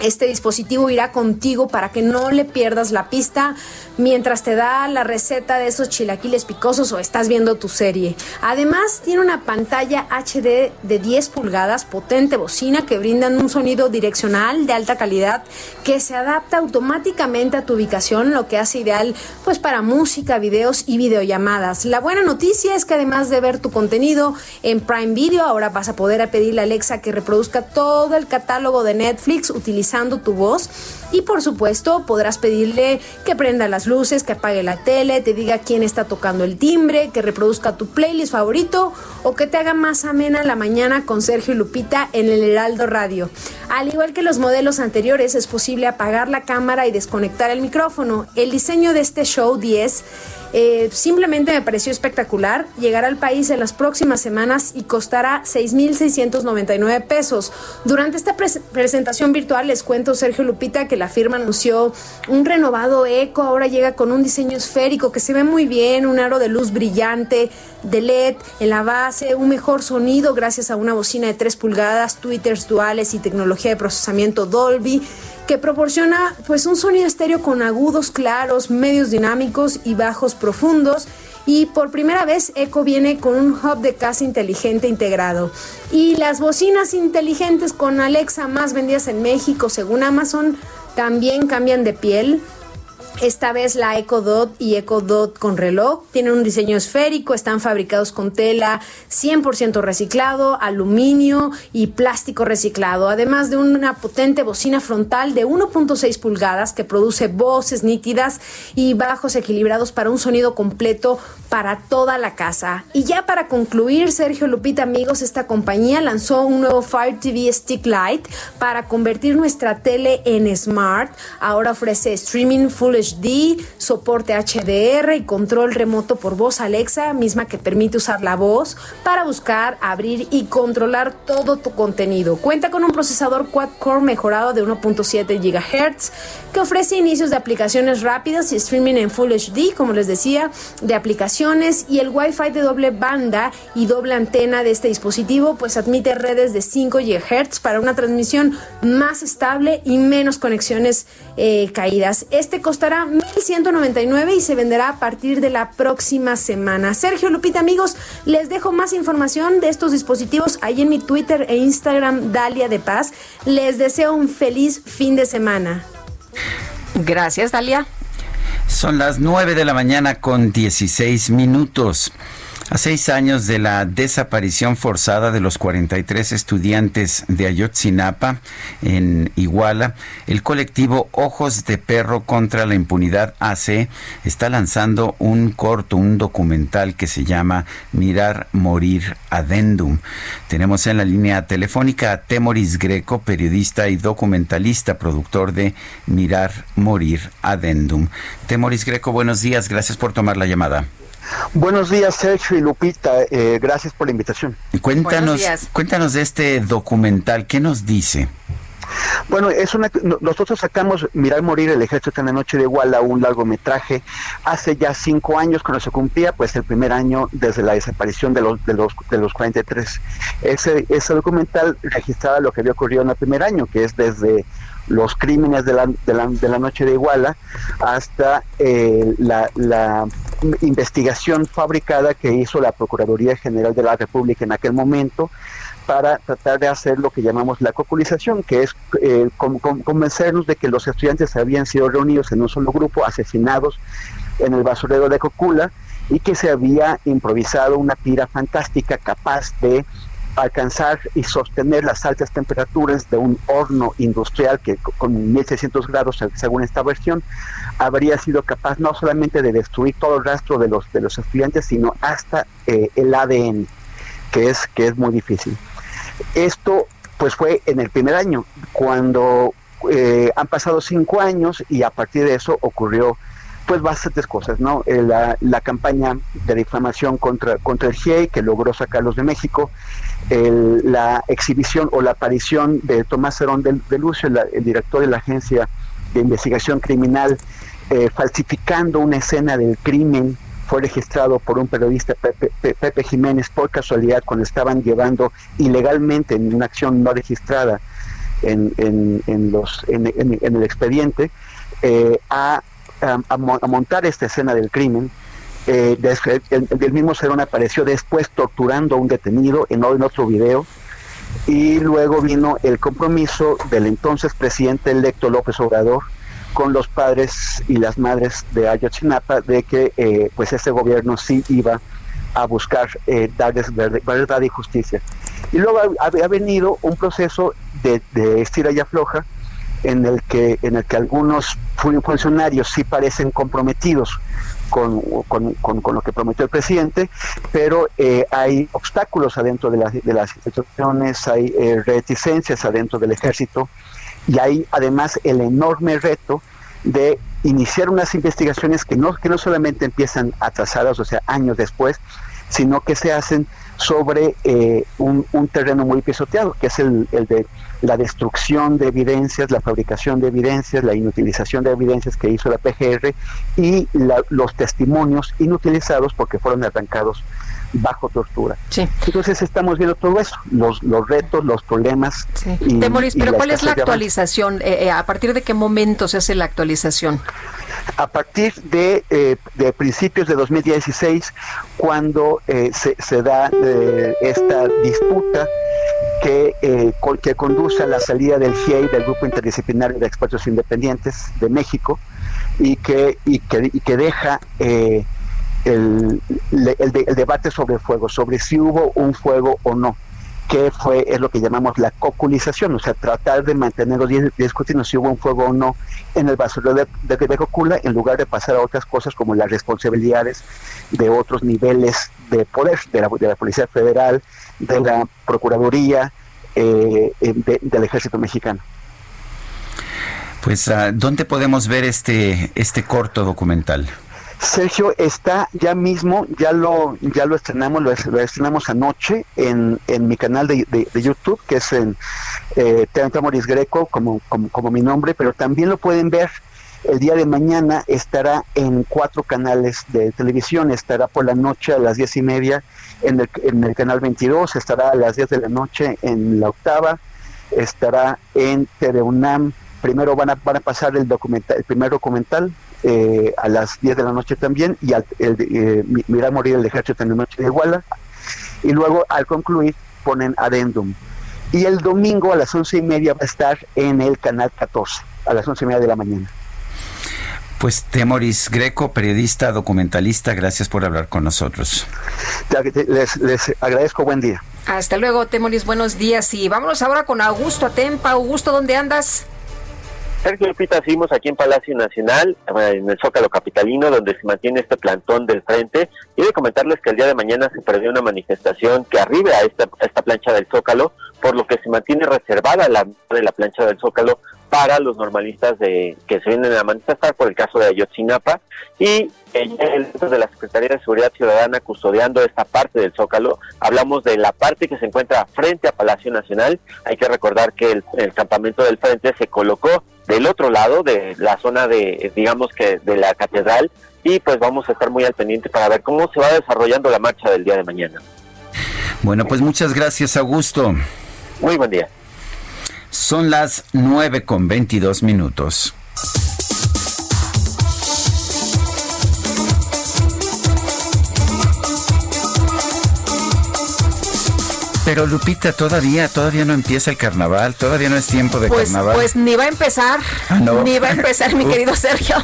este dispositivo irá contigo para que no le pierdas la pista mientras te da la receta de esos chilaquiles picosos o estás viendo tu serie. Además, tiene una pantalla HD de 10 pulgadas, potente bocina que brindan un sonido direccional de alta calidad que se adapta automáticamente a tu ubicación, lo que hace ideal pues para música, videos y videollamadas. La buena noticia es que además de ver tu contenido en Prime Video, ahora vas a poder pedirle a Alexa que reproduzca todo el catálogo de Netflix utilizando tu voz y por supuesto podrás pedirle que prenda las luces, que apague la tele, te diga quién está tocando el timbre, que reproduzca tu playlist favorito o que te haga más amena la mañana con Sergio y Lupita en el Heraldo Radio. Al igual que los modelos anteriores, es posible apagar la cámara y desconectar el micrófono. El diseño de este show 10 eh, simplemente me pareció espectacular. Llegará al país en las próximas semanas y costará 6.699 pesos. Durante esta presentación virtual les cuento, Sergio Lupita, que la firma anunció un renovado eco. Ahora llega con un diseño esférico que se ve muy bien, un aro de luz brillante, de LED en la base, un mejor sonido gracias a una bocina de 3 pulgadas, tweeters duales y tecnología de procesamiento Dolby que proporciona pues un sonido estéreo con agudos claros, medios dinámicos y bajos profundos. Y por primera vez Echo viene con un hub de casa inteligente integrado. Y las bocinas inteligentes con Alexa más vendidas en México según Amazon también cambian de piel. Esta vez la Echo Dot y Echo Dot con reloj tienen un diseño esférico, están fabricados con tela 100% reciclado, aluminio y plástico reciclado, además de una potente bocina frontal de 1.6 pulgadas que produce voces nítidas y bajos equilibrados para un sonido completo para toda la casa. Y ya para concluir, Sergio Lupita, amigos, esta compañía lanzó un nuevo Fire TV Stick Light para convertir nuestra tele en smart. Ahora ofrece streaming Full HD, soporte HDR y control remoto por voz Alexa, misma que permite usar la voz para buscar, abrir y controlar todo tu contenido. Cuenta con un procesador quad-core mejorado de 1.7 GHz que ofrece inicios de aplicaciones rápidas y streaming en Full HD, como les decía, de aplicaciones y el Wi-Fi de doble banda y doble antena de este dispositivo pues admite redes de 5 GHz para una transmisión más estable y menos conexiones eh, caídas. Este costará 1.199 y se venderá a partir de la próxima semana. Sergio Lupita, amigos, les dejo más información de estos dispositivos ahí en mi Twitter e Instagram, Dalia de Paz. Les deseo un feliz fin de semana. Gracias, Dalia. Son las 9 de la mañana con 16 minutos. A seis años de la desaparición forzada de los 43 estudiantes de Ayotzinapa en Iguala, el colectivo Ojos de Perro contra la Impunidad AC está lanzando un corto, un documental que se llama Mirar, Morir, Adendum. Tenemos en la línea telefónica a Temoris Greco, periodista y documentalista, productor de Mirar, Morir, Adendum. Temoris Greco, buenos días, gracias por tomar la llamada. Buenos días, Sergio y Lupita. Eh, gracias por la invitación. Cuéntanos, cuéntanos de este documental. ¿Qué nos dice? Bueno, es una, nosotros sacamos Mirar Morir el Ejército en la Noche de Iguala, un largometraje, hace ya cinco años cuando se cumplía, pues el primer año desde la desaparición de los, de los, de los 43. Ese, ese documental registraba lo que había ocurrido en el primer año, que es desde los crímenes de la, de la, de la noche de Iguala hasta eh, la, la, investigación fabricada que hizo la Procuraduría General de la República en aquel momento para tratar de hacer lo que llamamos la coculización, que es eh, convencernos de que los estudiantes habían sido reunidos en un solo grupo, asesinados en el basurero de Cocula, y que se había improvisado una tira fantástica capaz de alcanzar y sostener las altas temperaturas de un horno industrial que con 1600 grados según esta versión habría sido capaz no solamente de destruir todo el rastro de los de los estudiantes sino hasta eh, el ADN que es que es muy difícil. Esto pues fue en el primer año cuando eh, han pasado cinco años y a partir de eso ocurrió pues bastantes cosas, ¿no? Eh, la, la, campaña de difamación contra, contra el GIEI que logró sacarlos de México, la exhibición o la aparición de Tomás Herón de, Lucio, el director de la Agencia de Investigación Criminal, eh, falsificando una escena del crimen, fue registrado por un periodista, Pepe, Jiménez, por casualidad, cuando estaban llevando ilegalmente en una acción no registrada en, en, los, en, el expediente, eh, a, a, montar esta escena del crimen eh, el, mismo Cerón apareció después torturando a un detenido en, otro video. Y luego vino el compromiso del entonces presidente electo López Obrador con los padres y las madres de Ayotzinapa de que eh, pues ese gobierno sí iba a buscar eh, darles verdad y justicia. Y luego ha, venido un proceso de, de estira y afloja en el que en el que algunos funcionarios sí parecen comprometidos con, con, lo que prometió el presidente, pero eh, hay obstáculos adentro de, de las instituciones, hay eh, reticencias adentro del ejército y hay además el enorme reto de iniciar unas investigaciones que no, que no solamente empiezan atrasadas, o sea, años después, sino que se hacen sobre eh, un, terreno muy pisoteado, que es el, de la destrucción de evidencias, la fabricación de evidencias, la inutilización de evidencias que hizo la PGR y los testimonios inutilizados porque fueron arrancados bajo tortura. Entonces estamos viendo todo eso, los, los retos, los problemas. pero ¿cuál es la actualización? Eh, eh, ¿A partir de qué momento se hace la actualización? a partir de, eh, de principios de 2016, cuando eh, se, se, da esta disputa que, que conduce a la salida del GIEI, del Grupo Interdisciplinario de Expertos Independientes de México, y que, y que, y que deja el, el, el debate sobre el fuego, sobre si hubo un fuego o no que fue, es lo que llamamos la coculización, o sea, tratar de mantener los discutiendo si hubo un fuego o no en el basurero de, de, de Cocula, en lugar de pasar a otras cosas como las responsabilidades de otros niveles de poder, de la, de la Policía Federal, de la Procuraduría, eh, del Ejército Mexicano. Pues, ah, ¿dónde podemos ver este, este corto documental? Sergio está ya mismo, ya lo, ya lo estrenamos, lo, estrenamos anoche en, en mi canal de, de, YouTube, que es en eh, Moris Greco, como, como, mi nombre, pero también lo pueden ver. El día de mañana estará en cuatro canales de televisión, estará por la noche a las diez y media en el, en el canal 22, estará a las 10 de la noche en la octava, estará en TV UNAM, primero van a, van a pasar el documental, el primer documental eh, a las 10 de la noche también, y al, el, eh, Mirar Morir el Ejército en la noche de Iguala, y luego al concluir ponen Adendum. Y el domingo a las once y media va a estar en el canal 14, a las once y media de la mañana. Pues Temoris Greco, periodista, documentalista, gracias por hablar con nosotros. Les, les agradezco, buen día. Hasta luego, Temoris, buenos días. Y vámonos ahora con Augusto Atempa. Augusto, ¿dónde andas? Sergio Lupita, seguimos aquí en Palacio Nacional, en el Zócalo Capitalino, donde se mantiene este plantón del frente. Y de comentarles que el día de mañana se perdió una manifestación que arriba a esta, esta plancha del Zócalo, por lo que se mantiene reservada la de la plancha del Zócalo para los normalistas de que se vienen a manifestar por el caso de Ayotzinapa y el de la Secretaría de Seguridad Ciudadana custodiando esta parte del Zócalo. Hablamos de la parte que se encuentra frente a Palacio Nacional. Hay que recordar que el, el campamento del frente se colocó del otro lado de la zona de, digamos que de la catedral y pues vamos a estar muy al pendiente para ver cómo se va desarrollando la marcha del día de mañana. Bueno, pues muchas gracias, Augusto. Muy buen día. Son las 9 con 22 minutos. Pero Lupita, todavía, todavía no empieza el carnaval, todavía no es tiempo de Pues, carnaval. pues ni va a empezar, Ah, no. ni va a empezar, mi querido Sergio.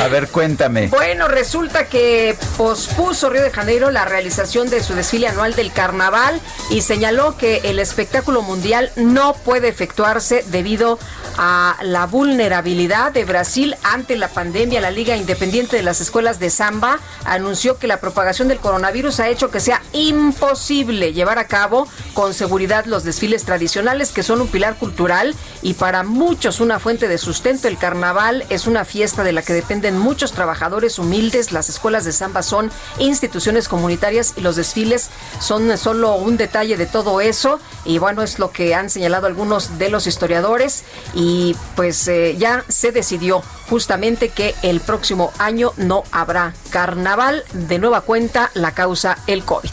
A ver, cuéntame. Bueno, resulta que pospuso Río de Janeiro la realización de su desfile anual del carnaval y señaló que el espectáculo mundial no puede efectuarse debido a la vulnerabilidad de Brasil ante la pandemia. La Liga Independiente de las Escuelas de Samba anunció que la propagación del coronavirus ha hecho que sea imposible llevar a cabo con seguridad los desfiles tradicionales que son un pilar cultural y para muchos una fuente de sustento. El carnaval es una fiesta de la que dependen muchos trabajadores humildes. Las escuelas de samba son instituciones comunitarias y los desfiles son solo un detalle de todo eso. Y bueno, es lo que han señalado algunos de los historiadores. Y pues eh, ya se decidió justamente que el próximo año no habrá carnaval. De nueva cuenta, la causa el COVID.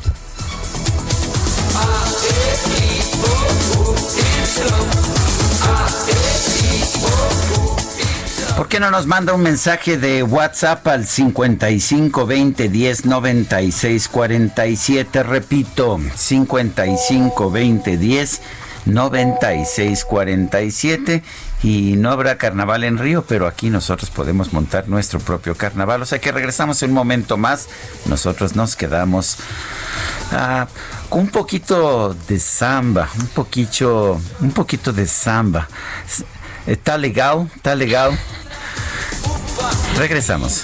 ¿Por qué no nos manda un mensaje de WhatsApp al 55 20 10 96 47? Repito, 55 20 10 96 47. Y no habrá carnaval en Río, pero aquí nosotros podemos montar nuestro propio carnaval. O sea que regresamos en un momento más. Nosotros nos quedamos ah, con un poquito de samba, un poquito, un poquito de samba. Está legal, está legal. Regresamos.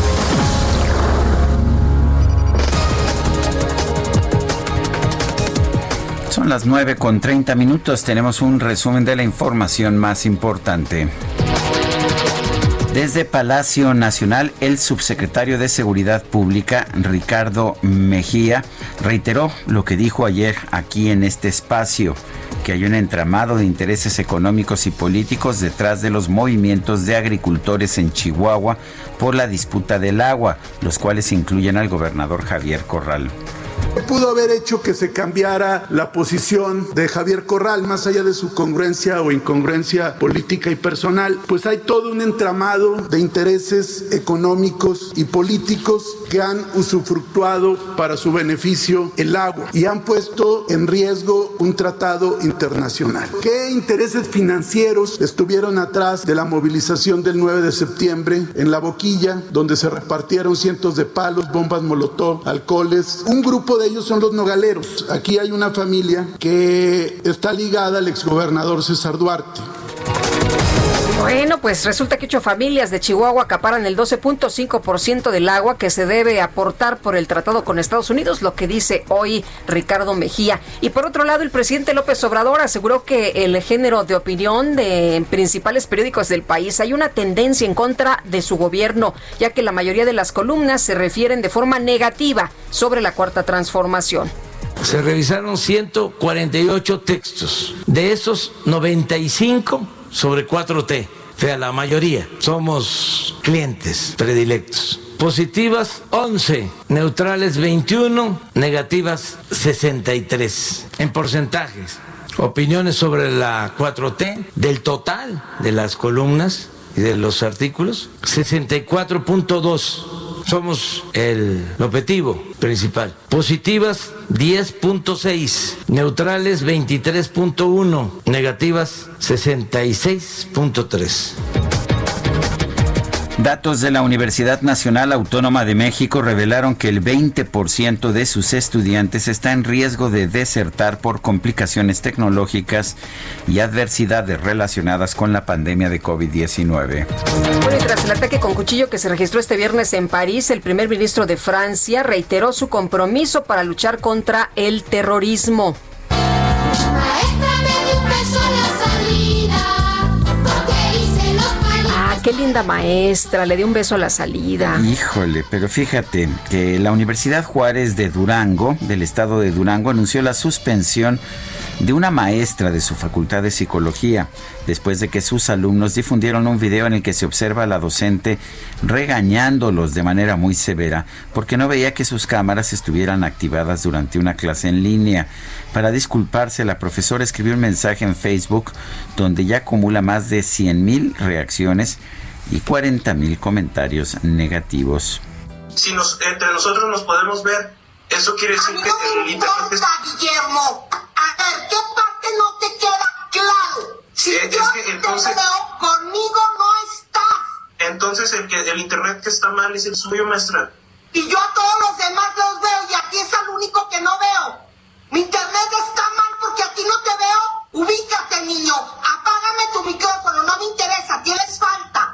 Son las 9 con 30 minutos. Tenemos un resumen de la información más importante. Desde Palacio Nacional, el subsecretario de Seguridad Pública, Ricardo Mejía, reiteró lo que dijo ayer aquí en este espacio, que hay un entramado de intereses económicos y políticos detrás de los movimientos de agricultores en Chihuahua por la disputa del agua, los cuales incluyen al gobernador Javier Corral. Pudo haber hecho que se cambiara la posición de Javier Corral, más allá de su congruencia o incongruencia política y personal, pues hay todo un entramado de intereses económicos y políticos que han usufructuado para su beneficio el agua y han puesto en riesgo un tratado internacional. ¿Qué intereses financieros estuvieron atrás de la movilización del 9 de septiembre en La Boquilla, donde se repartieron cientos de palos, bombas molotov, alcoholes? Un grupo de ellos son los nogaleros. Aquí hay una familia que está ligada al exgobernador César Duarte. Bueno, pues resulta que ocho familias de Chihuahua acaparan el 12.5% del agua que se debe aportar por el tratado con Estados Unidos, lo que dice hoy Ricardo Mejía. Y por otro lado, el presidente López Obrador aseguró que el género de opinión de principales periódicos del país hay una tendencia en contra de su gobierno, ya que la mayoría de las columnas se refieren de forma negativa sobre la cuarta transformación. Se revisaron 148 textos. De esos, 95 sobre 4T. O sea, la mayoría somos clientes predilectos. Positivas 11, neutrales 21, negativas 63. En porcentajes, opiniones sobre la 4T del total de las columnas y de los artículos, 64.2 somos el objetivo principal. Positivas 10.6, neutrales 23.1, negativas 66.3. Datos de la Universidad Nacional Autónoma de México revelaron que el 20% de sus estudiantes está en riesgo de desertar por complicaciones tecnológicas y adversidades relacionadas con la pandemia de COVID-19. Bueno, tras el ataque con cuchillo que se registró este viernes en París, el primer ministro de Francia reiteró su compromiso para luchar contra el terrorismo. Qué linda maestra, le dio un beso a la salida. Híjole, pero fíjate que la Universidad Juárez de Durango, del estado de Durango, anunció la suspensión de una maestra de su facultad de psicología, después de que sus alumnos difundieron un video en el que se observa a la docente regañándolos de manera muy severa porque no veía que sus cámaras estuvieran activadas durante una clase en línea. Para disculparse, la profesora escribió un mensaje en Facebook donde ya acumula más de 100.000 reacciones y 40.000 comentarios negativos. Si entre nosotros nos podemos ver, eso quiere decir que el internet es... Guillermo. A ver, ¿qué parte no te queda claro? Si Eh, es yo que te entonces- veo, conmigo no estás. Entonces el, que, el internet que está mal es el suyo, maestra. Y yo a todos los demás los veo y a ti es al único que no veo. Mi internet está mal porque a ti no te veo. Ubícate, niño. Apágame tu micrófono. No me interesa. Tienes falta.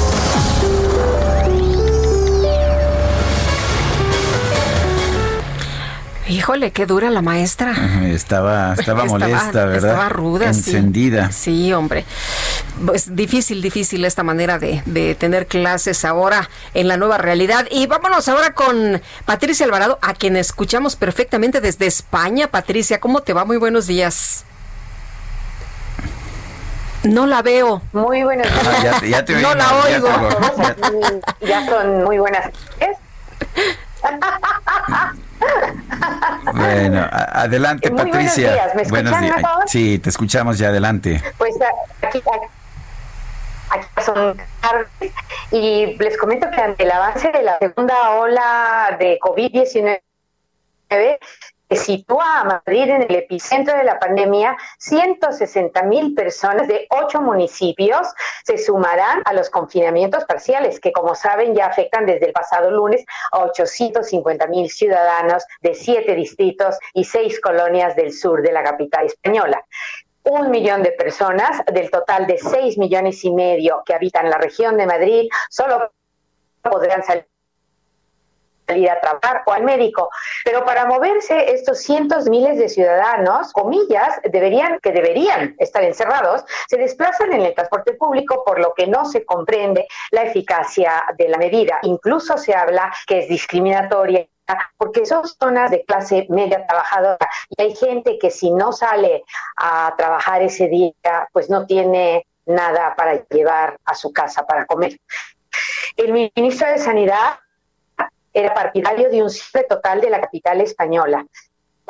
Híjole, qué dura la maestra. Estaba, estaba molesta, ¿verdad? Estaba ruda. Encendida. Sí, hombre. Pues difícil, difícil esta manera de, de tener clases ahora en la nueva realidad. Y vámonos ahora con Patricia Alvarado, a quien escuchamos perfectamente desde España. Patricia, ¿cómo te va? Muy buenos días. No la veo. Muy buenos días. Ah, ya te- ya te No oímos, la ya te oigo. oigo. Ya son muy buenas. Bueno, adelante, Muy buenos Patricia. días. ¿Me escuchan Buenos días. mejor? Sí, te escuchamos ya, adelante. Pues aquí, aquí, aquí son tardes y les comento que ante el avance de la segunda ola de COVID-19 que sitúa a Madrid en el epicentro de la pandemia, 160 mil personas de ocho municipios se sumarán a los confinamientos parciales, que como saben ya afectan desde el pasado lunes a 850 mil ciudadanos de siete distritos y seis colonias del sur de la capital española. Un millón de personas del total de seis millones y medio que habitan la región de Madrid solo podrán salir salir a trabajar o al médico. Pero para moverse estos cientos de miles de ciudadanos, comillas, deberían, que deberían estar encerrados, se desplazan en el transporte público, por lo que no se comprende la eficacia de la medida. Incluso se habla que es discriminatoria porque son zonas de clase media trabajadora y hay gente que si no sale a trabajar ese día, pues no tiene nada para llevar a su casa para comer. El ministro de Sanidad era partidario de un cierre total de la capital española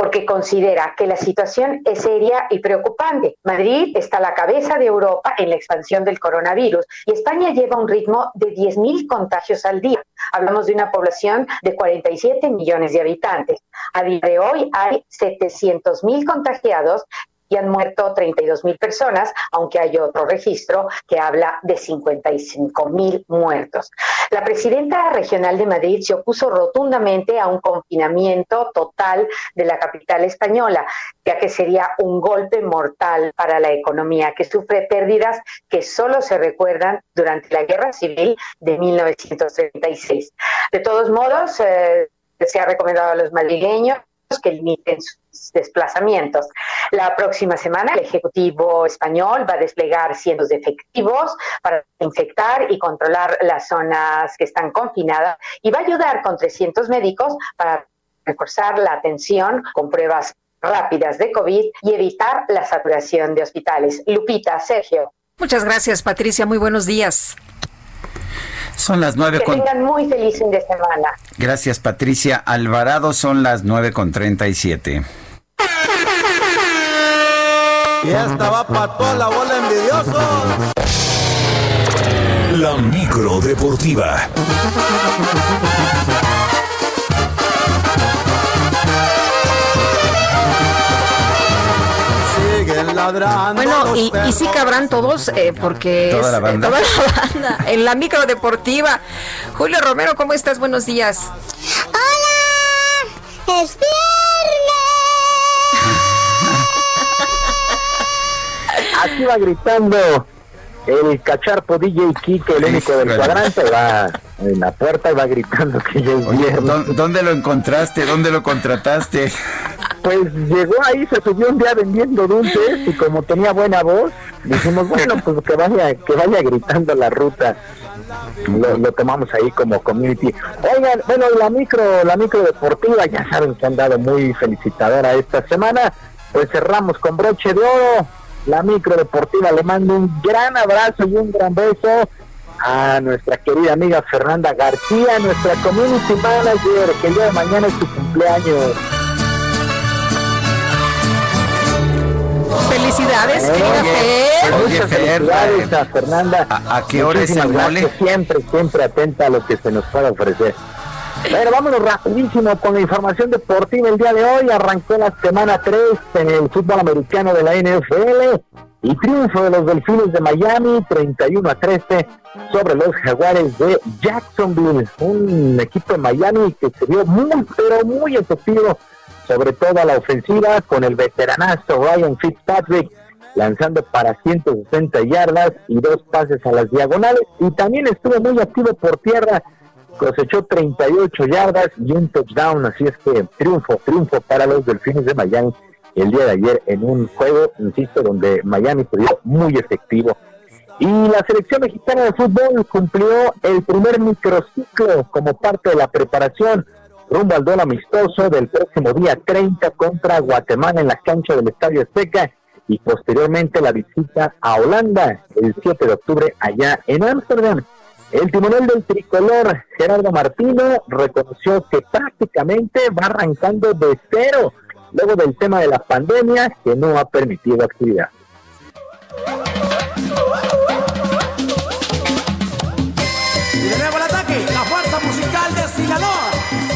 porque considera que la situación es seria y preocupante. Madrid está a la cabeza de Europa en la expansión del coronavirus y España lleva un ritmo de 10.000 contagios al día. Hablamos de una población de 47 millones de habitantes. A día de hoy hay 700.000 contagiados y han muerto 32 mil personas, aunque hay otro registro que habla de 55 mil muertos. La presidenta regional de Madrid se opuso rotundamente a un confinamiento total de la capital española, ya que sería un golpe mortal para la economía, que sufre pérdidas que solo se recuerdan durante la Guerra Civil de 1936. De todos modos, eh, se ha recomendado a los madrileños que limiten sus desplazamientos. La próxima semana el Ejecutivo español va a desplegar cientos de efectivos para infectar y controlar las zonas que están confinadas y va a ayudar con 300 médicos para reforzar la atención con pruebas rápidas de COVID y evitar la saturación de hospitales. Lupita, Sergio. Muchas gracias, Patricia. Muy buenos días. Son las nueve Que con... tengan muy feliz fin de semana. Gracias, Patricia Alvarado. Son las nueve con treinta y siete. Y esta va para toda la bola envidioso. La micro deportiva. Siguen ladrando. Bueno, y, y sí cabrán todos, eh, porque ¿Toda es la eh, banda? toda la banda en la micro deportiva. Julio Romero, ¿cómo estás? Buenos días. ¡Hola! ¡Es viernes! Aquí va gritando el cacharpo DJ Kike, el único del cuadrante, va en la puerta y va gritando que ya es Oye, viernes. ¿dó- ¿dónde lo encontraste? ¿Dónde lo contrataste? Pues llegó ahí, se subió un día vendiendo dulces y como tenía buena voz, dijimos, bueno, pues que vaya, que vaya gritando la ruta. Lo, lo tomamos ahí como community. Oigan, bueno, la micro, la micro deportiva, ya saben que han dado muy felicitadora esta semana. Pues cerramos con broche de oro. La micro deportiva le mando un gran abrazo y un gran beso a nuestra querida amiga Fernanda García, nuestra community manager, que el día de mañana es su cumpleaños. Felicidades, querida Fer. Oye, Muchas Fer, felicidades a Fernanda. ¿A- a qué hora es el mole? Siempre, siempre atenta a lo que se nos pueda ofrecer. Pero vámonos rapidísimo con la información deportiva el día de hoy. Arrancó la semana 3 en el fútbol americano de la NFL y triunfo de los Delfines de Miami 31 a 13 sobre los Jaguares de Jacksonville. Un equipo de Miami que se vio muy, pero muy efectivo, sobre todo la ofensiva, con el veteranazo Ryan Fitzpatrick lanzando para 160 yardas y dos pases a las diagonales y también estuvo muy activo por tierra cosechó 38 yardas y un touchdown, así es que triunfo, triunfo para los Delfines de Miami el día de ayer en un juego, insisto, donde Miami se vio muy efectivo. Y la selección mexicana de fútbol cumplió el primer microciclo como parte de la preparación rumbo al duelo amistoso del próximo día 30 contra Guatemala en la cancha del Estadio Azteca y posteriormente la visita a Holanda el 7 de octubre allá en Ámsterdam. El timonel del tricolor, Gerardo Martino, reconoció que prácticamente va arrancando de cero luego del tema de la pandemia que no ha permitido actividad. Y de nuevo el ataque, la fuerza musical de Sinaloa.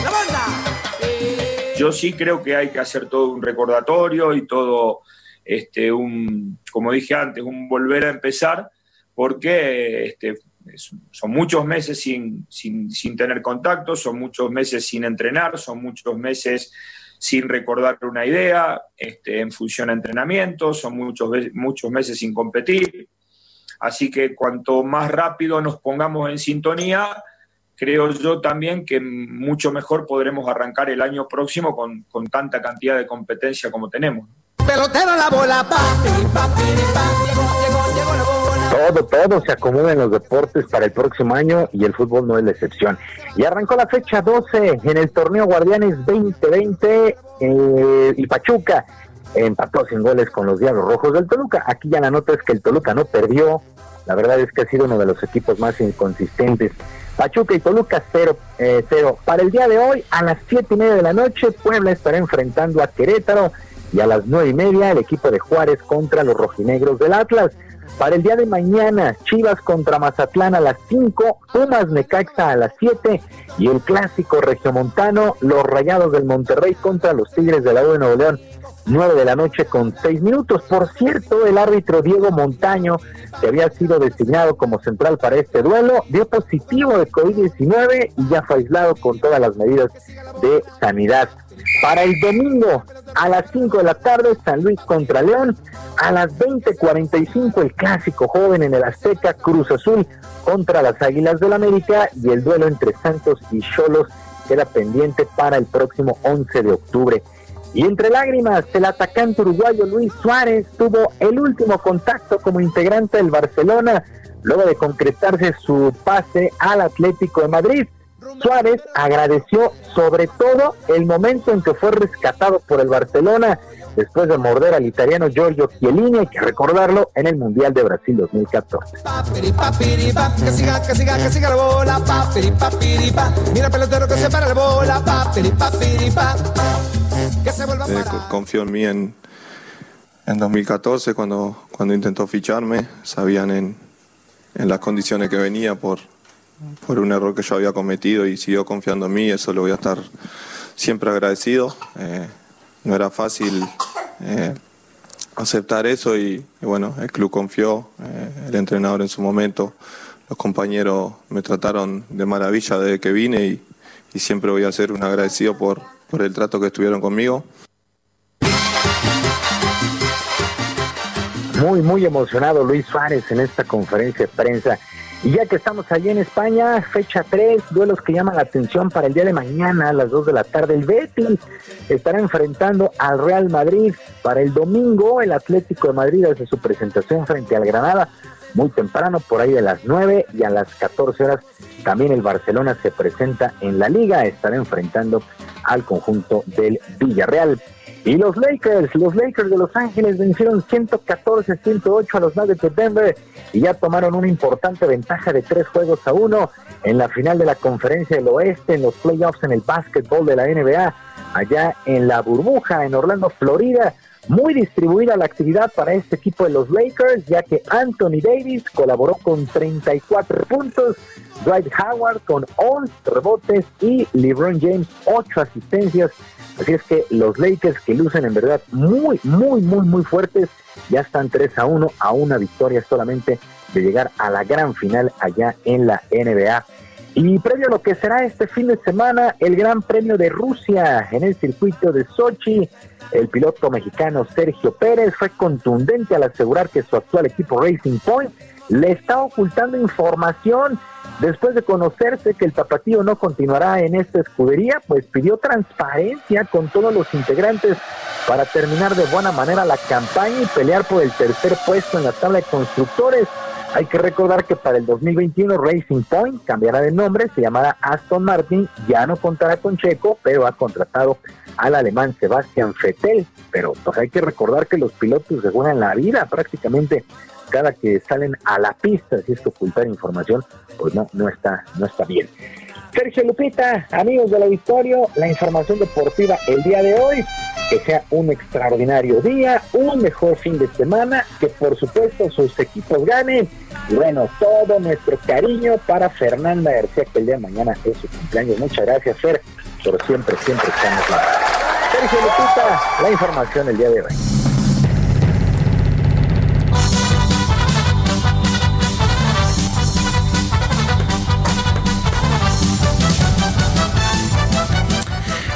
La banda. Yo sí creo que hay que hacer todo un recordatorio y todo, este, un, como dije antes, un volver a empezar, porque este, son muchos meses sin, sin, sin tener contacto, son muchos meses sin entrenar, son muchos meses sin recordar una idea, este, en función a entrenamiento, son muchos, muchos meses sin competir. Así que cuanto más rápido nos pongamos en sintonía, creo yo también que mucho mejor podremos arrancar el año próximo con, con tanta cantidad de competencia como tenemos. Pelotero la bola, papi, papi, papi, llegó, llegó, llegó. Todo, todo se acomoda en los deportes para el próximo año y el fútbol no es la excepción. Y arrancó la fecha 12 en el torneo Guardianes 2020 eh, y Pachuca empató sin goles con los Diablos Rojos del Toluca. Aquí ya la nota es que el Toluca no perdió. La verdad es que ha sido uno de los equipos más inconsistentes. Pachuca y Toluca 0 cero. Para el día de hoy, a las siete y media de la noche, Puebla estará enfrentando a Querétaro y a las nueve y media el equipo de Juárez contra los rojinegros del Atlas. Para el día de mañana, Chivas contra Mazatlán a las 5, Pumas Necaxa a las 7 y el clásico regiomontano, los Rayados del Monterrey contra los Tigres de la U de Nuevo León 9 de la noche con 6 minutos. Por cierto, el árbitro Diego Montaño, que había sido designado como central para este duelo, dio positivo de COVID-19 y ya fue aislado con todas las medidas de sanidad. Para el domingo a las 5 de la tarde, San Luis contra León. A las 20:45, el clásico joven en el Azteca, Cruz Azul contra las Águilas del América. Y el duelo entre Santos y Cholos queda pendiente para el próximo 11 de octubre. Y entre lágrimas, el atacante uruguayo Luis Suárez tuvo el último contacto como integrante del Barcelona luego de concretarse su pase al Atlético de Madrid. Suárez agradeció sobre todo el momento en que fue rescatado por el Barcelona después de morder al italiano Giorgio Chiellini, hay que recordarlo, en el Mundial de Brasil 2014. Que siga, que siga, que siga la bola, Mira pelotero que se para la bola, Que se vuelva Eh, co- confió en mí en, en 2014 cuando, cuando intentó ficharme. Sabían en, en las condiciones que venía por, por un error que yo había cometido y siguió confiando en mí. Eso lo voy a estar siempre agradecido. Eh, no era fácil eh, aceptar eso y, bueno, el club confió, eh, el entrenador en su momento, los compañeros me trataron de maravilla desde que vine y, y siempre voy a ser un agradecido por, por el trato que estuvieron conmigo. Muy, muy emocionado Luis Suárez en esta conferencia de prensa. Y ya que estamos allí en España, fecha 3, duelos que llaman la atención para el día de mañana a las 2 de la tarde. El Betis estará enfrentando al Real Madrid. Para el domingo, el Atlético de Madrid hace su presentación frente al Granada muy temprano, por ahí de las 9 y a las 14 horas también el Barcelona se presenta en la liga, estará enfrentando al conjunto del Villarreal. Y los Lakers, los Lakers de Los Ángeles vencieron 114-108 a los Nuggets de Denver y ya tomaron una importante ventaja de tres juegos a uno en la final de la Conferencia del Oeste, en los playoffs en el básquetbol de la NBA, allá en la burbuja, en Orlando, Florida. Muy distribuida la actividad para este equipo de los Lakers, ya que Anthony Davis colaboró con 34 puntos, Dwight Howard con 11 rebotes y LeBron James 8 asistencias. Así es que los Lakers que lucen en verdad muy, muy, muy, muy fuertes, ya están 3 a 1 a una victoria solamente de llegar a la gran final allá en la NBA. Y previo a lo que será este fin de semana, el Gran Premio de Rusia en el circuito de Sochi, el piloto mexicano Sergio Pérez fue contundente al asegurar que su actual equipo Racing Point le está ocultando información. Después de conocerse que el tapatío no continuará en esta escudería, pues pidió transparencia con todos los integrantes para terminar de buena manera la campaña y pelear por el tercer puesto en la tabla de constructores. Hay que recordar que para el 2021 Racing Point cambiará de nombre, se llamará Aston Martin, ya no contará con Checo, pero ha contratado al alemán Sebastian Vettel. Pero pues hay que recordar que los pilotos se juegan la vida prácticamente cada que salen a la pista, si es que ocultar información, pues no, no está, no está bien. Sergio Lupita, amigos del auditorio, la información deportiva el día de hoy. Que sea un extraordinario día, un mejor fin de semana, que por supuesto sus equipos ganen. Y bueno, todo nuestro cariño para Fernanda García, que el día de mañana es su cumpleaños. Muchas gracias, Fer, por siempre, siempre estamos Sergio Lupita, la información el día de hoy.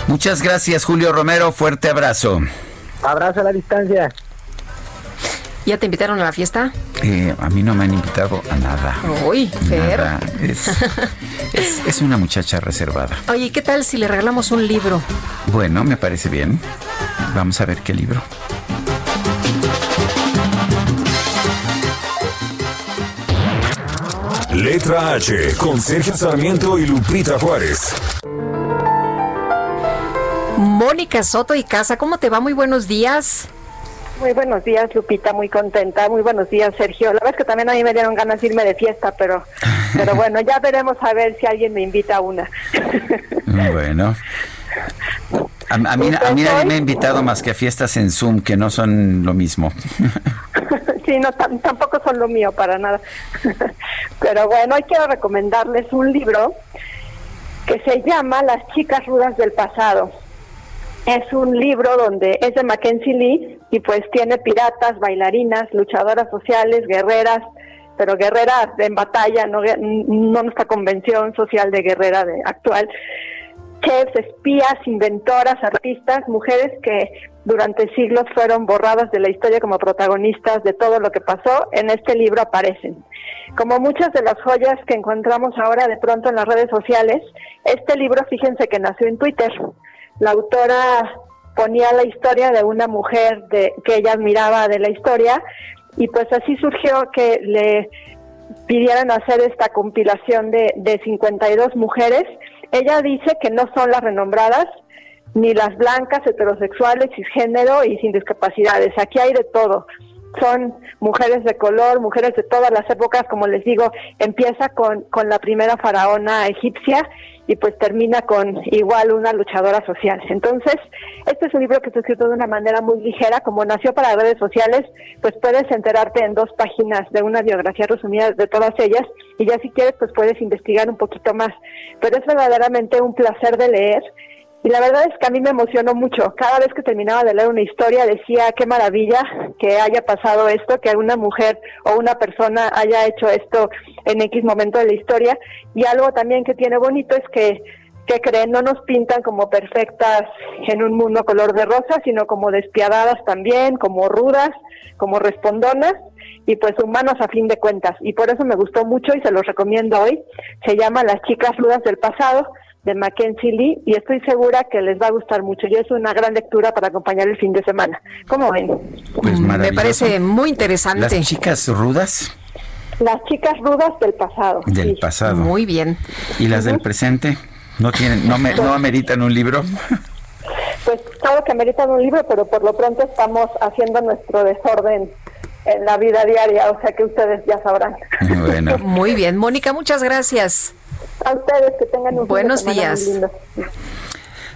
Muchas gracias, Julio Romero. Fuerte abrazo. Abrazo a la distancia. ¿Ya te invitaron a la fiesta? Eh, a mí no me han invitado a nada. Uy, Fer. Nada. Es, es- es una muchacha reservada. Oye, ¿qué tal si le regalamos un libro? Bueno, me parece bien. Vamos a ver qué libro. Letra H con Sergio Sarmiento y Lupita Juárez. Mónica Soto y Casa, ¿cómo te va? Muy buenos días. Muy buenos días, Lupita, muy contenta. Muy buenos días, Sergio. La verdad es que también a mí me dieron ganas de irme de fiesta, pero, pero bueno, ya veremos a ver si alguien me invita a una. Bueno. A, a mí, a mí nadie me ha invitado más que a fiestas en Zoom, que no son lo mismo. Sí, no, tam- tampoco son lo mío para nada. Pero bueno, hoy quiero recomendarles un libro que se llama Las chicas rudas del pasado. Es un libro donde es de Mackenzie Lee y pues tiene piratas, bailarinas, luchadoras sociales, guerreras, pero guerreras en batalla, no, nuestra convención social de guerrera de, actual. Chefs, espías, inventoras, artistas, mujeres que durante siglos fueron borradas de la historia como protagonistas de todo lo que pasó, en este libro aparecen. Como muchas de las joyas que encontramos ahora de pronto en las redes sociales, este libro, fíjense que nació en Twitter. La autora ponía la historia de una mujer de, que ella admiraba de la historia y pues así surgió que le pidieran hacer esta compilación de, de 52 mujeres ella dice que no son las renombradas, ni las blancas, heterosexuales, cisgénero y sin discapacidades. Aquí hay de todo. Son mujeres de color, mujeres de todas las épocas, como les digo, empieza con, con la primera faraona egipcia y pues termina con igual una luchadora social. Entonces, este es un libro que está escrito de una manera muy ligera, como nació para redes sociales, pues puedes enterarte en dos páginas de una biografía resumida de todas ellas y ya si quieres pues puedes investigar un poquito más. Pero es verdaderamente un placer de leer y la verdad es que a mí me emocionó mucho. Cada vez que terminaba de leer una historia decía, qué maravilla que haya pasado esto, que una mujer o una persona haya hecho esto en X momento de la historia. Y algo también que tiene bonito es que, que creen, no nos pintan como perfectas en un mundo color de rosa, sino como despiadadas también, como rudas, como respondonas y pues humanos a fin de cuentas. Y por eso me gustó mucho y se los recomiendo hoy. Se llama Las chicas rudas del pasado de Mackenzie Lee y estoy segura que les va a gustar mucho y es una gran lectura para acompañar el fin de semana. ¿Cómo ven? Pues Me parece muy interesante. Las chicas rudas Las chicas rudas del pasado. del pasado. Muy bien. ¿Y las del presente? ¿No tienen, no, me, no ameritan un libro? Pues claro que meritan un libro, pero por lo pronto estamos haciendo nuestro desorden en la vida diaria, o sea que ustedes ya sabrán. Bueno. Muy bien. Mónica, muchas gracias. A ustedes que tengan un fin de Buenos días. lindo.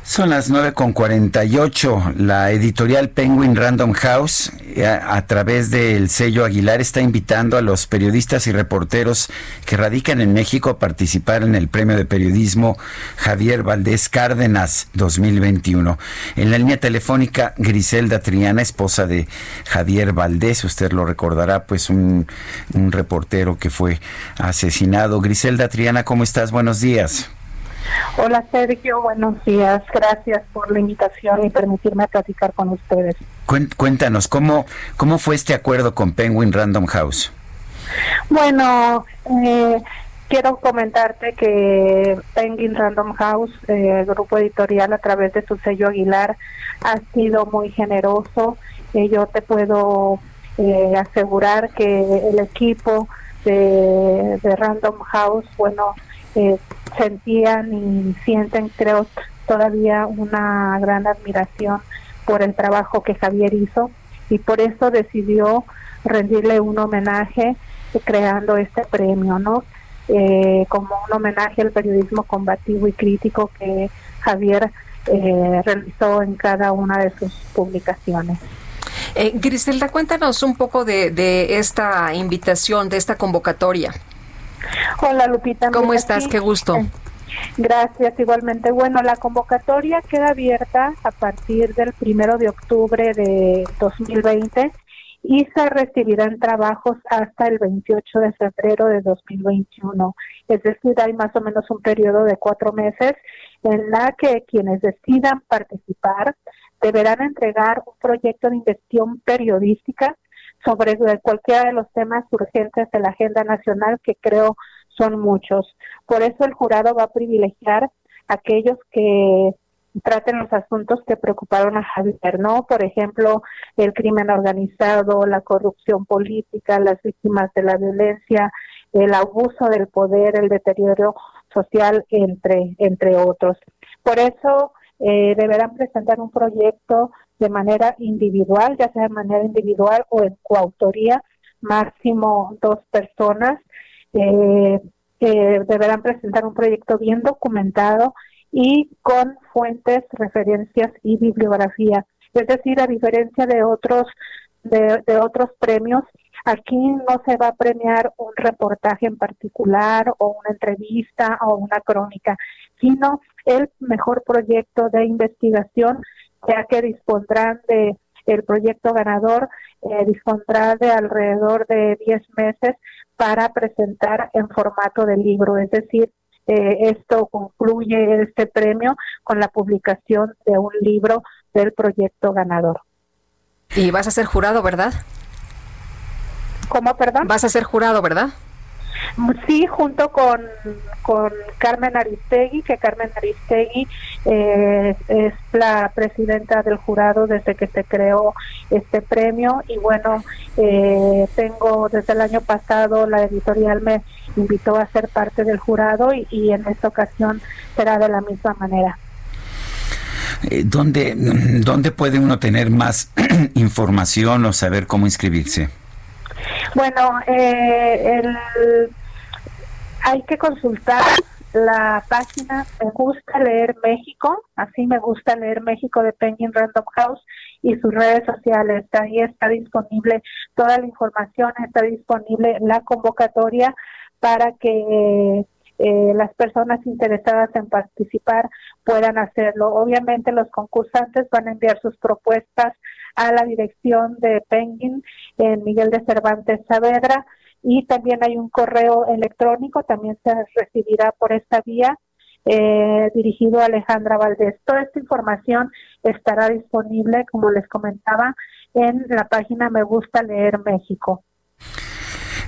Son las 9 con 48. La editorial Penguin Random House, eh, a, a través del sello Aguilar, está invitando a los periodistas y reporteros que radican en México a participar en el premio de periodismo Javier Valdés Cárdenas 2021. En la línea telefónica, Griselda Triana, esposa de Javier Valdés, usted lo recordará, pues un, un reportero que fue asesinado. Griselda Triana, ¿cómo estás? Buenos días. Hola Sergio, buenos días. Gracias por la invitación y permitirme platicar con ustedes. Cuéntanos, ¿cómo, ¿cómo fue este acuerdo con Penguin Random House? Bueno, eh, quiero comentarte que Penguin Random House, eh, grupo editorial a través de su sello Aguilar, ha sido muy generoso. Eh, yo te puedo eh, asegurar que el equipo de, de Random House, bueno, eh, sentían y sienten, creo, todavía una gran admiración por el trabajo que Javier hizo y por eso decidió rendirle un homenaje eh, creando este premio, ¿no? Eh, como un homenaje al periodismo combativo y crítico que Javier eh, realizó en cada una de sus publicaciones. Eh, Griselda, cuéntanos un poco de, de esta invitación, de esta convocatoria. Hola Lupita. ¿Cómo estás? Qué gusto. Gracias, igualmente. Bueno, la convocatoria queda abierta a partir del primero de octubre de 2020 y se recibirán trabajos hasta el 28 de febrero de 2021. Es decir, hay más o menos un periodo de cuatro meses en la que quienes decidan participar deberán entregar un proyecto de investigación periodística sobre cualquiera de los temas urgentes de la agenda nacional, que creo son muchos. Por eso el jurado va a privilegiar a aquellos que traten los asuntos que preocuparon a Javier, ¿no? Por ejemplo, el crimen organizado, la corrupción política, las víctimas de la violencia, el abuso del poder, el deterioro social, entre, entre otros. Por eso eh, deberán presentar un proyecto de manera individual, ya sea de manera individual o en coautoría, máximo dos personas. Eh, deberán presentar un proyecto bien documentado y con fuentes, referencias y bibliografía. Es decir, a diferencia de otros de otros premios, aquí no se va a premiar un reportaje en particular o una entrevista o una crónica, sino el mejor proyecto de investigación ya que dispondrán de el proyecto ganador eh, dispondrá de alrededor de 10 meses para presentar en formato de libro, es decir, eh, esto concluye este premio con la publicación de un libro del proyecto ganador. Y vas a ser jurado, ¿verdad? ¿Cómo, perdón? Vas a ser jurado, ¿verdad? Sí, junto con, con Carmen Aristegui, que Carmen Aristegui eh, es la presidenta del jurado desde que se creó este premio y bueno, eh, tengo desde el año pasado la editorial me invitó a ser parte del jurado y, y en esta ocasión será de la misma manera. Eh, ¿Dónde, ¿Dónde puede uno tener más información o saber cómo inscribirse? Bueno, eh, el, hay que consultar la página Me Gusta Leer México, así Me Gusta Leer México de Penguin Random House y sus redes sociales. Ahí está disponible toda la información, está disponible la convocatoria para que eh, las personas interesadas en participar puedan hacerlo. Obviamente los concursantes van a enviar sus propuestas a la dirección de Penguin en Miguel de Cervantes Saavedra y también hay un correo electrónico, también se recibirá por esta vía eh, dirigido a Alejandra Valdés. Toda esta información estará disponible, como les comentaba, en la página Me Gusta Leer México.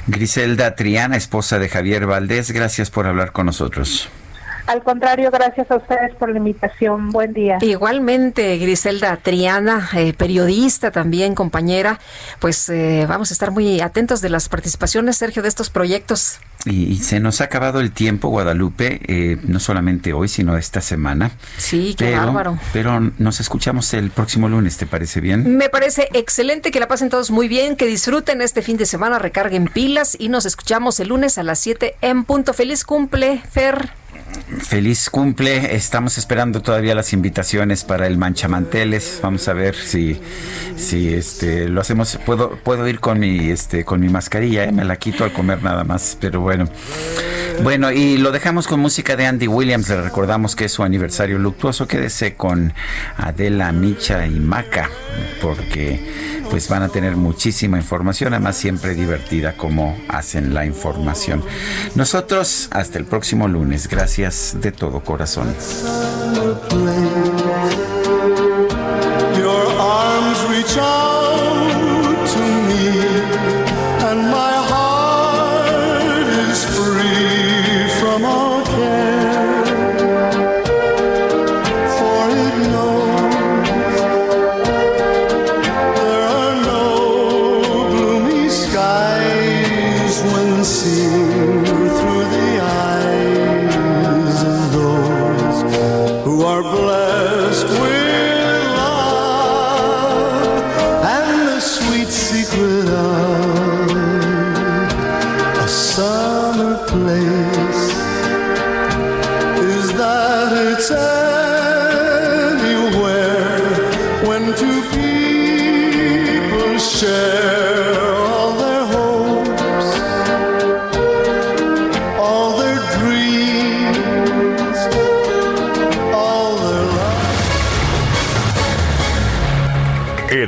Griselda Triana, esposa de Javier Valdés, gracias por hablar con nosotros. Al contrario, gracias a ustedes por la invitación. Buen día. Igualmente, Griselda Triana, eh, periodista también, compañera. Pues eh, vamos a estar muy atentos de las participaciones, Sergio, de estos proyectos. Y, se nos ha acabado el tiempo, Guadalupe, eh, no solamente hoy, sino esta semana. Sí, qué pero, bárbaro. Pero nos escuchamos el próximo lunes, ¿te parece bien? Me parece excelente que la pasen todos muy bien, que disfruten este fin de semana, recarguen pilas y nos escuchamos el lunes a las 7 en punto. Feliz cumple, Fer. Feliz cumple. Estamos esperando todavía las invitaciones para el manchamanteles. Vamos a ver si, si este lo hacemos. Puedo, puedo ir con mi este con mi mascarilla, ¿eh? me la quito al comer nada más, pero bueno. Bueno, y lo dejamos con música de Andy Williams. Le recordamos que es su aniversario luctuoso. Quédese con Adela, Micha y Maca, porque pues van a tener muchísima información, además siempre divertida como hacen la información. Nosotros hasta el próximo lunes. Gracias de todo corazón.